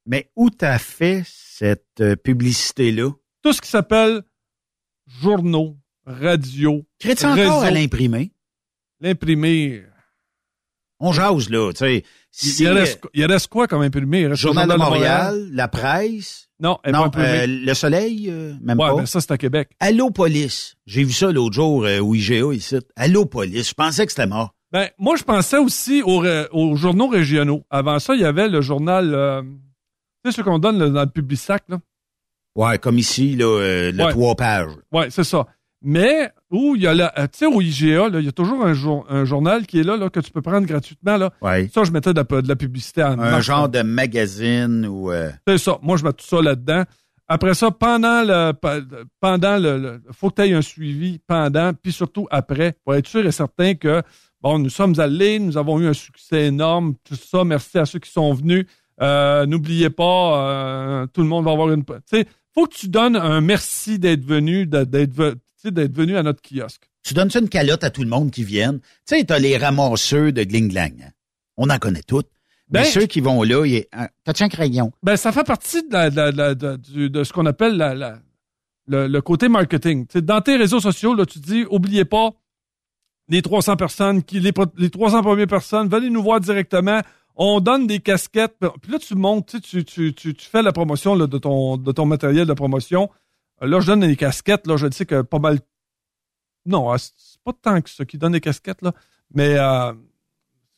Mais où t'as fait cette euh, publicité-là? Tout ce qui s'appelle journaux, radio, Crée-tu encore à l'imprimer? L'imprimé. On jase, là, tu sais. Il, Si, il reste, euh, il reste quoi comme imprimé? Il reste le Journal de Montréal, La Presse? Non, Non, euh, Le Soleil, euh, même Ouais, pas. ça, c'est à Québec. Allô Police. J'ai vu ça l'autre jour euh, au IGA ici. Allô Police. Je pensais que c'était mort. Ben, moi, je pensais aussi aux, aux journaux régionaux. Avant ça, il y avait le journal, euh, tu sais, ce qu'on donne là, dans le Publisac, là? Ouais, comme ici, là, euh, le Ouais. trois pages. Ouais, c'est ça. Mais, où il y a la, euh, tu sais, au IGA, là, il y a toujours un, jour- un journal qui est là, là, que tu peux prendre gratuitement, là. Ouais. Ça, je mettais de la, de la publicité en Un genre là. de magazine ou... euh, C'est ça. Moi, je mets tout ça là-dedans. Après ça, pendant le, pendant le, le- faut que tu aies un suivi pendant, puis surtout après, pour être sûr et certain que, bon, nous sommes allés, nous avons eu un succès énorme, tout ça, merci à ceux qui sont venus. Euh, N'oubliez pas, euh, tout le monde va avoir une, tu sais, faut que tu donnes un merci d'être venu, d'être, venu à notre kiosque. Tu donnes ça une calotte à tout le monde qui vienne. Tu sais, t'as les ramasseurs de gling-glang. hein. On en connaît toutes. Mais Ben, ceux qui vont là, ah, T'as-tu un crayon? Ben, ça fait partie de, la- de la- de la- de- du- de ce qu'on appelle la, le, le côté marketing. Dans tes réseaux sociaux, là, tu dis, oubliez pas, les 300 personnes, qui les, les 300 premières personnes, venez nous voir directement. On donne des casquettes. Puis là, tu montes, tu, sais, tu, tu, tu, fais la promotion là, de, ton, de ton matériel de promotion. Là, je donne des casquettes. Là, je sais que pas mal. Non, euh, c'est pas tant que ça qui donne des casquettes, là. Mais euh,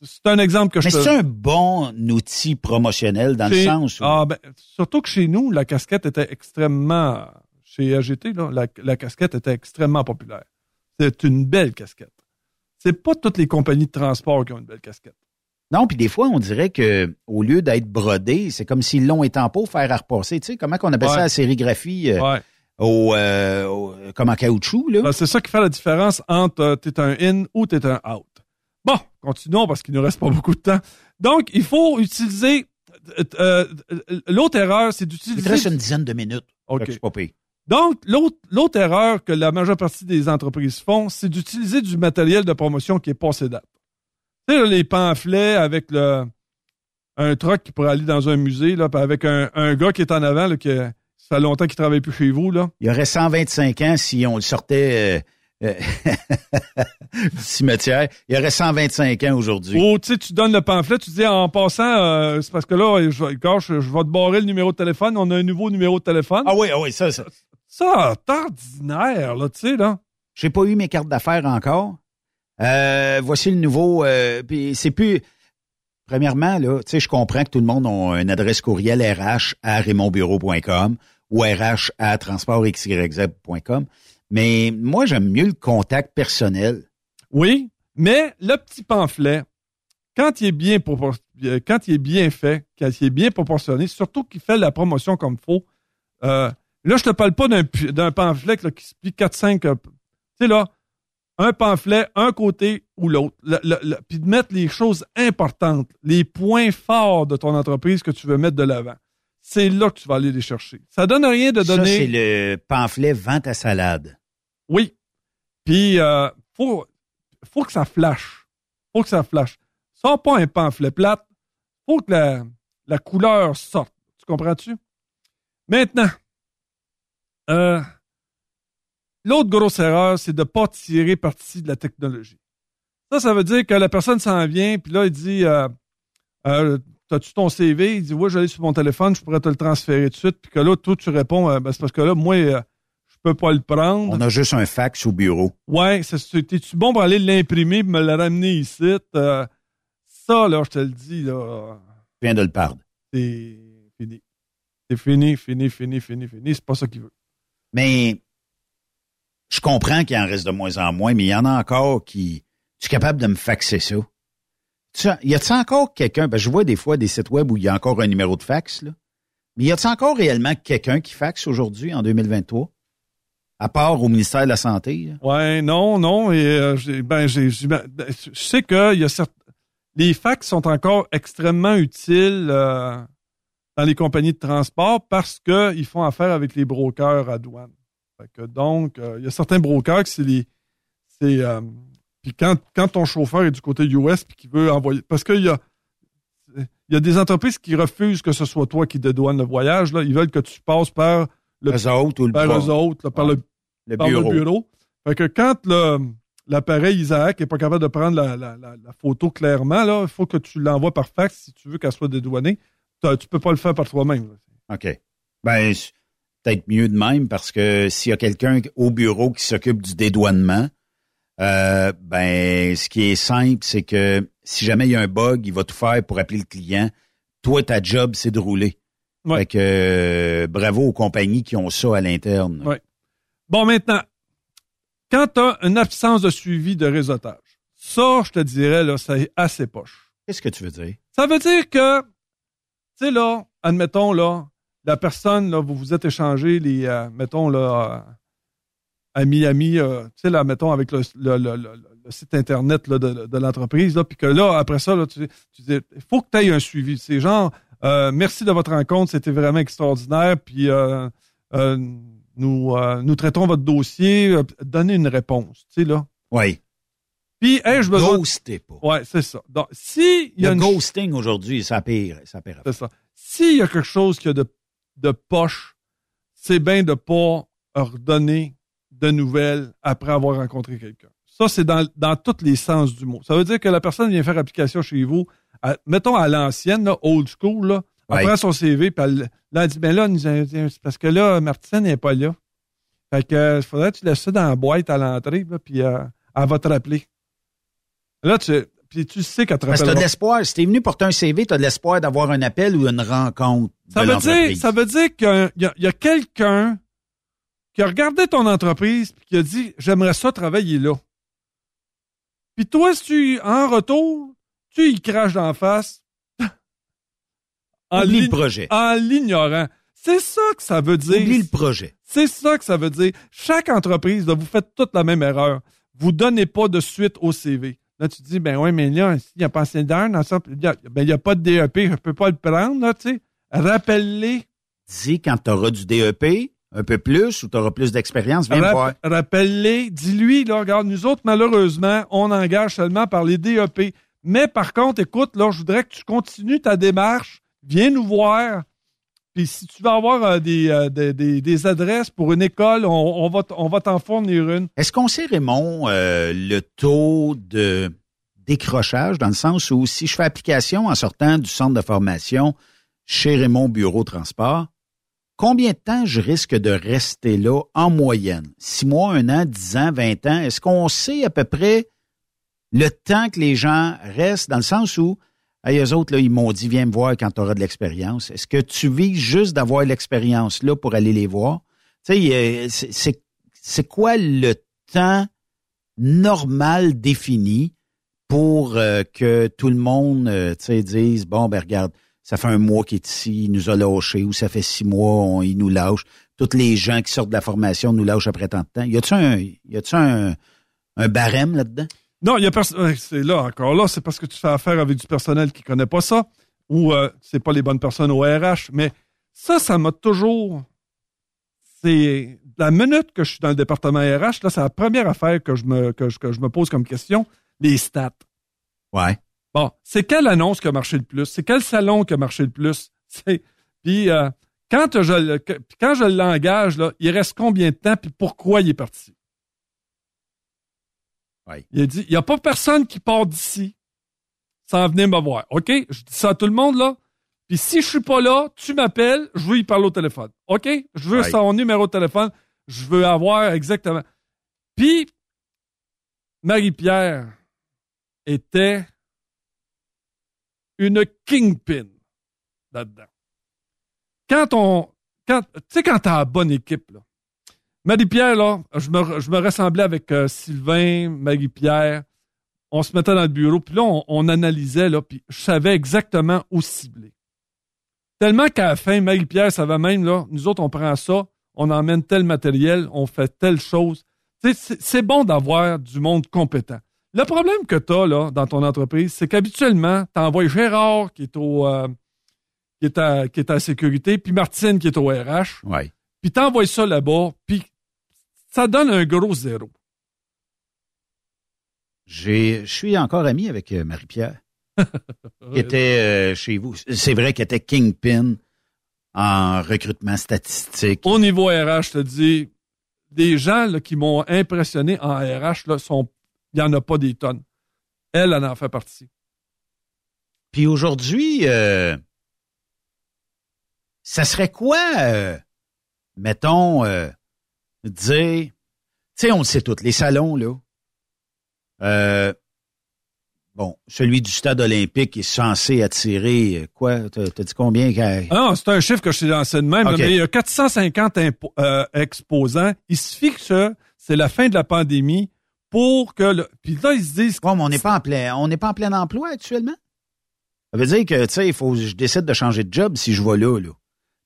c'est un exemple que Mais je te- c'est un bon outil promotionnel dans le sens où... Ah, ben, surtout que chez nous, la casquette était extrêmement. Chez AGT, là, la, la casquette était extrêmement populaire. C'est une belle casquette. C'est pas toutes les compagnies de transport qui ont une belle casquette. Non, puis des fois, on dirait que au lieu d'être brodé, c'est comme s'ils l'ont étant pour faire à repasser. Tu sais, comment qu'on appelle Ouais. ça la sérigraphie euh, Ouais. au, euh, au- comme en caoutchouc, là? Ben, c'est ça qui fait la différence entre euh, t'es un in ou t'es un out. Bon, continuons parce qu'il nous reste pas beaucoup de temps. Donc, il faut utiliser. L'autre erreur, c'est Il d'utiliser. te reste une dizaine de minutes. OK. Pas. Donc, l'autre l'autre erreur que la majeure partie des entreprises font, c'est d'utiliser du matériel de promotion qui est passé date. Tu sais, les pamphlets avec le un truck qui pourrait aller dans un musée, là, avec un, un gars qui est en avant, là, qui, ça fait longtemps qu'il travaille plus chez vous, là. Il y aurait 125 ans si on le sortait euh, euh, du cimetière. Il y aurait 125 ans aujourd'hui. Ou tu sais, tu donnes le pamphlet, tu dis en passant, euh, c'est parce que là, je, je vais te barrer le numéro de téléphone. On a un nouveau numéro de téléphone. Ah oui, ah oui, ça, ça. Ça, ordinaire, là, tu sais, là. J'ai pas eu mes cartes d'affaires encore. Euh, voici le nouveau. Euh, puis c'est plus. Premièrement, là, tu sais, je comprends que tout le monde a une adresse courriel RH à raymondbureau.com ou RH à transportxyz.com. Mais moi, j'aime mieux le contact personnel. Oui, mais le petit pamphlet, quand il est bien propor- euh, quand il est bien fait, quand il est bien proportionné, surtout qu'il fait la promotion comme faut, euh, là, je te parle pas d'un pamphlet là, qui se plie 4-5. euh, tu sais, là, un pamphlet, un côté ou l'autre. Le- le- le- Puis de mettre les choses importantes, les points forts de ton entreprise que tu veux mettre de l'avant. C'est là que tu vas aller les chercher. Ça donne rien de Ça, donner. c'est le pamphlet Vente à salade. Oui. Puis, euh, faut, faut que ça flash. Faut que ça flash. Sors pas un pamphlet plate. Faut que la, la couleur sorte. Tu comprends-tu? Maintenant, euh, l'autre grosse erreur, c'est de pas tirer parti de la technologie. Ça, ça veut dire que la personne s'en vient, puis là, il dit, euh, euh, T'as-tu ton CV? Il dit, oui, j'allais sur mon téléphone, je pourrais te le transférer tout de suite. Puis que là, toi, tu réponds, euh, Ben, c'est parce que là, moi, euh, je peux pas le prendre. On a juste un fax au bureau. Ouais, t'es-tu bon pour aller l'imprimer et me le ramener ici? Euh, ça, là, je te le dis, là, Je viens de le perdre. c'est fini. C'est fini, fini, fini, fini, fini. C'est pas ça qu'il veut. Mais je comprends qu'il en reste de moins en moins, mais il y en a encore qui. Tu es capable de me faxer ça? Y a-t-il encore quelqu'un? Ben, je vois des fois des sites web où il y a encore un numéro de fax, là. Mais y a-t-il encore réellement quelqu'un qui faxe aujourd'hui, en 2023? À part au ministère de la Santé? là? Ouais, non, non. Et, euh, ben, j'ai, ben, ben, je sais que y a certes, les fax sont encore extrêmement utiles euh, dans les compagnies de transport parce qu'ils font affaire avec les brokers à douane. Que donc, euh, il y a certains brokers qui c'est les. C'est. euh, puis quand, quand ton chauffeur est du côté US puis qu'il veut envoyer. Parce qu'il y a. Il y a des entreprises qui refusent que ce soit toi qui dédouane le voyage. Là. Ils veulent que tu passes par le, Eux autres ou le par eux autres, là, par le, Le par bureau. le bureau. Fait que quand le- l'appareil Isaac est pas capable de prendre la, la- la- la photo clairement, il faut que tu l'envoies par fax si tu veux qu'elle soit dédouanée. Tu peux pas le faire par toi-même. là. OK. Ben, peut-être mieux de même parce que s'il y a quelqu'un au bureau qui s'occupe du dédouanement, euh, ben, ce qui est simple, c'est que si jamais il y a un bug, il va tout faire pour appeler le client. Toi, ta job, c'est de rouler. Fait que euh, bravo aux compagnies qui ont ça à l'interne. Ouais. Bon, maintenant, quand tu as une absence de suivi de réseautage, ça, je te dirais, là, c'est assez poche. Qu'est-ce que tu veux dire? Ça veut dire que, tu sais, là, admettons, là, la personne, là, vous vous êtes échangé les, euh, mettons, là, euh, à Miami, euh, tu sais, là, mettons, avec le, le- le- site Internet là, de, de l'entreprise, là, puis que là, après ça, là, tu, tu dis, il faut que tu aies un suivi. C'est genre, euh, merci de votre rencontre, c'était vraiment extraordinaire, puis euh, nous, nous traitons votre dossier, donnez une réponse, tu sais, là. Oui. Puis, ai-je besoin... Ghostez pas. Ouais, c'est ça. Donc, si y a Le une ghosting aujourd'hui, ça pire. Ça pire. c'est ça. S'il y a quelque chose qui a de, de poche, c'est bien de pas redonner de nouvelles après avoir rencontré quelqu'un. Ça, c'est dans, dans tous les sens du mot. Ça veut dire que la personne vient faire application chez vous, à- mettons à l'ancienne, old school, là, elle Ouais. prend son CV, puis elle, là, elle dit, ben là, c'est parce que là, Martine n'est pas là. Fait que, il faudrait que tu laisses ça dans la boîte à l'entrée, puis euh, elle va te rappeler. Là, tu, puis tu sais qu'elle te Parce que t'as de l'espoir. Si t'es venu porter un CV, t'as de l'espoir d'avoir un appel ou une rencontre Ça veut, dire, ça veut dire qu'il y a, y quelqu'un qui a regardé ton entreprise et qui a dit J'aimerais ça travailler là. Puis toi, si tu, en retour, tu y craches d'en face. en Oublie le projet. En l'ignorant. C'est ça que ça veut dire. Oublie le projet. C'est ça que ça veut dire. Chaque entreprise, vous faites toute la même erreur. Vous donnez pas de suite au CV. Là, tu te dis, ben oui, mais là, il n'y a pas assez d'heures dans ça. Il y a- Ben, n'y a pas de DEP, je peux pas le prendre, là, tu sais. Rappelle-les. Dis quand tu auras du DEP, un peu plus, ou tu auras plus d'expérience, viens me Rap- voir. Rappelle-les. Dis-lui, là, regarde, nous autres, malheureusement, on engage seulement par les DEP. Mais par contre, écoute, là, je voudrais que tu continues ta démarche. Viens nous voir. Si tu veux avoir euh, des, euh, des, adresses pour une école, on, va, on va t'en fournir une. Est-ce qu'on sait, Raymond, euh, le taux de décrochage dans le sens où si je fais application en sortant du centre de formation chez Raymond Bureau Transport, combien de temps je risque de rester là en moyenne? Six mois, un an, dix ans, vingt ans? Est-ce qu'on sait à peu près le temps que les gens restent dans le sens où, hey, eux autres, là, ils m'ont dit, viens me voir quand tu auras de l'expérience. Est-ce que tu vises juste d'avoir l'expérience là pour aller les voir? Tu sais, euh, c'est- quoi le temps normal défini pour euh, que tout le monde euh, dise bon ben regarde ça fait un mois qu'il est ici il nous a lâché ou ça fait six mois on, il nous lâche tous les gens qui sortent de la formation nous lâchent après tant de temps y a-tu un y a-tu un barème là-dedans? Non, il y a personne. C'est là encore là, c'est parce que tu fais affaire avec du personnel qui connaît pas ça ou euh, c'est pas les bonnes personnes au RH. Mais ça, ça m'a toujours. C'est la minute que je suis dans le département RH, là, c'est la première affaire que je me que je, que je me pose comme question. Les stats. ouais Bon, c'est quelle annonce qui a marché le plus? C'est quel salon qui a marché le plus? C'est- Puis euh, quand je quand je l'engage, là, il reste combien de temps puis pourquoi il est parti? Il a dit, il n'y a pas personne qui part d'ici sans venir me voir. OK? Je dis ça à tout le monde, là. Puis si je suis pas là, tu m'appelles, je veux y parler au téléphone. OK? Je veux son numéro de téléphone. Je veux avoir exactement. Puis, Marie-Pierre était une kingpin là-dedans. Quand on. Quand, tu sais, quand t'as la bonne équipe, là. Marie-Pierre, là, je me, je me ressemblais avec euh, Sylvain, Marie-Pierre. On se mettait dans le bureau, puis là, on, on analysait, là, puis je savais exactement où cibler. Tellement qu'à la fin, Marie-Pierre savait même, là, nous autres, on prend ça, on emmène tel matériel, on fait telle chose. C'est c'est bon d'avoir du monde compétent. Le problème que tu as là, dans ton entreprise, c'est qu'habituellement, tu envoies Gérard qui est au euh, qui est à, qui est à la sécurité, puis Martine qui est au RH, ouais puis tu envoies ça là-bas, puis ça donne un gros zéro. je suis encore ami avec euh, Marie-Pierre qui était euh, chez vous c'est vrai qu'elle était kingpin en recrutement statistique Au niveau RH, je te dis, des gens là, qui m'ont impressionné en RH, là, sont, il n'y en a pas des tonnes. Elle, elle en fait partie. Puis aujourd'hui, euh, ça serait quoi, euh, mettons, dire, tu sais, on le sait tous, les salons, là. Euh, bon, celui du stade olympique est censé attirer, euh, quoi, t'as dit combien? Ah non, c'est un chiffre que je t'ai lancé de même, mais il y a 450 impo- euh, exposants. Il suffit que ça, c'est la fin de la pandémie pour que... Le... Puis là, ils se disent... Ouais, mais on n'est pas en plein, on n'est pas en plein emploi actuellement. Ça veut dire que, tu sais, il faut que je décide de changer de job si je vais là, là.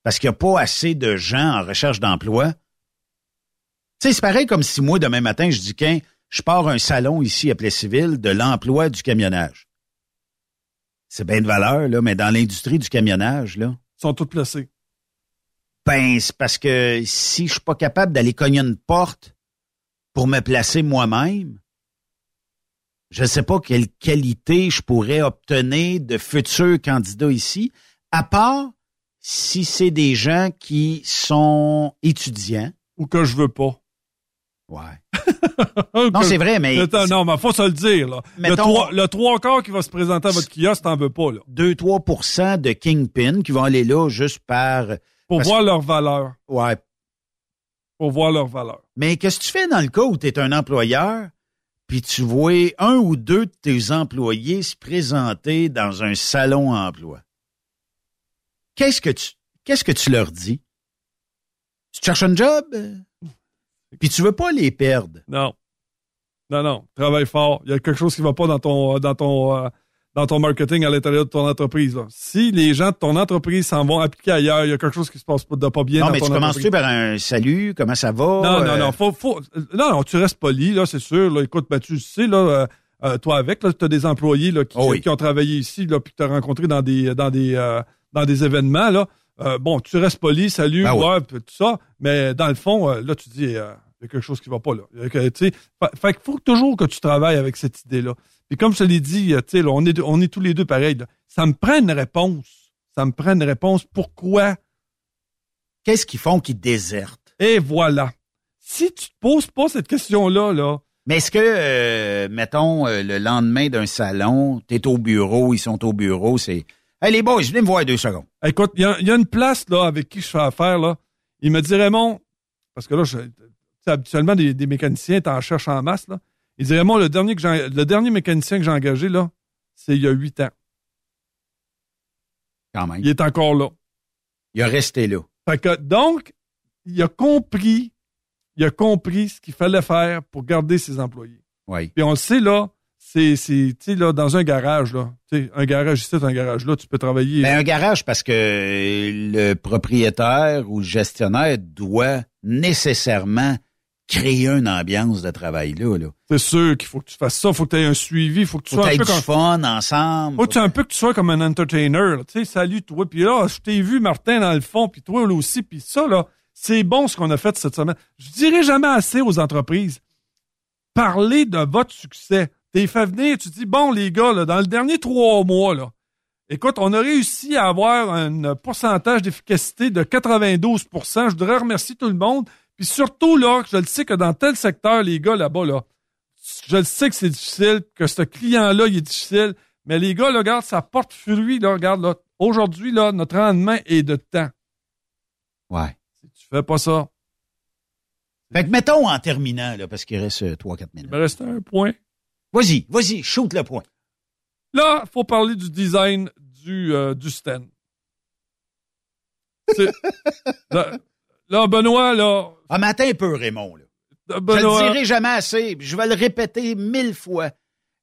Parce qu'il n'y a pas assez de gens en recherche d'emploi. Tu sais, c'est pareil comme si moi, demain matin, je dis qu'un, je pars un salon ici à Plessisville de l'emploi du camionnage. C'est bien de valeur, là, mais dans l'industrie du camionnage, là. Ils sont tous placés. Ben, c'est parce que si je suis pas capable d'aller cogner une porte pour me placer moi-même, je ne sais pas quelle qualité je pourrais obtenir de futurs candidats ici, à part si c'est des gens qui sont étudiants. Ou que je veux pas. Ouais. non, c'est vrai, mais... Attends, non, mais faut se le dire, là. Le trois, le trois quarts qui va se présenter à votre kiosque, t'en veux pas, là. 2-3% de kingpin qui vont aller là juste par... Pour parce- voir leur valeur. Ouais. Pour voir leur valeur. Mais qu'est-ce que tu fais dans le cas où tu es un employeur, puis tu vois un ou deux de tes employés se présenter dans un salon emploi? Qu'est-ce que tu qu'est-ce que tu leur dis? Tu cherches un job? Puis tu veux pas les perdre. Non. Non, non. Travaille fort. Il y a quelque chose qui va pas dans ton, dans ton, euh, dans ton marketing à l'intérieur de ton entreprise. là. Si les gens de ton entreprise s'en vont appliquer ailleurs, il y a quelque chose qui se passe pas, de pas bien non, dans mais ton tu entreprise. commences-tu par un salut? Comment ça va? Non, non, Euh, non, faut, faut, non, non, tu restes poli, là, c'est sûr. Là, écoute, ben, tu sais, là, euh, euh, toi avec, tu as des employés là, qui, Oh oui. qui ont travaillé ici, là, puis que tu as rencontré dans des, dans des, euh, dans des événements, là. Euh, bon, tu restes poli, salut, Ben ouais, tout ça, mais dans le fond, euh, là, tu dis, euh, il y a quelque chose qui va pas là. Tu fait qu'il faut toujours que tu travailles avec cette idée-là. Puis comme je te l'ai dit, tu sais, là, on est, on est tous les deux pareils. là. Ça me prend une réponse. Ça me prend une réponse. Pourquoi? Qu'est-ce qu'ils font qu'ils désertent? Et voilà. Si tu te poses pas cette question-là, là. Mais est-ce que, euh, mettons, le lendemain d'un salon, t'es au bureau, ils sont au bureau, c'est Hey les boys, venez me voir deux secondes. Écoute, il y, a- il y a une place là avec qui je fais affaire, là. Il me dit Raymond, parce que là, je, tu sais, habituellement, des, des mécaniciens, t'en cherches en masse, là. Il dit Raymond, le dernier, que j'ai- le dernier mécanicien que j'ai engagé, là, c'est il y a huit ans. Quand même. Il est encore là. Il a resté là. Fait que, donc, il a compris, il a compris ce qu'il fallait faire pour garder ses employés. Oui. Puis on le sait, là, c'est, c'est, tu sais, là, dans un garage, là, tu sais, un garage ici, un garage là, tu peux travailler. Ben, un garage, parce que le propriétaire ou le gestionnaire doit nécessairement créer une ambiance de travail là. là. C'est sûr qu'il faut que tu fasses ça, faut que tu aies un suivi, faut que tu Faut sois un être peu du comme... fun ensemble. Faut que tu un peu que tu sois comme un entertainer, tu sais, salut toi, puis là, je t'ai vu Martin dans le fond, puis toi là aussi, puis ça là, c'est bon ce qu'on a fait cette semaine. Je dirais jamais assez aux entreprises. Parlez de votre succès. T'es fait venir, tu dis bon les gars là, dans le dernier trois mois là, écoute, on a réussi à avoir un pourcentage d'efficacité de 92% Je voudrais remercier tout le monde. Puis surtout, là, je le sais que dans tel secteur, les gars là-bas, là, je le sais que c'est difficile, que ce client-là, il est difficile. Mais les gars, là, regarde, ça porte fruit, là, regarde, là. Aujourd'hui, là, notre rendement est de temps. Ouais. Si tu fais pas ça, Fait que mettons en terminant, là, parce qu'il reste 3-4 minutes. il me reste un point. Vas-y, vas-y, shoot le point. Là, faut parler du design du, euh, du stand. Là, là, Benoît, là. Ah, mais attends un peu, Raymond, là. Je Benoît. le dirai jamais assez, je vais le répéter mille fois.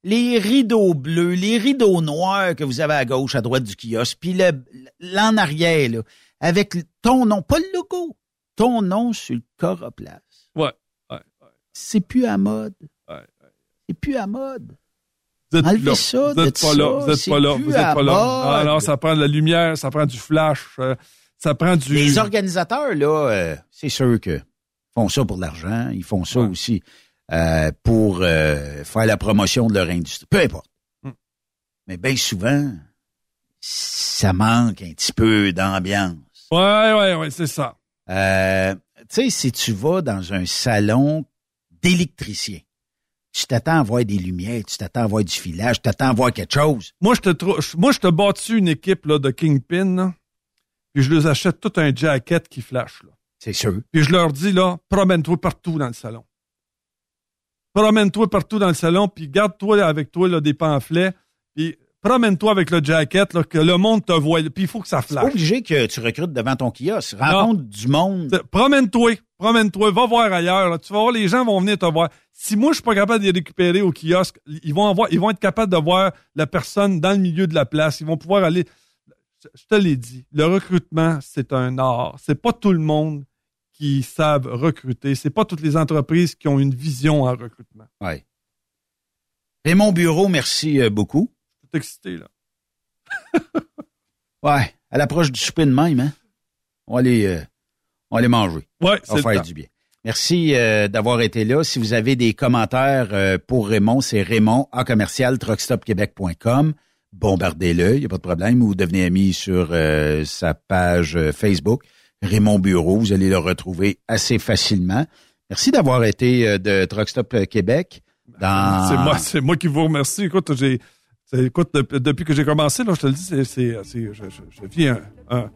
Les rideaux bleus, les rideaux noirs que vous avez à gauche, à droite du kiosque, puis le, l'en arrière, là, avec ton nom, pas le logo, ton nom sur le coroplace. Ouais, ouais, C'est plus à mode. C'est plus à mode. Vous êtes Enlevez là. ça Vous de êtes pas ça, là. Vous êtes pas là. Vous êtes pas là. Ah, non, ça prend de la lumière, ça prend du flash, euh, ça prend du. Les organisateurs, là, euh, c'est sûr que font ça pour de l'argent. Ils font ça aussi euh, pour euh, faire la promotion de leur industrie. Peu importe. Mm. Mais bien souvent, ça manque un petit peu d'ambiance. Ouais, ouais, ouais, c'est ça. Euh, tu sais, si tu vas dans un salon d'électricien, tu t'attends à voir des lumières, tu t'attends à voir du filage, tu t'attends à voir quelque chose. Moi, je te moi, je te bâtis une équipe là, de Kingpin, là, puis je leur achète tout un jacket qui flash. C'est sûr. Puis je leur dis, là, promène-toi partout dans le salon. Promène-toi partout dans le salon, puis garde-toi avec toi là, des pamphlets, puis promène-toi avec le jacket, là, que le monde te voit, puis il faut que ça C'est pas flash. obligé que tu recrutes devant ton kiosque. Rencontre du monde. C'est- Promène-toi, promène-toi, va voir ailleurs. là. Tu vas voir, les gens vont venir te voir. Si moi, je suis pas capable de les récupérer au kiosque, ils vont, avoir, ils vont être capables de voir la personne dans le milieu de la place. Ils vont pouvoir aller... Je te l'ai dit, le recrutement, c'est un art. C'est pas tout le monde qui savent recruter. C'est pas toutes les entreprises qui ont une vision en recrutement. Ouais. Raymond Bureau, merci euh, beaucoup. Je suis excité, là. Ouais, à l'approche du souper de même, hein? On va aller, euh, on va manger. Ouais, Ça va c'est le temps. du bien. Merci euh, d'avoir été là. Si vous avez des commentaires euh, pour Raymond, c'est Raymond à commercial truckstopquebec.com. Bombardez-le, il n'y a pas de problème. Ou devenez ami sur euh, sa page Facebook, Raymond Bureau. Vous allez le retrouver assez facilement. Merci d'avoir été de Truckstop Québec. Dans... C'est moi, c'est moi qui vous remercie. Écoute, j'ai, c'est- écoute, depuis, que j'ai commencé, là, je te le dis, c'est, je, je- je vis un, un-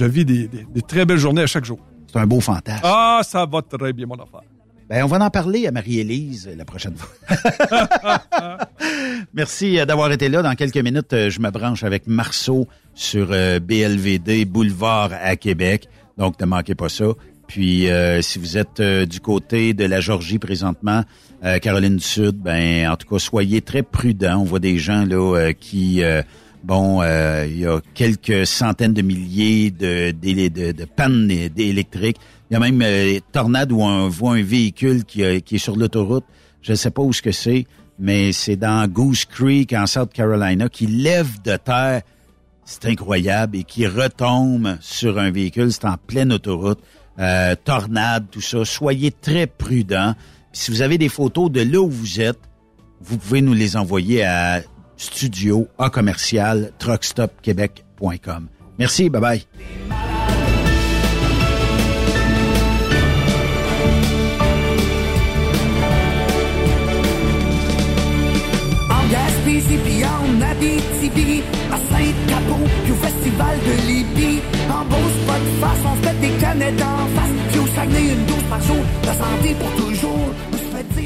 je vis des, des- des très belles journées à chaque jour. C'est un beau fantasme. Ah, ça va très bien, mon affaire. Ben, on va en parler à Marie-Élise euh, la prochaine fois. Merci euh, d'avoir été là. Dans quelques minutes, euh, je me branche avec Marceau sur BLVD Boulevard à Québec. Donc, ne manquez pas ça. Puis, euh, si vous êtes euh, du côté de la Georgie présentement, euh, Caroline du Sud, ben, en tout cas, soyez très prudents. On voit des gens là qui, bon, euh, il y a quelques centaines de milliers de, de, de, de pannes électriques. Il y a même euh, tornade où on voit un véhicule qui, euh, est sur l'autoroute. Je ne sais pas où ce que c'est, mais c'est dans Goose Creek en South Carolina qui lève de terre. C'est incroyable et qui retombe sur un véhicule. C'est en pleine autoroute. Euh, tornade, tout ça. Soyez très prudents. Si vous avez des photos de là où vous êtes, vous pouvez nous les envoyer à studio à commercial truckstopquebec.com. Merci, bye bye. en Abitibi, à Saint-Capot, puis au Festival de Libye. En Beauce, pas de face, on se met des canettes en face, puis au Saguenay, une dose par jour, la santé pour toujours.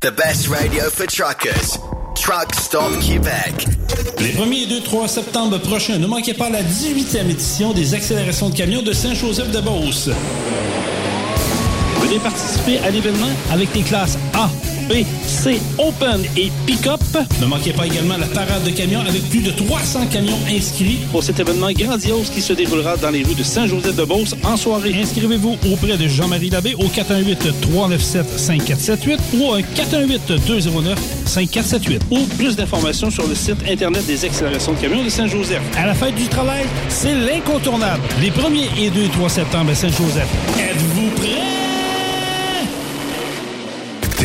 The best radio for truckers. Truck Stop Québec. Les 1er et 2, 3 septembre prochains, ne manquez pas la 18e édition des accélérations de camions de Saint-Joseph-de-Beauce. Venez participer à l'événement avec les classes A, B, C, Open et Pick-up. Ne manquez pas également la parade de camions avec plus de 300 camions inscrits pour cet événement grandiose qui se déroulera dans les rues de Saint-Joseph-de-Beauce en soirée. Inscrivez-vous auprès de Jean-Marie Labbé au 418-397-5478 ou au 418-209-5478 ou plus d'informations sur le site Internet des accélérations de camions de Saint-Joseph. À la fête du travail, c'est l'incontournable. Les 1er et 2 et 3 septembre à Saint-Joseph. Êtes-vous prêts?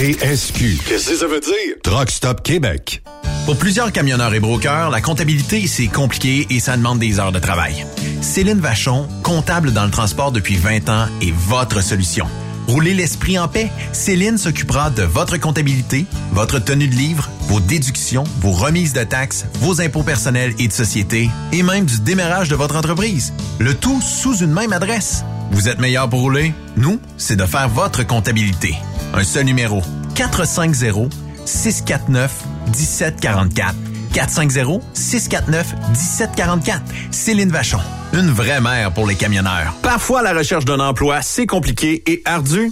TSQ. Qu'est-ce que ça veut dire? Truck Stop Québec. Pour plusieurs camionneurs et brokers, la comptabilité, c'est compliqué et ça demande des heures de travail. Céline Vachon, comptable dans le transport depuis 20 ans, est votre solution. Roulez l'esprit en paix. Céline s'occupera de votre comptabilité, votre tenue de livre, vos déductions, vos remises de taxes, vos impôts personnels et de société, et même du démarrage de votre entreprise. Le tout sous une même adresse. Vous êtes meilleur pour rouler? Nous, c'est de faire votre comptabilité. Un seul numéro. 450-649-1744. 450-649-1744. Céline Vachon. Une vraie mère pour les camionneurs. Parfois, la recherche d'un emploi, c'est compliqué et ardu.